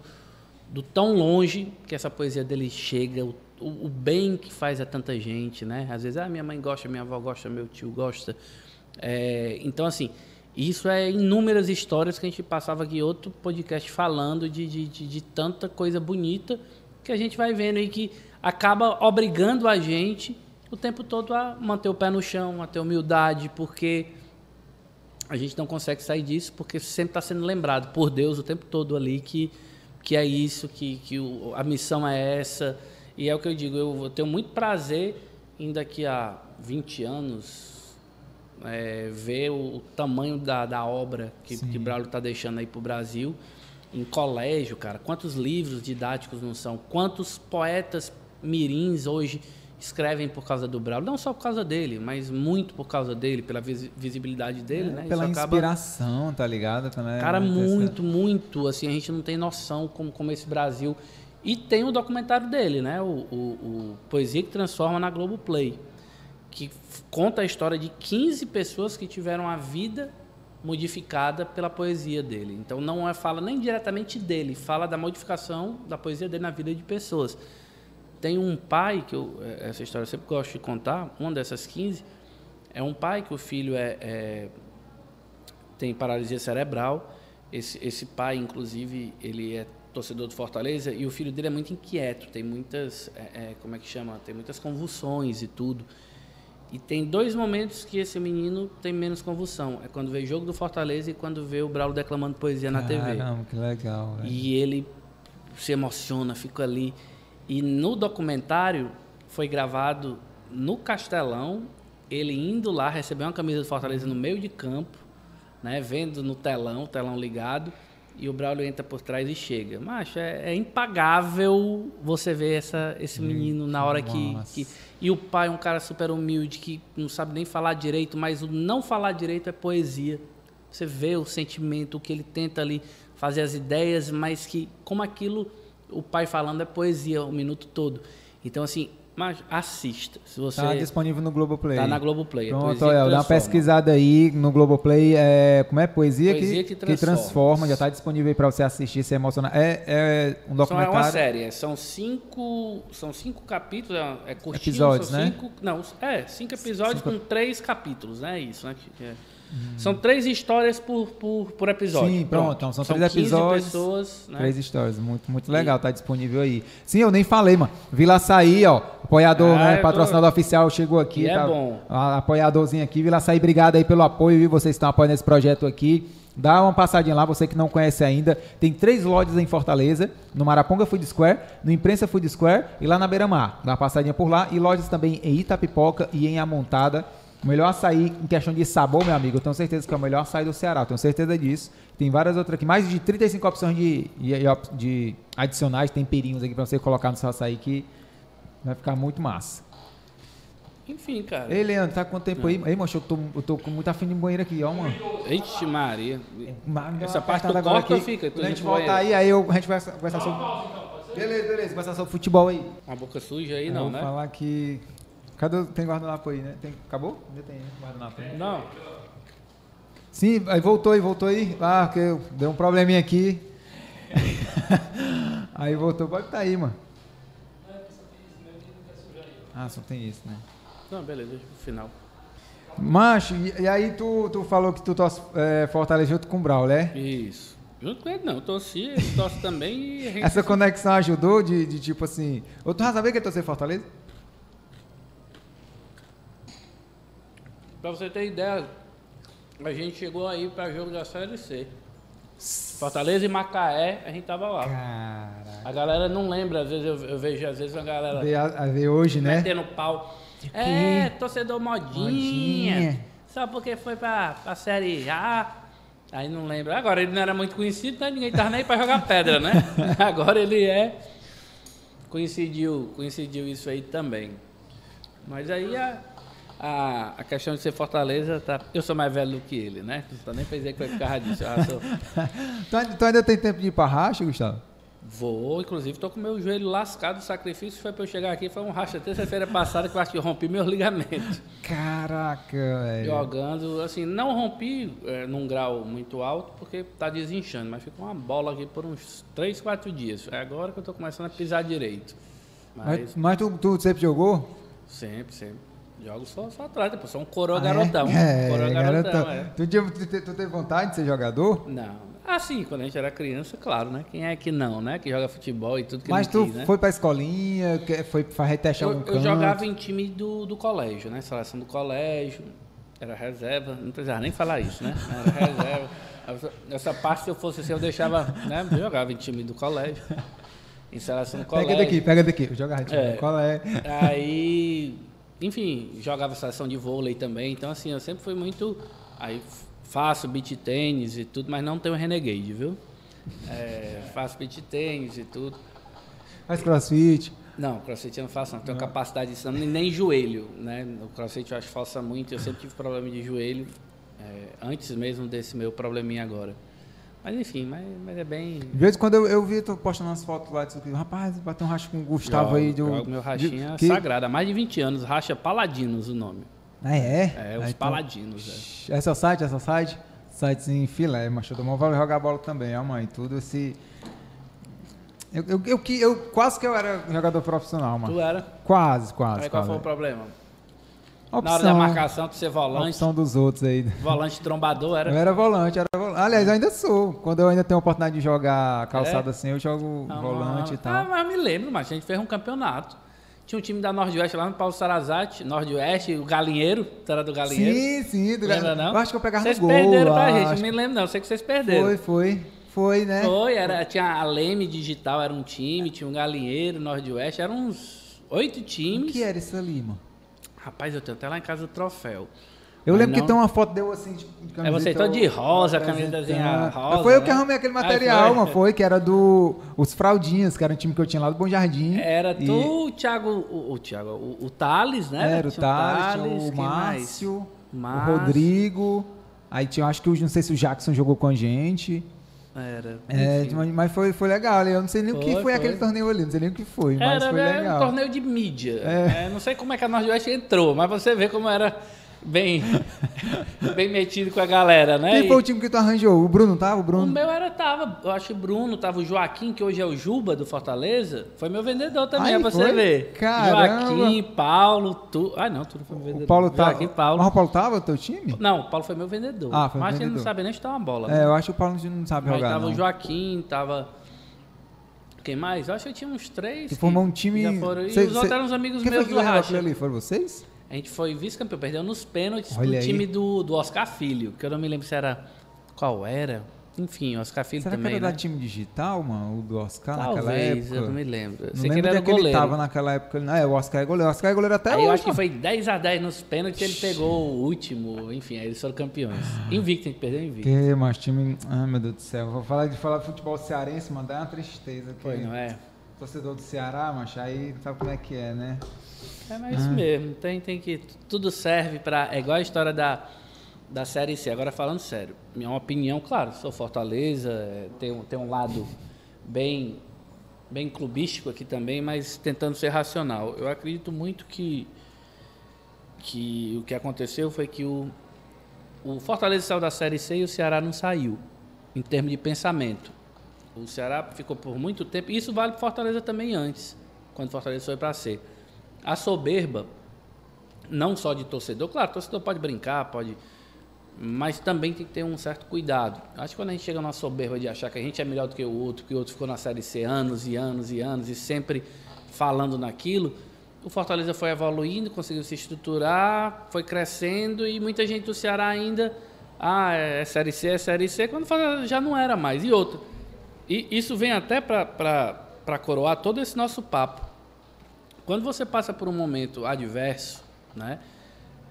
do tão longe que essa poesia dele chega, o, o- o bem que faz a tanta gente, né? Às vezes, ah, minha mãe gosta, minha avó gosta, meu tio gosta. É, então, assim, isso é inúmeras histórias que a gente passava aqui outro podcast falando de, de, de, de tanta coisa bonita que a gente vai vendo e que acaba obrigando a gente o tempo todo a manter o pé no chão, a ter humildade, porque a gente não consegue sair disso porque sempre está sendo lembrado por Deus o tempo todo ali que, que é isso, que, que o- a missão é essa. E é o que eu digo, eu vou- tenho muito prazer em daqui a 20 anos é, ver o, o tamanho da, da obra que, que Braulio está deixando aí para o Brasil. Em colégio, cara, quantos livros didáticos não são? Quantos poetas mirins hoje escrevem por causa do Braulio? Não só por causa dele, mas muito por causa dele, pela visi- visibilidade dele, né? É, Pela Isso acaba- inspiração, tá ligado? Também, Cara, né? muito, muito. Assim, a gente não tem noção como, como esse Brasil. E tem o documentário dele, né? O, o, o Poesia que Transforma na Globoplay. Que conta a história de 15 pessoas que tiveram a vida modificada pela poesia dele. Então não é fala nem diretamente dele, fala da modificação da poesia dele na vida de pessoas. Tem um pai que eu, eh, essa história eu sempre gosto de contar, uma dessas 15, é um pai que o filho é- é tem paralisia cerebral. Esse, esse pai, inclusive, ele é torcedor do Fortaleza, e o filho dele é muito inquieto, tem muitas, é, é, como é que chama? Tem muitas convulsões e tudo. E tem dois momentos que esse menino tem menos convulsão. É quando vê jogo do Fortaleza e quando vê o Braulo declamando poesia na TV. Caramba, que legal. velho. E ele se emociona, fica ali. E no documentário foi gravado no Castelão, ele indo lá receber uma camisa do Fortaleza no meio de campo, né, vendo no telão, telão ligado, e o Braulio entra por trás e chega. Macho, é, é impagável você ver essa, esse menino na hora que, que. E o pai é um cara super humilde, que não sabe nem falar direito, mas o não falar direito é poesia. Você vê o sentimento, o que ele tenta ali fazer as ideias, mas que, como aquilo, o pai falando é poesia o minuto todo. Então, assim, mas assista. Se você Tá disponível no Globoplay. tá na Globoplay. é Pronto, que dá uma Transforma. pesquisada aí no Globoplay. É, como é? Poesia, Poesia que, que que transforma. transforma. Já está disponível aí para você assistir, se emocionar. É, é um São, é documentário. uma série, é, são cinco, são cinco capítulos, é, é curtinho, Episódios, são né? Cinco, não, é, cinco episódios Cinco- com três capítulos, né? Isso, né? que- é. São três histórias por, por, por episódio. Sim, pronto, então são três 15 episódios, pessoas, né? Três histórias, muito, muito legal, tá disponível aí. Sim, eu nem falei, mano. Vila Açaí, ó, apoiador, Ah, né, tô- patrocinador oficial, chegou aqui. E é tá, bom. a- Apoiadorzinho aqui, Vila Açaí, obrigado aí pelo apoio, viu? Vocês estão apoiando esse projeto aqui. Dá uma passadinha lá, você que não conhece ainda. Tem três lojas em Fortaleza, no Maraponga Food Square, no Imprensa Food Square e lá na Beira Mar. Dá uma passadinha por lá. E lojas também em Itapipoca e em Amontada. O melhor açaí em questão de sabor, meu amigo, eu tenho certeza que é o melhor açaí do Ceará, eu tenho certeza disso. Tem várias outras aqui, mais de 35 opções de, de, de adicionais, temperinhos aqui pra você colocar no seu açaí que vai ficar muito massa. Enfim, cara. Ei, Leandro, tá com quanto tempo aí? Ei, moço, eu tô, eu tô com muita fim de banheiro aqui, ó, mano. Ixi, Maria. Mas Essa uma parte apertada agora aqui. fica? Quando a gente voltar aí, aí eu, a gente vai conversar sobre... Beleza, beleza, conversar sobre futebol aí. Uma boca suja aí, Eu não, vou né? falar que... Cadê? Tem guardanapo aí, né? Tem... Acabou? Ainda tem né? guardanapo aí. Não. Sim, aí voltou aí, voltou aí. Ah, que eu- deu um probleminha aqui. aí voltou, pode estar aí, mano. Ah, só tem isso, né? Não, beleza, deixa pro final. Macho, e, aí tu, tu falou que tu torce é, Fortaleza junto com o Brawl, né? Isso. Junto com ele, não. Eu torci, ele torce também e a gente Essa conexão ajudou de, de tipo assim. Ou tu já sabia que ia torcer Fortaleza? Pra você ter ideia, a gente chegou aí pra jogo da Série C. Fortaleza e Macaé, a gente tava lá. Caraca. A galera não lembra, às vezes eu, eu vejo, às vezes a galera a, ver hoje, né? metendo pau. É, torcedor modinha. Modinha. Só porque foi pra, pra Série A. Aí não lembra. Agora ele não era muito conhecido, né? ninguém tava nem pra jogar pedra, né? Agora ele é. Coincidiu, coincidiu isso aí também. Mas aí a, a, a questão de ser Fortaleza, tá, eu sou mais velho do que ele, né? Então nem pensei que foi por causa disso. Sou- tu, ainda- tu ainda tem tempo de ir pra racha, Gustavo? Vou, inclusive, tô com meu joelho lascado. O sacrifício foi pra eu chegar aqui. Foi um racha terça-feira passada que eu acho que rompi meus ligamentos. Caraca, velho. Jogando, assim, não rompi é, num grau muito alto porque tá desinchando, mas ficou uma bola aqui por uns 3, 4 dias. É agora que eu tô começando a pisar direito. Mas, Mas, mas tu, tu sempre jogou? sempre, sempre. Jogo só, só atleta, pô. Sou um coroa Ah, garotão. É, coroa é garotão, garotão. é. Tu, tu, te- tu teve vontade de ser jogador? Não. Assim, quando a gente era criança, claro, né? Quem é que não, né? Que joga futebol e tudo que Mas tu quis, né? foi pra escolinha, foi pra retestar Eu, algum eu canto? jogava em time do, do colégio, né? Seleção do colégio, era reserva, não precisava nem falar isso, né? Era reserva. Essa- Essa parte, se eu fosse assim, eu deixava, né? Eu jogava em time do colégio, em seleção do colégio. Pega daqui, pega daqui. Eu jogava de É. Qual é? Aí, enfim, jogava seleção de vôlei também. Então, assim, eu sempre fui muito. Aí faço beat tênis e tudo, mas não tenho renegade, viu? É, faço beat tênis e tudo. Faz crossfit. Não, crossfit eu não faço, não. Tenho capacidade disso, não, nem, nem joelho, né? O crossfit eu acho que força muito. Eu sempre tive problema de joelho, é, antes mesmo desse meu probleminha agora. Mas enfim, mas, mas é bem. De vez em quando eu, eu vi tu postando umas fotos lá, disse, rapaz, bateu um racha com o Gustavo aí. Do, jogo meu rachinha de- que- sagrado, há mais de 20 anos, racha Paladinos o nome. Ah, é? É, os Ah, então- Paladinos, é. Essa site, essa site? Sites em filé, eu dou maior valor jogar bola também, ó, mãe. Tudo esse. Eu, eu, eu, eu quase que eu era jogador profissional, mano. Tu era? Quase, quase. Aí qual foi o problema? Na hora da Opção. marcação, tu ser volante, opção dos outros aí. volante trombador, era. Eu era volante, era volante. Aliás, eu ainda sou. Quando eu ainda tenho a oportunidade de jogar calçado assim, eu jogo Ah, volante e ah, tal. mas me lembro, mas a gente fez um campeonato. Tinha um time da Nordeste lá no Paulo Sarazate, Nordeste, o Galinheiro, tu era do Galinheiro. Sim, sim. Do... Lembra não? Eu acho que eu pegava Vocês no gol. perderam pra gente, acho. não me lembro não, eu sei que vocês perderam. Foi, foi. Foi, né? Foi, era, tinha a Leme Digital, era um time, tinha um Galinheiro, Nordeste, eram uns oito O times. que era isso ali, mano? Rapaz, eu tenho até lá em casa o troféu. Eu Mas lembro não- que tem uma foto deu assim de de É você todo de rosa, apresentando. rosa, Foi eu né? que arrumei aquele Ah, material, foi? mano. Foi, que era do. Os Fraldinhas, que era um time que eu tinha lá do Bom Jardim. Era E- tu, o Thiago, o, o Thiago, o, o Thales, né? Era o Thales, o quem mais? Márcio, o Márcio. Rodrigo. Aí tinha, acho que o- não sei se o Jackson jogou com a gente. Era. É, mas, mas foi, foi legal. Eu não sei nem o que Foi, foi, foi. aquele torneio ali, não sei nem o que foi, mas Era foi né, um legal. torneio de mídia. É, não sei como é que a Nordeste entrou, mas você vê como era bem, bem metido com a galera, né? Quem foi o time que tu arranjou? O Bruno tava? O o Bruno? meu era, tava, eu acho que o Bruno, tava o Joaquim, que hoje é o Juba do Fortaleza, foi meu vendedor também, Ai, é pra foi? você ver. Caramba. Joaquim, Paulo, tu. Ah, não, tu não foi meu vendedor. O Paulo tava. Joaquim, Paulo. Mas o Paulo tava teu time? Não, o Paulo foi meu vendedor. Ah, foi mas ele não vendedor. sabe nem chutar uma bola. É, eu acho que o Paulo não sabe Mas jogar. tava não. o Joaquim, tava. Quem mais? Eu acho que tinha uns três. Que que formou um time. Foram... E Cê- os outros cê- eram uns amigos Quem foi meus que do Racha. ali? Foram vocês? A gente foi vice-campeão, perdeu nos pênaltis Olha pro aí. time do, do Oscar Filho, que eu não me lembro se era. Qual era? Enfim, o Oscar Filho Será também. que era né? da time digital, mano? O do Oscar naquela Talvez, época? eu não me lembro. Eu Não sei que lembro ele era que ele goleiro. tava naquela época. Não, é, o Oscar é goleiro. O Oscar é goleiro até Aí hoje. eu acho que mano. foi 10 a 10 nos pênaltis ele pegou o último. Enfim, aí eles foram campeões. Invicto, a gente perdeu invicto. Que, mas time. Ai, meu Deus do céu. Vou falar de falar de futebol cearense, mano. Dá uma tristeza. Que Foi, não é? Torcedor do Ceará, macho, aí sabe como é que é, né? É, mas isso mesmo. Tem, tem que. Tudo serve para. É igual a história da, da Série C. Agora, falando sério, minha opinião, claro, sou Fortaleza, é, tem, um- tem um lado bem, bem clubístico aqui também, mas tentando ser racional. Eu acredito muito que, que o que aconteceu foi que o, o Fortaleza saiu da Série C e o Ceará não saiu, em termos de pensamento. O Ceará ficou por muito tempo, e isso vale para Fortaleza também antes, quando Fortaleza foi para C. A soberba, não só de torcedor, claro, torcedor pode brincar, pode. Mas também tem que ter um certo cuidado. Acho que quando a gente chega numa soberba de achar que a gente é melhor do que o outro, que o outro ficou na Série C anos e anos e anos e sempre falando naquilo, o Fortaleza foi evoluindo, conseguiu se estruturar, foi crescendo e muita gente do Ceará ainda. Ah, é Série C, é Série C, quando já não era mais. E outra. E isso vem até para coroar todo esse nosso papo. Quando você passa por um momento adverso, né?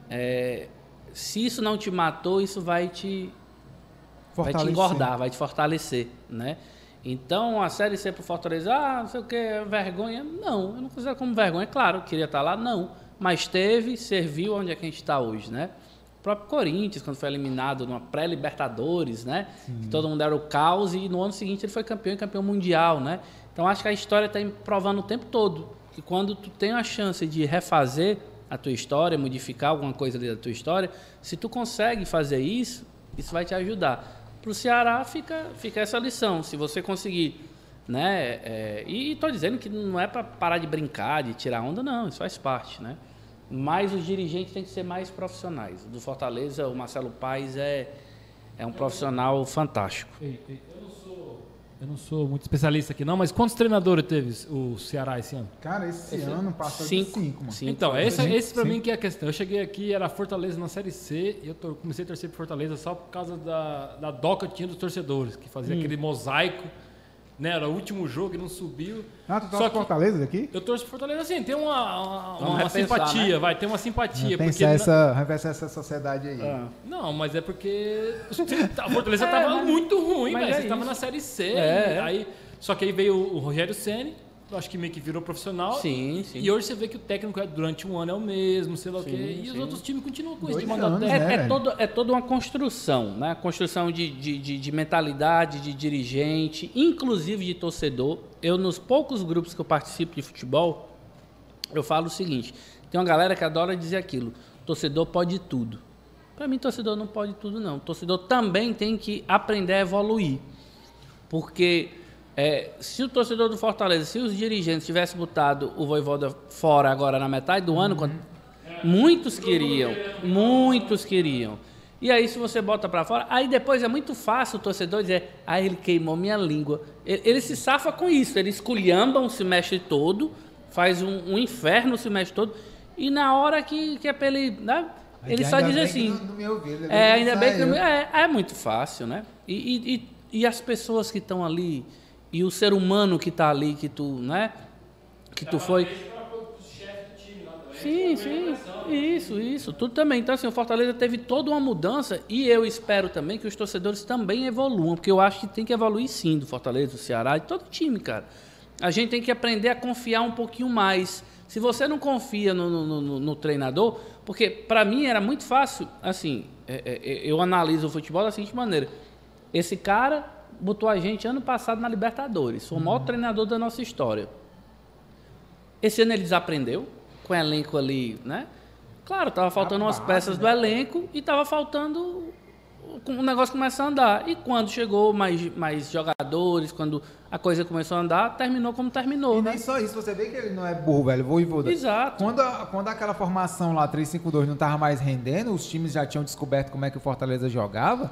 é, se isso não te matou, isso vai te, vai te engordar, vai te fortalecer, né? Então, a Série C pro Fortaleza, ah, não sei o que, é vergonha. Não, eu não considero como vergonha. Claro, eu queria estar lá, não. Mas teve, serviu onde é que a gente está hoje, né? O próprio Corinthians, quando foi eliminado numa pré-Libertadores, né? Todo mundo era o caos e no ano seguinte ele foi campeão e campeão mundial, né? Então, acho que a história está provando o tempo todo que quando tu tem a chance de refazer a tua história, modificar alguma coisa ali da tua história, se tu consegue fazer isso, isso vai te ajudar. Para o Ceará fica, fica essa lição. Se você conseguir, né? é, e estou dizendo que não é para parar de brincar, de tirar onda, não. Isso faz parte, né? Mas os dirigentes têm que ser mais profissionais. Do Fortaleza, o Marcelo Paes é, é um profissional fantástico. Ei, ei, Eu não, sou, muito especialista aqui, não, mas quantos treinadores teve o Ceará esse ano? Cara, esse ano passou Cinco. de cinco, mano. Cinco. Então, esse, esse pra sim. mim que é a questão. Eu cheguei aqui, era Fortaleza na Série C, e eu comecei a torcer por Fortaleza só por causa da, da dó que tinha dos torcedores, que Hum. fazia aquele mosaico, né? Era o último jogo e não subiu. Ah, tu Só tá que- Fortaleza daqui? Eu torço por Fortaleza, assim, tem uma, uma, uma repensar, simpatia, né? vai, tem uma simpatia. Pensa porque na- essa, repensar essa sociedade aí. Ah. Não, mas é porque a Fortaleza tava muito ruim, mas velho. é Você tava isso. na Série C. É, é. Aí, só que aí veio o Rogério Ceni, acho que meio que virou profissional. Sim, sim. E hoje você vê que o técnico é, durante um ano é o mesmo, sei lá o Sim, quê. E os sim. outros times continuam com isso de mandato anos, técnico. né? É, é, todo, é toda uma construção, né? Construção de, de, de, de mentalidade, de dirigente, inclusive de torcedor. Eu, nos poucos grupos que eu participo de futebol, eu falo o seguinte: tem uma galera que adora dizer aquilo: torcedor pode tudo. Para mim, torcedor não pode tudo, não. Torcedor também tem que aprender a evoluir. Porque é, se o torcedor do Fortaleza, se os dirigentes tivessem botado o Voivoda fora agora na metade do ano, quando Muitos queriam, muitos queriam. E aí, se você bota para fora, aí depois é muito fácil o torcedor dizer, ah, ele queimou minha língua. Ele, ele se safa com isso, ele esculhamba um semestre todo, faz um, um inferno o semestre todo, e na hora que, que é pra ele. Né, ele só diz bem que assim. não- não É, não ainda bem que. saiu. É, é muito fácil, né? E, e, e, e as pessoas que estão ali, e o ser humano que está ali, que tu, né? Que tu foi. Sim, sim. Isso, isso. Tudo também. Então, assim, o Fortaleza teve toda uma mudança e eu espero também que os torcedores também evoluam, porque eu acho que tem que evoluir sim do Fortaleza, do Ceará, de todo time, cara. A gente tem que aprender a confiar um pouquinho mais. Se você não confia no, no- no- no treinador, porque para mim era muito fácil, assim, é- é- é- eu analiso o futebol da seguinte maneira: esse cara botou a gente ano passado na Libertadores, foi o maior treinador da nossa história. Esse ano ele desaprendeu, com o elenco ali, né? Claro, tava faltando umas peças do elenco e tava faltando o negócio começar a andar. E quando chegou mais, mais jogadores, quando a coisa começou a andar, terminou como terminou, E né? nem só isso, você vê que ele não é burro, velho. Voivoda. Exato. Quando, a- quando aquela formação lá, 3-5-2, não tava mais rendendo, os times já tinham descoberto como é que o Fortaleza jogava.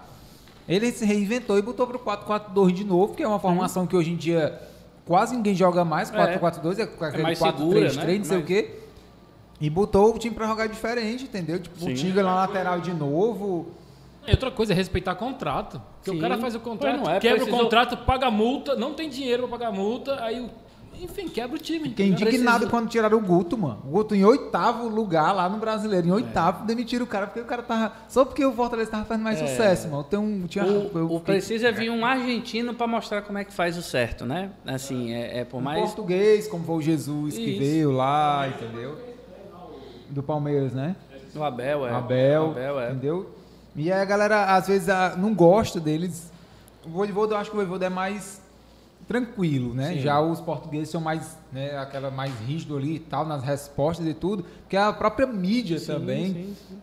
Ele se reinventou e botou pro 4-4-2 de novo, que é uma formação que hoje em dia quase ninguém joga mais. 4-4-2 é, com aquele mais 4-3-3, segura, né? não sei o quê. E botou o time pra jogar diferente, entendeu? Tipo, o Tinga na lateral de novo. E outra coisa é respeitar contrato. Porque Sim. o cara faz o contrato, é, quebra precisou- o contrato, paga multa, não tem dinheiro pra pagar multa, aí, o- enfim, quebra o time. Fiquei indignado Precisa- quando tiraram o Guto, mano. O Guto em oitavo lugar lá no brasileiro. Em É. oitavo, demitiram o cara, porque o cara tava. Só porque o Fortaleza tava fazendo mais sucesso, mano. Tem um. Tinha, eu É. O, o fiquei- precisa vir um argentino para mostrar como é que faz o certo, né? Assim, é, é por um mais. português, como foi o Jesus que Isso. veio lá, entendeu? Do Palmeiras, né? O Abel, é. Abel, O Abel, é. entendeu? E aí a galera, às vezes, não gosta deles. O Voivoda, eu acho que o Voivoda é mais tranquilo, né? Sim. Já os portugueses são mais, né, aquela mais rígido ali e tal, nas respostas e tudo, porque a própria mídia também Sim, sim.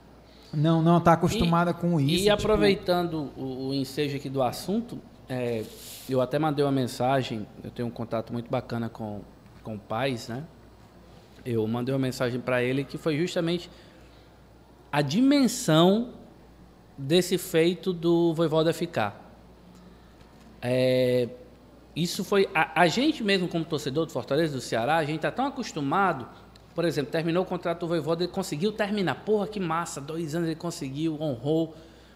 não não tá acostumada com isso. E tipo, aproveitando o, o ensejo aqui do assunto, é, eu até mandei uma mensagem, eu tenho um contato muito bacana com, com pais, né? Eu mandei uma mensagem para ele que foi justamente a dimensão desse feito do Voivoda ficar. É, isso foi. A, a gente mesmo, como torcedor do Fortaleza, do Ceará, a gente está tão acostumado. Por exemplo, terminou o contrato do Voivoda, ele conseguiu terminar. Porra, que massa! Dois anos ele conseguiu, honrou,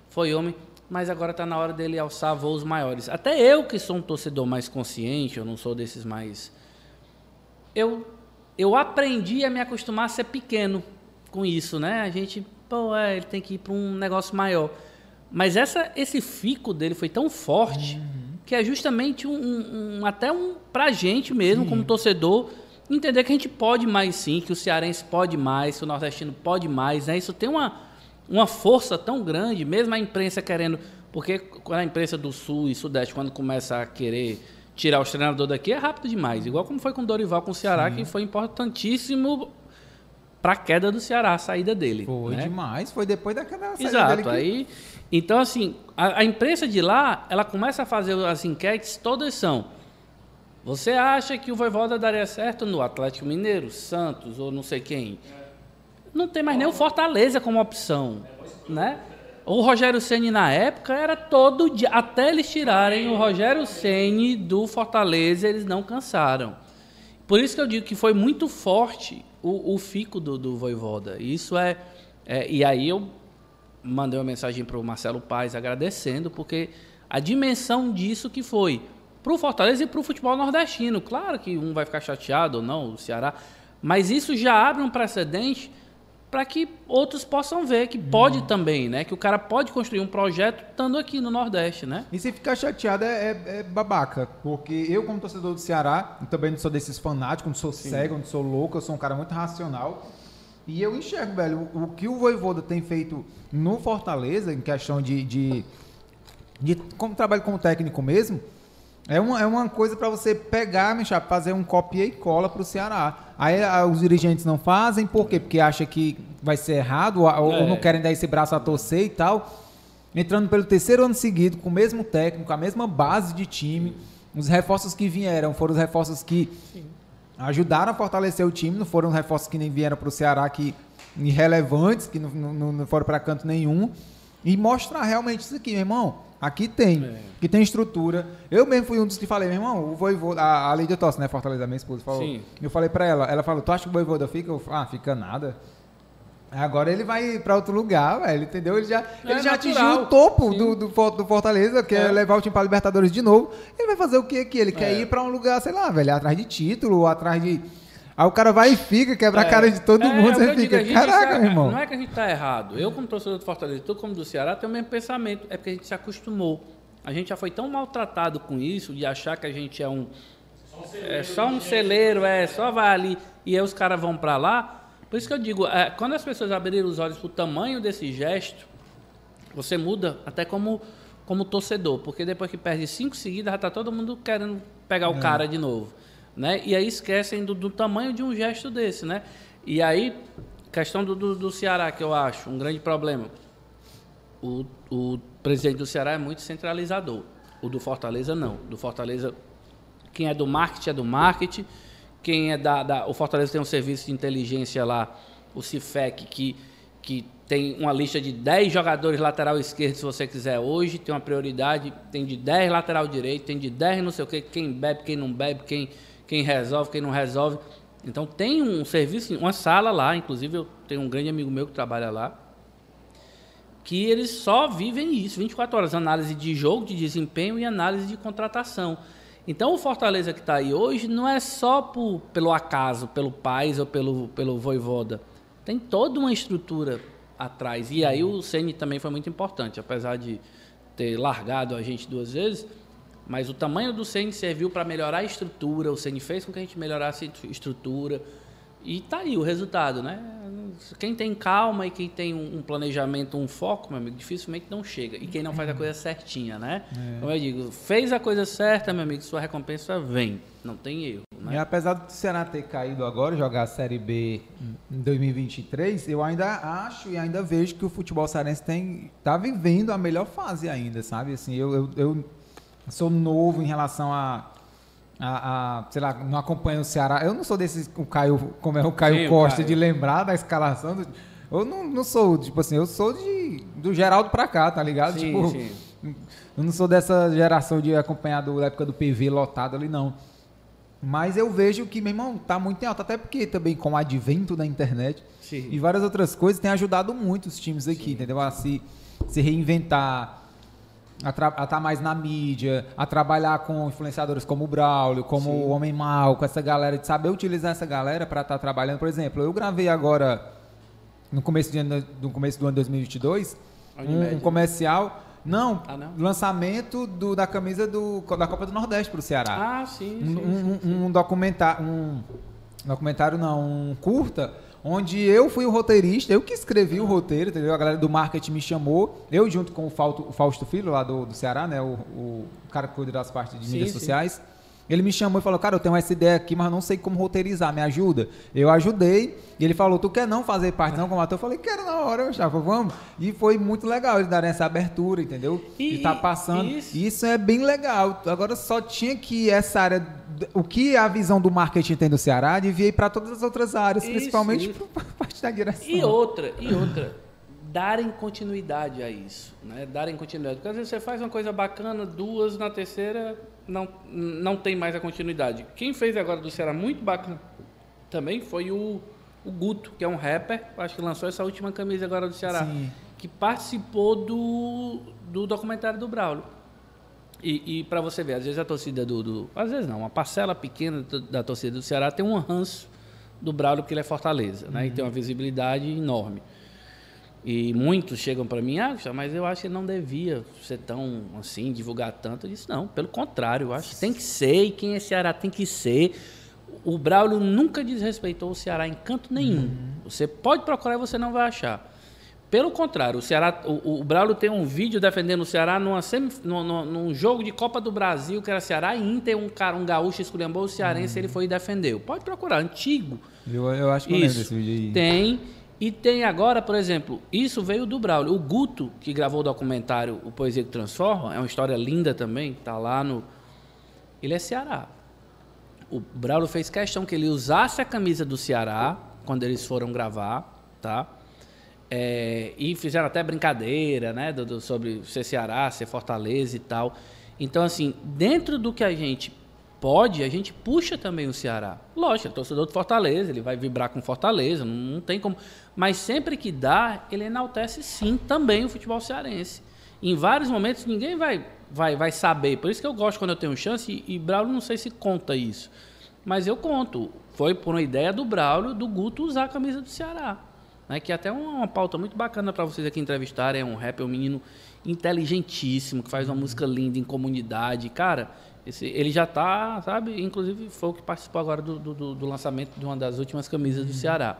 foi homem. Mas agora está na hora dele alçar voos maiores. Até eu, que sou um torcedor mais consciente, eu não sou desses mais. Eu, eu aprendi a me acostumar a ser pequeno com isso, né? A gente, pô, é, ele tem que ir para um negócio maior. Mas essa, esse fico dele foi tão forte que é justamente um, um- um- até um pra gente mesmo, como torcedor, entender que a gente pode mais sim, que o cearense pode mais, que o nordestino pode mais, né? Isso tem uma, uma força tão grande, mesmo a imprensa querendo, porque quando a imprensa do sul e sudeste, quando começa a querer tirar os treinadores daqui, é rápido demais. Igual como foi com o Dorival com o Ceará, que foi importantíssimo para a queda do Ceará, a saída dele. Foi né? demais, foi depois daquela saída Exato. dele que- Aí, então, assim, a, a imprensa de lá, ela começa a fazer as enquetes, todas são. Você acha que o Voivoda daria certo no Atlético Mineiro, Santos ou não sei quem? Não tem mais nem o Fortaleza como opção, né? O Rogério Ceni na época era todo dia, até eles tirarem o Rogério Ceni do Fortaleza, eles não cansaram. Por isso que eu digo que foi muito forte o, o fico do, do Voivoda. Isso é, é- E aí eu mandei uma mensagem para o Marcelo Paes agradecendo, porque a dimensão disso que foi para o Fortaleza e para o futebol nordestino. Claro que um vai ficar chateado ou não, o Ceará, mas isso já abre um precedente para que outros possam ver que pode também, né? Que o cara pode construir um projeto estando aqui no Nordeste, né? E se ficar chateado é, é- é babaca. Porque eu, como torcedor do Ceará, também não sou desses fanáticos, não sou cego, não sou louco, eu sou um cara muito racional. E eu enxergo, velho, o, o que o Voivoda tem feito no Fortaleza, em questão de. de, de como trabalho como técnico mesmo, é uma, é uma coisa para você pegar, chapa, fazer um copia e cola pro Ceará. Aí ah, os dirigentes não fazem, por quê? Porque acha que vai ser errado, ou, ou É. não querem dar esse braço a torcer e tal. Entrando pelo terceiro ano seguido, com o mesmo técnico, a mesma base de time. Os reforços que vieram foram os reforços que ajudaram a fortalecer o time, não foram os reforços que nem vieram para o Ceará que irrelevantes, que não, não, não foram para canto nenhum, e mostrar realmente isso aqui, meu irmão. Aqui tem, É. que tem estrutura. Eu mesmo fui um dos que falei, meu irmão, o Voivoda, a, a Lídia Tosse, né, Fortaleza, minha esposa, falou. Sim. Eu falei pra ela, ela falou, tu acha que o Voivoda fica? Eu, ah, fica nada. Agora ele vai pra outro lugar, velho, entendeu? Ele já, ele já atingiu o topo Sim. do, do, do Fortaleza, que é. É. levar o time pra Libertadores de novo. Ele vai fazer o que aqui? Ele quer É. ir pra um lugar, sei lá, velho, atrás de título, ou atrás de... Aí o cara vai e fica, quebra a cara de todo É, mundo, é você digo, fica, gente caraca, meu irmão. Não é que a gente está errado. Eu, como torcedor do Fortaleza, tu como do Ceará, tenho o mesmo pensamento. É porque a gente se acostumou. A gente já foi tão maltratado com isso, de achar que a gente é um. É só um celeiro, é, só vai ali e aí os caras vão para lá. Por isso que eu digo, é, quando as pessoas abrirem os olhos para o tamanho desse gesto, você muda até como, como torcedor, porque depois que perde cinco seguidas, já está todo mundo querendo pegar o cara de novo. Né? E aí esquecem do, do tamanho de um gesto desse. Né? E aí, questão do, do, do Ceará, que eu acho um grande problema. O, o presidente do Ceará é muito centralizador. O do Fortaleza, não. Do Fortaleza, quem é do marketing é do marketing. Quem é da, da- O Fortaleza tem um serviço de inteligência lá, o CIFEC, que, que tem uma lista de 10 jogadores lateral esquerdo, se você quiser hoje, tem uma prioridade, tem de 10 lateral direito, tem de 10 não sei o quê, quem bebe, quem não bebe, quem, quem resolve, quem não resolve. Então tem um serviço, uma sala lá, inclusive eu tenho um grande amigo meu que trabalha lá, que eles só vivem isso, 24 horas, análise de jogo, de desempenho e análise de contratação. Então o Fortaleza que está aí hoje não é só por, pelo acaso, pelo Paz ou pelo, pelo Voivoda. Tem toda uma estrutura atrás. E aí o Ceni também foi muito importante, apesar de ter largado a gente duas vezes, mas o tamanho do Ceni serviu para melhorar a estrutura, o Ceni fez com que a gente melhorasse a estrutura. E tá aí o resultado, né? Quem tem calma e quem tem um planejamento, um foco, meu amigo, dificilmente não chega. E quem não faz a coisa certinha, né? Como eu digo, fez a coisa certa, meu amigo, sua recompensa vem. Não tem erro, E né? apesar do Ceará ter caído agora, jogar a Série B em 2023, eu ainda acho e ainda vejo que o futebol cearense tem, tá vivendo a melhor fase ainda, sabe? Assim, eu, eu, eu sou novo em relação a, a, a, sei lá, não acompanho o Ceará. Eu não sou desses, o Caio, como é o Caio Sim, Costa, Caio. de lembrar da escalação. do- eu não, não sou, tipo assim, eu sou de, do Geraldo pra cá, tá ligado? Sim, tipo, sim. eu não sou dessa geração de acompanhar do- da época do PV lotado ali, não. Mas eu vejo que, meu irmão, tá muito em alta. Até porque também com o advento da internet Sim. e várias outras coisas tem ajudado muito os times aqui, entendeu? A se, se reinventar, a estar mais na mídia, a trabalhar com influenciadores como o Braulio, como o Homem Mal, com essa galera, de saber utilizar essa galera para estar trabalhando. Por exemplo, eu gravei agora, no começo, de ano, no começo do ano 2022, um, Unimed. um comercial. Não, Ah, não? lançamento do- da camisa do, da Copa do Nordeste para o Ceará Ah, sim, um, sim, um- sim, um documentário, um documentário não, um curta, onde eu fui o roteirista, eu que escrevi o roteiro, entendeu? A galera do marketing me chamou, eu junto com o Fausto, o Fausto Filho lá do, do Ceará, né? O, o cara que cuida das partes de Sim, mídias sim. sociais. Ele me chamou e falou, cara, eu tenho essa ideia aqui, mas não sei como roteirizar, me ajuda. Eu ajudei, e ele falou, tu quer não fazer parte não como ator? Eu falei, quero na hora, eu vamos. E foi muito legal eles darem essa abertura, entendeu? E- E, tá passando. isso- Isso é bem legal. Agora só tinha que essa área, o que a visão do marketing tem do Ceará, devia ir para todas as outras áreas, Isso, principalmente para parte da direção. E outra, e outra, darem continuidade a isso, né? Darem continuidade. Porque às vezes você faz uma coisa bacana, duas, na terceira não, não tem mais a continuidade. Quem fez agora do Ceará muito bacana também foi o, o Guto, que é um rapper, acho que lançou essa última camisa agora do Ceará, Sim. que participou do, do documentário do Braulio. E, e para você ver, às vezes a torcida do, do- Às vezes não, uma parcela pequena da torcida do Ceará tem um ranço do Braulio porque ele é Fortaleza, né? E tem uma visibilidade enorme. E muitos chegam para mim, ah, mas eu acho que não devia ser tão assim, divulgar tanto. Eu disse, não, pelo contrário, eu acho que tem que ser, e quem é Ceará tem que ser. O Braulio nunca desrespeitou o Ceará em canto nenhum. Você pode procurar e você não vai achar. Pelo contrário, o Ceará, o, o Braulio tem um vídeo defendendo o Ceará numa semi, num, num- jogo de Copa do Brasil, que era Ceará e Inter, um cara, um gaúcho esculhambou o cearense, ele foi e defendeu. Pode procurar, antigo. Eu, eu acho que eu lembro Isso. desse vídeo aí. Tem. E tem agora, por exemplo, isso veio do Braulio. O Guto, que gravou o documentário O Poesia que Transforma, é uma história linda também, tá lá no. Ele é Ceará. O Braulio fez questão que ele usasse a camisa do Ceará quando eles foram gravar. tá? É, e fizeram até brincadeira, né, do, do- sobre ser Ceará, ser Fortaleza e tal. Então, assim, dentro do que a gente pode, a gente puxa também o Ceará. Lógico, ele é torcedor do Fortaleza, ele vai vibrar com Fortaleza, não, não tem como. Mas sempre que dá, ele enaltece sim também o futebol cearense. Em vários momentos ninguém vai, vai, vai saber. Por isso que eu gosto quando eu tenho chance, e, e Braulio não sei se conta isso. Mas eu conto. Foi por uma ideia do Braulio, do Guto usar a camisa do Ceará. Né? Que é até uma, uma pauta muito bacana para vocês aqui entrevistarem. É um rapper, um menino inteligentíssimo, que faz uma música linda em comunidade. Cara, esse, ele já tá, sabe? Inclusive foi o que participou agora do, do- do, lançamento de uma das últimas camisas do Ceará.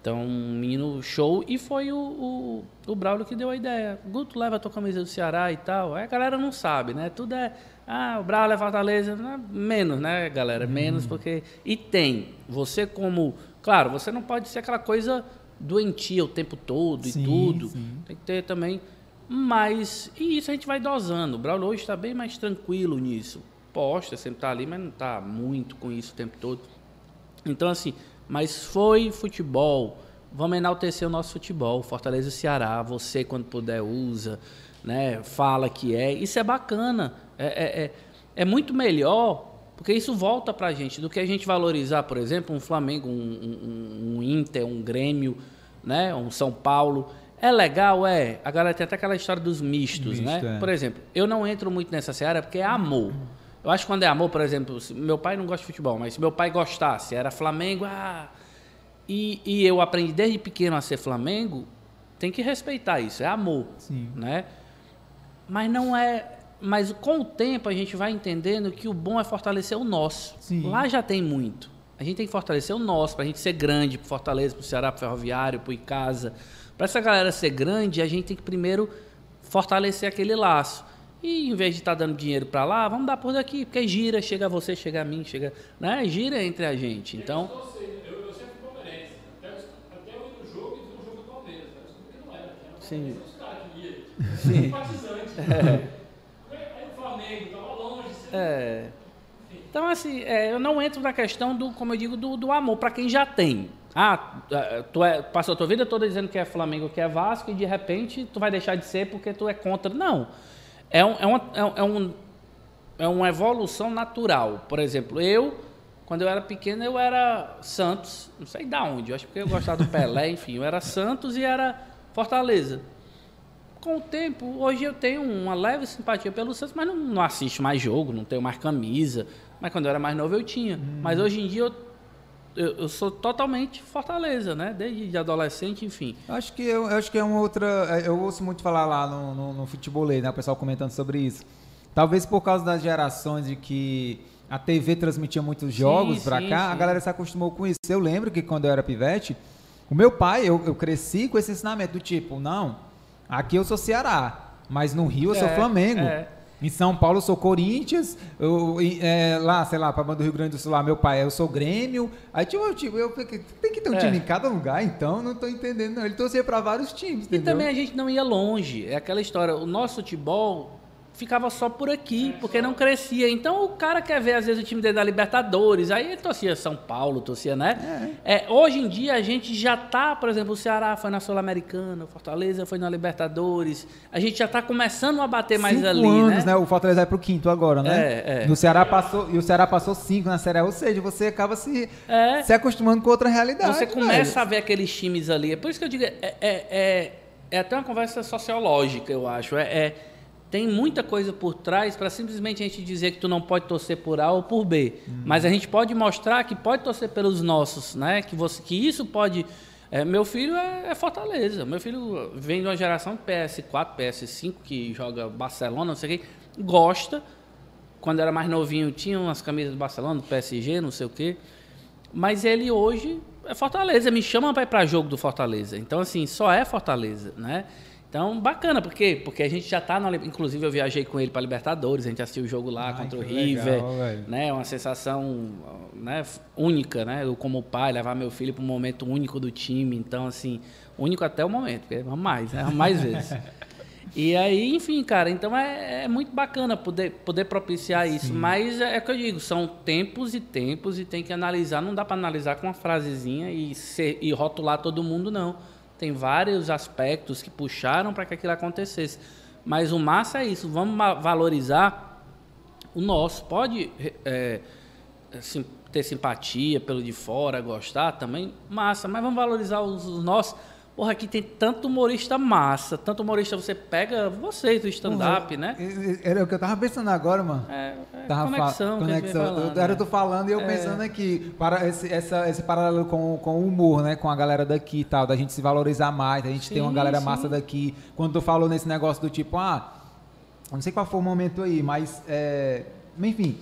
Então, um menino show. E foi o, o, o Braulio que deu a ideia. Guto, leva a tua camisa do Ceará e tal. Aí a galera não sabe, né? Tudo é... Ah, o Braulio é Fortaleza. Não é menos, né, galera? Menos porque... E tem. Você como... Claro, você não pode ser aquela coisa doentia o tempo todo Sim, e tudo. sim. Tem que ter também... Mas... E isso a gente vai dosando. O Braulio hoje está bem mais tranquilo nisso. Posta, sempre tá ali, mas não está muito com isso o tempo todo. Então, assim, mas foi futebol. Vamos enaltecer o nosso futebol. Fortaleza e Ceará. Você, quando puder, usa. Né? Fala que é. Isso é bacana. É, é, é, é muito melhor, porque isso volta pra gente, do que a gente valorizar, por exemplo, um Flamengo, um, um, um Inter, um Grêmio, né? um São Paulo. É legal, é. A galera tem até aquela história dos mistos, Misto, né? é. Por exemplo, eu não entro muito nessa seara porque é amor. Eu acho que quando é amor, por exemplo, meu pai não gosta de futebol, mas se meu pai gostasse, era Flamengo, ah, e, e eu aprendi desde pequeno a ser Flamengo, tem que respeitar isso, é amor, Sim. né? Mas não é, mas com o tempo a gente vai entendendo que o bom é fortalecer o nosso. Sim. Lá já tem muito. A gente tem que fortalecer o nosso, pra gente ser grande, pro Fortaleza, pro Ceará, pro Ferroviário, pro Icasa. Pra essa galera ser grande, a gente tem que primeiro fortalecer aquele laço. E em vez de estar dando dinheiro para lá, vamos dar por daqui, porque gira, chega a você, chega a mim, chega, né? Gira entre a gente. Então, Eu eu sempre palmeirense. Até, eu- até eu ir no jogo e vi jogo do Palmeiras. né? Eu descobri que não era. Tinha Sim. Os caras que iam. Sim. Simpatizante. Flamengo tava longe. é, então assim, é, eu não entro na questão do, como eu digo, do, do amor para quem já tem. Ah, é, tu é, passou a tua vida toda dizendo que é Flamengo, que é Vasco, e de repente tu vai deixar de ser porque tu é contra. Não. É, um, é, uma, é, um- é um, é uma evolução natural. Por exemplo, eu, quando eu era pequeno, eu era Santos, não sei da onde, eu acho que eu gostava do Pelé, enfim, eu era Santos e era Fortaleza. Com o tempo, hoje eu tenho uma leve simpatia pelo Santos, mas não, não assisto mais jogo, não tenho mais camisa. Mas quando eu era mais novo eu tinha. Mas hoje em dia eu, eu, eu sou totalmente Fortaleza, né? Desde de adolescente, enfim. Acho que eu, eu acho que é uma outra. é, Eu ouço muito falar lá no, no, no futebolê, né? O pessoal comentando sobre isso. Talvez por causa das gerações de que a TV transmitia muitos jogos pra sim, cá, a sim. galera se acostumou com isso. Eu lembro que quando eu era pivete, o meu pai, eu, eu cresci com esse ensinamento do tipo, não, aqui eu sou Ceará, mas no Rio eu sou É, Flamengo. é. Em São Paulo eu sou Corinthians, eu, e, é, lá, sei lá, pra banda do Rio Grande do Sul, lá, meu pai, eu sou Grêmio. Aí, tipo, eu, tipo, eu tem que ter um É. time em cada lugar, então, não tô entendendo. Não. Ele torcia pra vários times, E entendeu? também a gente não ia longe. É aquela história, o nosso futebol ficava só por aqui, porque não crescia. Então o cara quer ver, às vezes, o time dele da Libertadores, aí ele torcia São Paulo, torcia, né? É, hoje em dia a gente já tá, por exemplo, o Ceará foi na Sul-Americana, o Fortaleza foi na Libertadores. A gente já tá começando a bater mais cinco ali, anos, né? né? O Fortaleza vai pro quinto agora, né? É, é. No Ceará passou, e o Ceará passou cinco na Série A, ou seja, você acaba se, É. se acostumando com outra realidade. Você começa velho. a ver aqueles times ali. É por isso que eu digo, é, é, é, é até uma conversa sociológica, eu acho. É, é- tem muita coisa por trás para simplesmente a gente dizer que tu não pode torcer por A ou por B. Mas a gente pode mostrar que pode torcer pelos nossos, né? Que, você, que isso pode. é, meu filho é, é Fortaleza. Meu filho vem de uma geração de PS4, PS5, que joga Barcelona, não sei o quê. Gosta. Quando era mais novinho, tinha umas camisas do Barcelona, do PSG, não sei o quê. Mas ele hoje é Fortaleza, me chama para ir para jogo do Fortaleza. Então, assim, só é Fortaleza, né? Então, bacana, por quê? Porque a gente já tá na. Inclusive, eu viajei com ele para Libertadores, a gente assistiu o jogo lá Ai, contra o River. legal, né? Uma sensação né, única, né? Eu, como pai, levar meu filho para um momento único do time. Então, assim, único até o momento, porque vamos mais, né? Mais vezes. E aí, enfim, cara, então é, é muito bacana poder, poder propiciar isso. Mas é, é o que eu digo, são tempos e tempos e tem que analisar. Não dá para analisar com uma frasezinha e, ser, e rotular todo mundo, não. Tem vários aspectos que puxaram para que aquilo acontecesse. Mas o massa é isso, vamos valorizar o nosso. Pode é, ter simpatia pelo de fora, gostar também, massa, mas vamos valorizar os, os nossos. Porra, aqui tem tanto humorista massa, tanto humorista, você pega vocês do stand-up, né? Era o que eu tava pensando agora, mano. É, é Tava conexão, conexão. falando, eu, era né? tu falando e eu É. pensando aqui, para esse, essa, esse paralelo com, com o humor, né? Com a galera daqui e tal, da gente se valorizar mais, da gente ter uma Sim, galera sim. massa daqui. Quando tu falou nesse negócio do tipo, ah, eu não sei qual foi o momento aí, mas, é, enfim,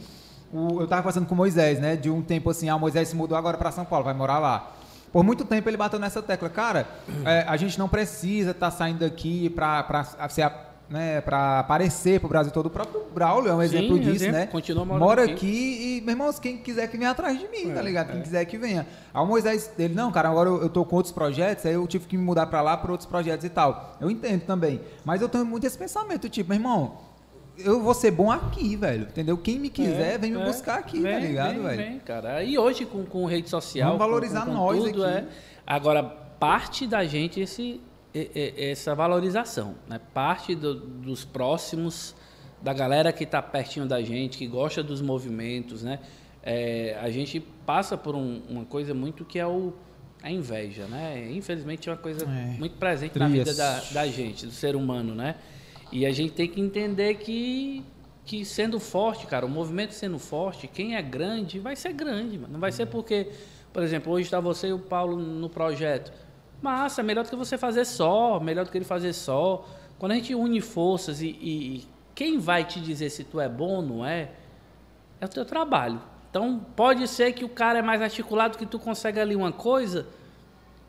o- eu tava conversando com o Moisés, né? De um tempo assim, ah, Moisés se mudou agora para São Paulo, vai morar lá. Por muito tempo ele bateu nessa tecla, cara, é, a gente não precisa estar saindo daqui para ser né, para aparecer pro Brasil todo. O próprio Braulio é um Sim, exemplo disso, exemplo. né? Continua morando Mora aqui. aqui e, meu irmão, quem quiser que venha atrás de mim, tá É, ligado? Quem quiser que venha. Aí o Moisés, ele, não, cara, agora eu, eu tô com outros projetos, aí eu tive que me mudar pra lá por outros projetos e tal. Eu entendo também. Mas eu tenho muito esse pensamento, tipo, meu irmão, eu vou ser bom aqui, velho. Entendeu? Quem me quiser, vem me É, buscar aqui, vem, tá ligado, vem, velho? vem, cara. E hoje com, com rede social. Vamos valorizar com, com nós tudo, aqui. É. Agora, parte da gente esse, essa valorização, né? Parte do- dos próximos, da galera que está pertinho da gente, que gosta dos movimentos, né? É, a gente passa por um- uma coisa muito que é o, a inveja, né? Infelizmente é uma coisa É. muito presente na vida Trias. da, da gente, do ser humano, né? E a gente tem que entender que, que sendo forte, cara, o movimento sendo forte, quem é grande vai ser grande, mano. Não vai ser porque, por exemplo, hoje está você e o Paulo no projeto. Massa, melhor do que você fazer só, melhor do que ele fazer só. Quando a gente une forças e, e- e quem vai te dizer se tu é bom ou não é, é o teu trabalho. Então, pode ser que o cara é mais articulado que tu consegue ali uma coisa,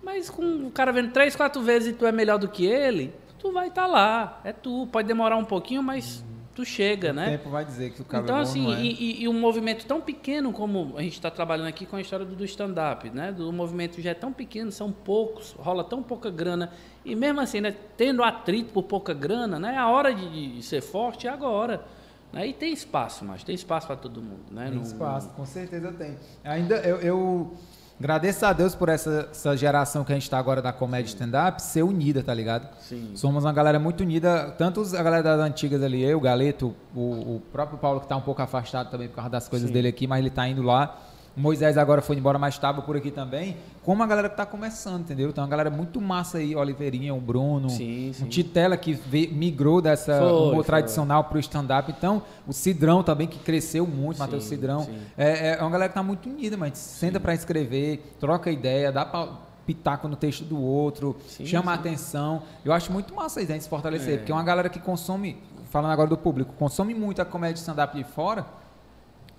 mas com o cara vendo três, quatro vezes e tu é melhor do que ele, tu vai estar lá. É tu. Pode demorar um pouquinho, mas tu chega, O né? tempo vai dizer que o cara Então, é bom, assim, é. e, e- um movimento tão pequeno como a gente está trabalhando aqui com a história do, do stand-up, né? Do movimento já é tão pequeno, são poucos, rola tão pouca grana. E mesmo assim, né? Tendo atrito por pouca grana, né? A hora de, de ser forte é agora. Né? E tem espaço, mas tem espaço para todo mundo, né? Tem Não- espaço, com certeza tem. Ainda eu, eu agradeço a Deus por essa, essa geração que a gente está agora da comédia stand-up ser unida, tá ligado? Sim. Somos uma galera muito unida, tanto a galera das antigas ali, eu, o Galeto, o, o próprio Paulo que está um pouco afastado também por causa das coisas Sim. dele aqui, mas ele está indo lá. Moisés agora foi embora, mas estava por aqui também. Como a galera que está começando, entendeu? Então, uma galera muito massa aí, Oliveirinha, o Bruno, Sim, sim. o Titela que ve- migrou dessa Foi, tradicional para o stand-up. Então, o Cidrão também, que cresceu muito, Sim, Matheus Cidrão. sim. É, é uma galera que tá muito unida, mas senta para escrever, troca ideia, dá pra pitaco no texto do outro, Sim, chama a atenção. Eu acho muito massa isso, a gente se fortalecer, É. porque é uma galera que consome, falando agora do público, consome muito a comédia de stand-up de fora.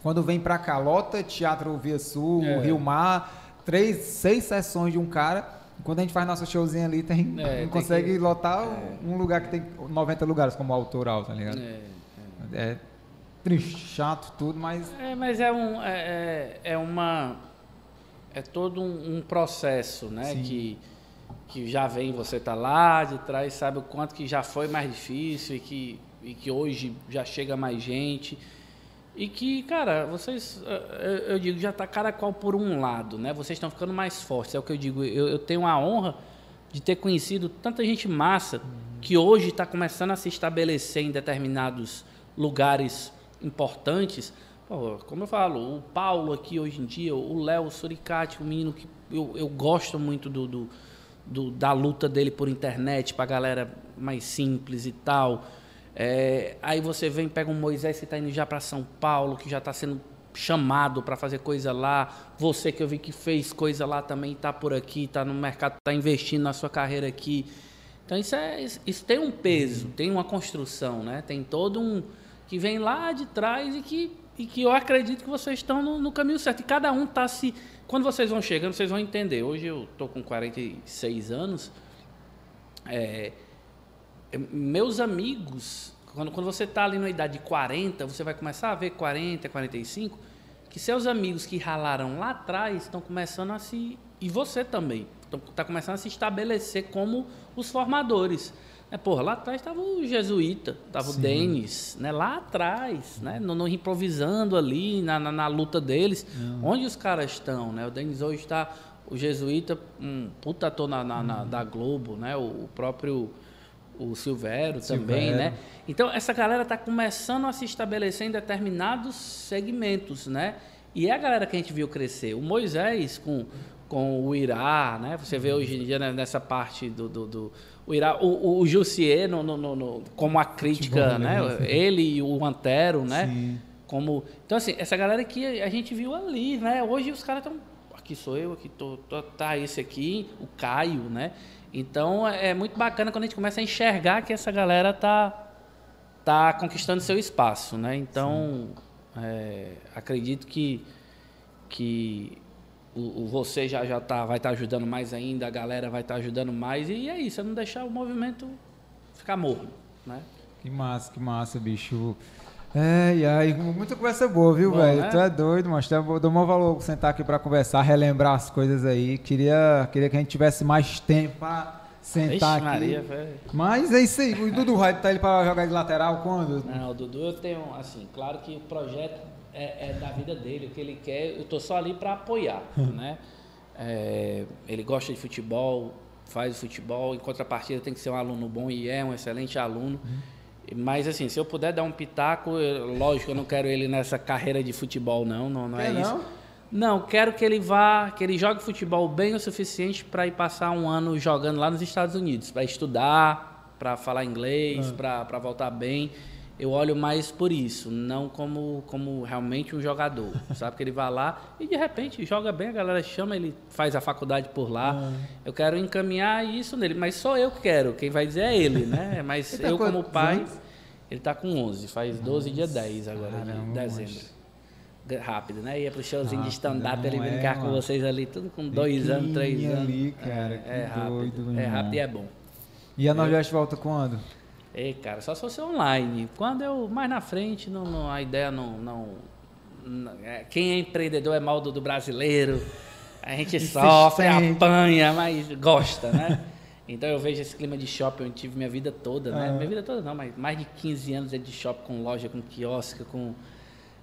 Quando vem pra cá, lota Teatro Via Sul, É. Rio Mar, três, seis sessões de um cara. Quando a gente faz nosso showzinho ali, tem, É, tem não consegue que- lotar um lugar que tem 90 lugares, como o autoral, tá ligado? É, É triste, chato, tudo, mas É, mas é um é, é, é uma é todo um, um processo, né? Sim. Que que já vem você tá lá de trás sabe o quanto que já foi mais difícil e que e que hoje já chega mais gente e que cara vocês eh, eu, eu digo já tá cada qual por um lado, né? Vocês estão ficando mais fortes é o que eu digo. Eu, eu tenho a honra de ter conhecido tanta gente massa que hoje está começando a se estabelecer em determinados lugares importantes. Pô, como eu falo, o Paulo aqui hoje em dia, o Léo Suricati, o menino que eu, eu gosto muito do, do- do- da luta dele por internet para galera mais simples e tal. É, aí você vem, pega um Moisés que está indo já para São Paulo, que já está sendo chamado para fazer coisa lá. Você que eu vi que fez coisa lá também está por aqui, está no mercado, está investindo na sua carreira aqui. Então isso, é, isso- tem um peso, tem uma construção, né? Tem todo um que vem lá de trás e que, e que eu acredito que vocês estão no, no caminho certo. E cada um está se. Quando vocês vão chegando, vocês vão entender. Hoje eu estou com 46 anos. É, meus amigos, quando, quando você está ali na idade de 40, você vai começar a ver 40, 45, que seus amigos que ralaram lá atrás estão começando a se. E você também. Está começando a se estabelecer como os formadores. É, porra, lá atrás estava o Jesuíta, estava o Denis, né? Lá atrás, né? No, no- improvisando ali, na, na, na luta deles. Onde os caras estão, né? O Denis hoje está... O Jesuíta, um puta ator na, na- na- da Globo, né? O próprio... O Silvério também, né? Então, essa galera está começando a se estabelecer em determinados segmentos, né? E é a galera que a gente viu crescer. O Moisés com, com o Irá, né? Você vê hoje em dia né, nessa parte do... do, do- o Irá, o, o, Jussier no, no, no- no- como a crítica, né? Ele e o Antero, né? Sim. Como, então, assim, essa galera que a gente viu ali, né? Hoje os caras estão... Aqui sou eu, aqui tô, tô- tá esse aqui, o Caio, né? Então, é é muito bacana quando a gente começa a enxergar que essa galera tá tá conquistando seu espaço, né? Então, é, acredito que que o, o você já já tá vai estar ajudando mais ainda, a galera vai estar ajudando mais e é isso, é não deixar o movimento ficar morno, né? Que massa, que massa, bicho. É, e aí, muita conversa boa, viu, velho? né? Tu é doido, mas eu dou maior valor sentar aqui pra conversar, relembrar as coisas aí. Queria, queria que a gente tivesse mais tempo pra sentar Ixi, aqui. Maria. Mas é isso aí. O Dudu vai botar ele pra jogar de lateral quando? Não, o Dudu eu tenho, assim, claro que o projeto é, é da vida dele, o que ele quer, eu tô só ali para apoiar, né? É, ele gosta de futebol, faz futebol, em contrapartida tem que ser um aluno bom e é um excelente aluno. Mas assim, se eu puder dar um pitaco, eu- lógico, eu não quero ele nessa carreira de futebol não, não, não é Quer isso. não? Não, quero que ele vá, que ele jogue futebol bem o suficiente para ir passar um ano jogando lá nos Estados Unidos, para estudar, para falar inglês, para para voltar bem. Eu olho mais por isso, não como, como realmente um jogador, sabe? Que ele vai lá e de repente joga bem, a galera chama, ele faz a faculdade por lá. Eu quero encaminhar isso nele, mas só eu que quero, quem vai dizer é ele, né? Mas Ele tá eu como pai, anos? ele tá com 11, faz 12 dia 10 agora de Caramba, dezembro rápido, né? Ia pro showzinho de stand-up não é, brincar com mano. vocês ali, tudo com dois anos, três anos. ali, cara, que é, é rápido. doido, é rápido e é bom. E a Nordeste volta quando? Ei, cara, só se fosse online. Quando eu, mais na frente, não, não- a ideia não. não, não- é, quem é empreendedor é mal do, do brasileiro. A gente sofre, apanha, mas gosta, né? Então eu vejo esse clima de shopping, eu tive minha vida toda, né? Minha vida toda não, mas mais de 15 anos dentro de shopping, com loja, com quiosque, com.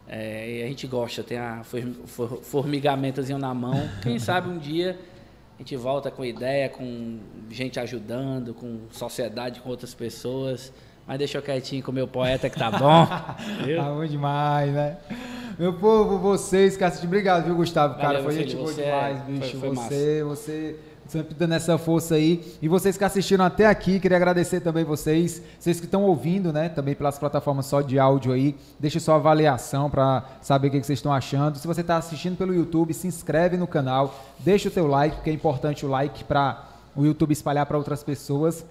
é, e a gente gosta, tem a for- for- formigamentozinho na mão. Quem sabe um dia a gente volta com ideia, com gente ajudando, com sociedade, com outras pessoas. Mas deixa eu quietinho com o meu poeta que tá bom. Tá bom demais, né? Meu povo, vocês assistiram, obrigado, viu, Gustavo? Cara, Valeu, foi meu gente boa você demais, é- bicho. foi- foi você, você sempre dando essa força aí. E vocês que assistiram até aqui, queria agradecer também vocês, vocês que estão ouvindo, né, também pelas plataformas só de áudio aí. Deixe sua avaliação para saber o que vocês estão achando. Se você está assistindo pelo YouTube, se inscreve no canal, deixa o teu like, porque é importante o like para o YouTube espalhar para outras pessoas.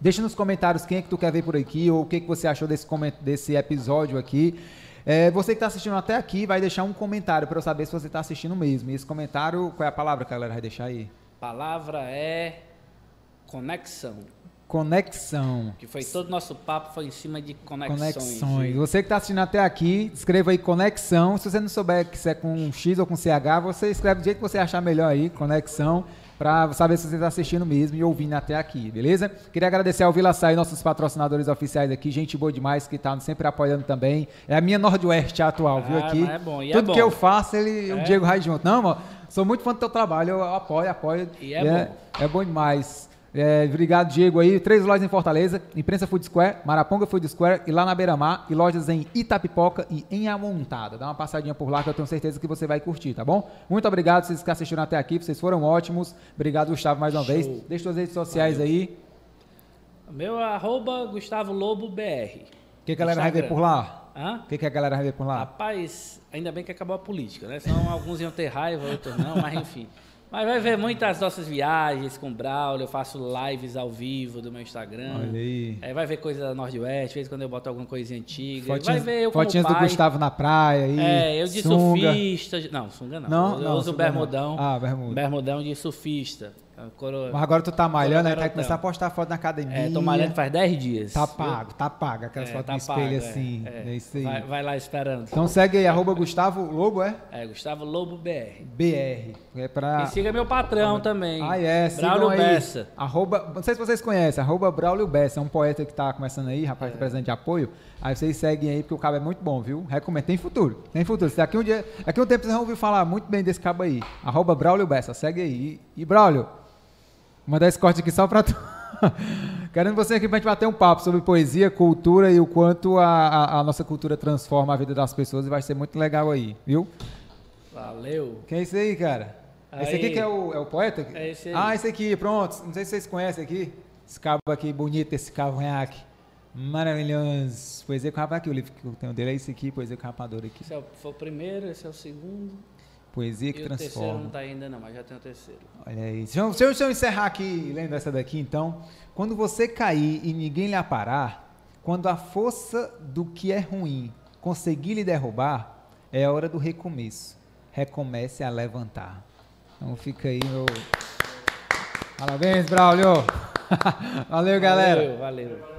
Deixa nos comentários quem é que tu quer ver por aqui ou o que, que você achou desse, desse episódio aqui. É, você que está assistindo até aqui vai deixar um comentário para eu saber se você está assistindo mesmo. E esse comentário, qual é a palavra que a galera vai deixar aí? Palavra é conexão. Conexão. Que foi todo o nosso papo foi em cima de conexões. Conexões. Você que está assistindo até aqui, escreva aí conexão. Se você não souber que se é com X ou com CH, você escreve do jeito que você achar melhor aí, conexão, para saber se você está assistindo mesmo e ouvindo até aqui, beleza? Queria agradecer ao Vila Açaí, nossos patrocinadores oficiais aqui, gente boa demais que tá sempre apoiando também. É a minha Nordwest atual, viu Ah, aqui? é bom, e é Tudo bom. que eu faço, ele, o É. Diego vai junto. Não, mano, sou muito fã do teu trabalho, eu apoio, apoio. E é bom. É bom demais. É, obrigado, Diego aí. Três lojas em Fortaleza, Imprensa Food Square, Maraponga Food Square e lá na Beira Mar, e lojas em Itapipoca e em Amontada. Dá uma passadinha por lá que eu tenho certeza que você vai curtir, tá bom? Muito obrigado vocês que assistiram até aqui, vocês foram ótimos. Obrigado, Gustavo, mais uma Show. vez. Deixa suas redes sociais aí. Meu arroba Gustavo Lobo BR. O que, a galera vai ver por lá? Hã? O que, que a galera vai ver por lá? Rapaz, ainda bem que acabou a política, né? Senão alguns iam ter raiva, outros não, mas enfim. Mas vai ver muitas nossas viagens com o Braulio, eu faço lives ao vivo do meu Instagram. Olha aí. É, vai ver coisa da Nordwest, às vezes quando eu boto alguma coisinha antiga. vai Fotinhas, ver eu fotinhas do. Gustavo na praia aí. É, eu de sunga. surfista. Não, sunga não. Não, eu não, uso sunga não. bermudão. Ah, bermuda. Bermudão de surfista. Mas agora tu tá malhando, aí vai começar a postar foto na academia. É, tô malhando faz 10 dias. Tá pago, tá pago. Aquelas É, fotos tá no espelho pago, assim. é, É, isso aí. Vai, vai lá esperando. Então segue aí, arroba Gustavo Lobo, é? É, Gustavo Lobo BR. BR. É pra... E siga meu patrão também. Ah, é. Braulio aí. Bessa. Arroba, não sei se vocês conhecem, arroba Braulio Bessa. É um poeta que tá começando aí, rapaz, É. tá precisando de apoio. Aí vocês seguem aí, porque o cabo é muito bom, viu? Recomendo. Tem futuro. Tem futuro. Se daqui um dia, daqui um tempo vocês vão ouvir falar muito bem desse cabo aí. Arroba Braulio Bessa. Segue aí. E, e Braulio, mandar esse corte aqui só pra tu. Querendo você aqui pra gente bater um papo sobre poesia, cultura e o quanto a, a- a nossa cultura transforma a vida das pessoas e vai ser muito legal aí, viu? Valeu. Quem é isso aí, cara? Esse aqui Aí. que é o, é o poeta? É esse aí. Ah, esse aqui, pronto. Não sei se vocês conhecem aqui. Esse cabo aqui, bonito, esse cavanhaque. Maravilhoso. Poesia com Rapador aqui, o livro que eu tenho dele é esse aqui, Poesia com Rapador aqui. Esse é o, foi o primeiro, esse é o segundo. Poesia que e o terceiro transforma. não tá ainda não, mas já tem o terceiro. Olha aí. Deixa eu, deixa eu- encerrar aqui, lendo essa daqui, então. Quando você cair e ninguém lhe aparar, quando a força do que é ruim conseguir lhe derrubar, é hora do recomeço. Recomece a levantar. Então fica aí, meu. Parabéns, Braulio. Valeu, galera. Valeu, valeu.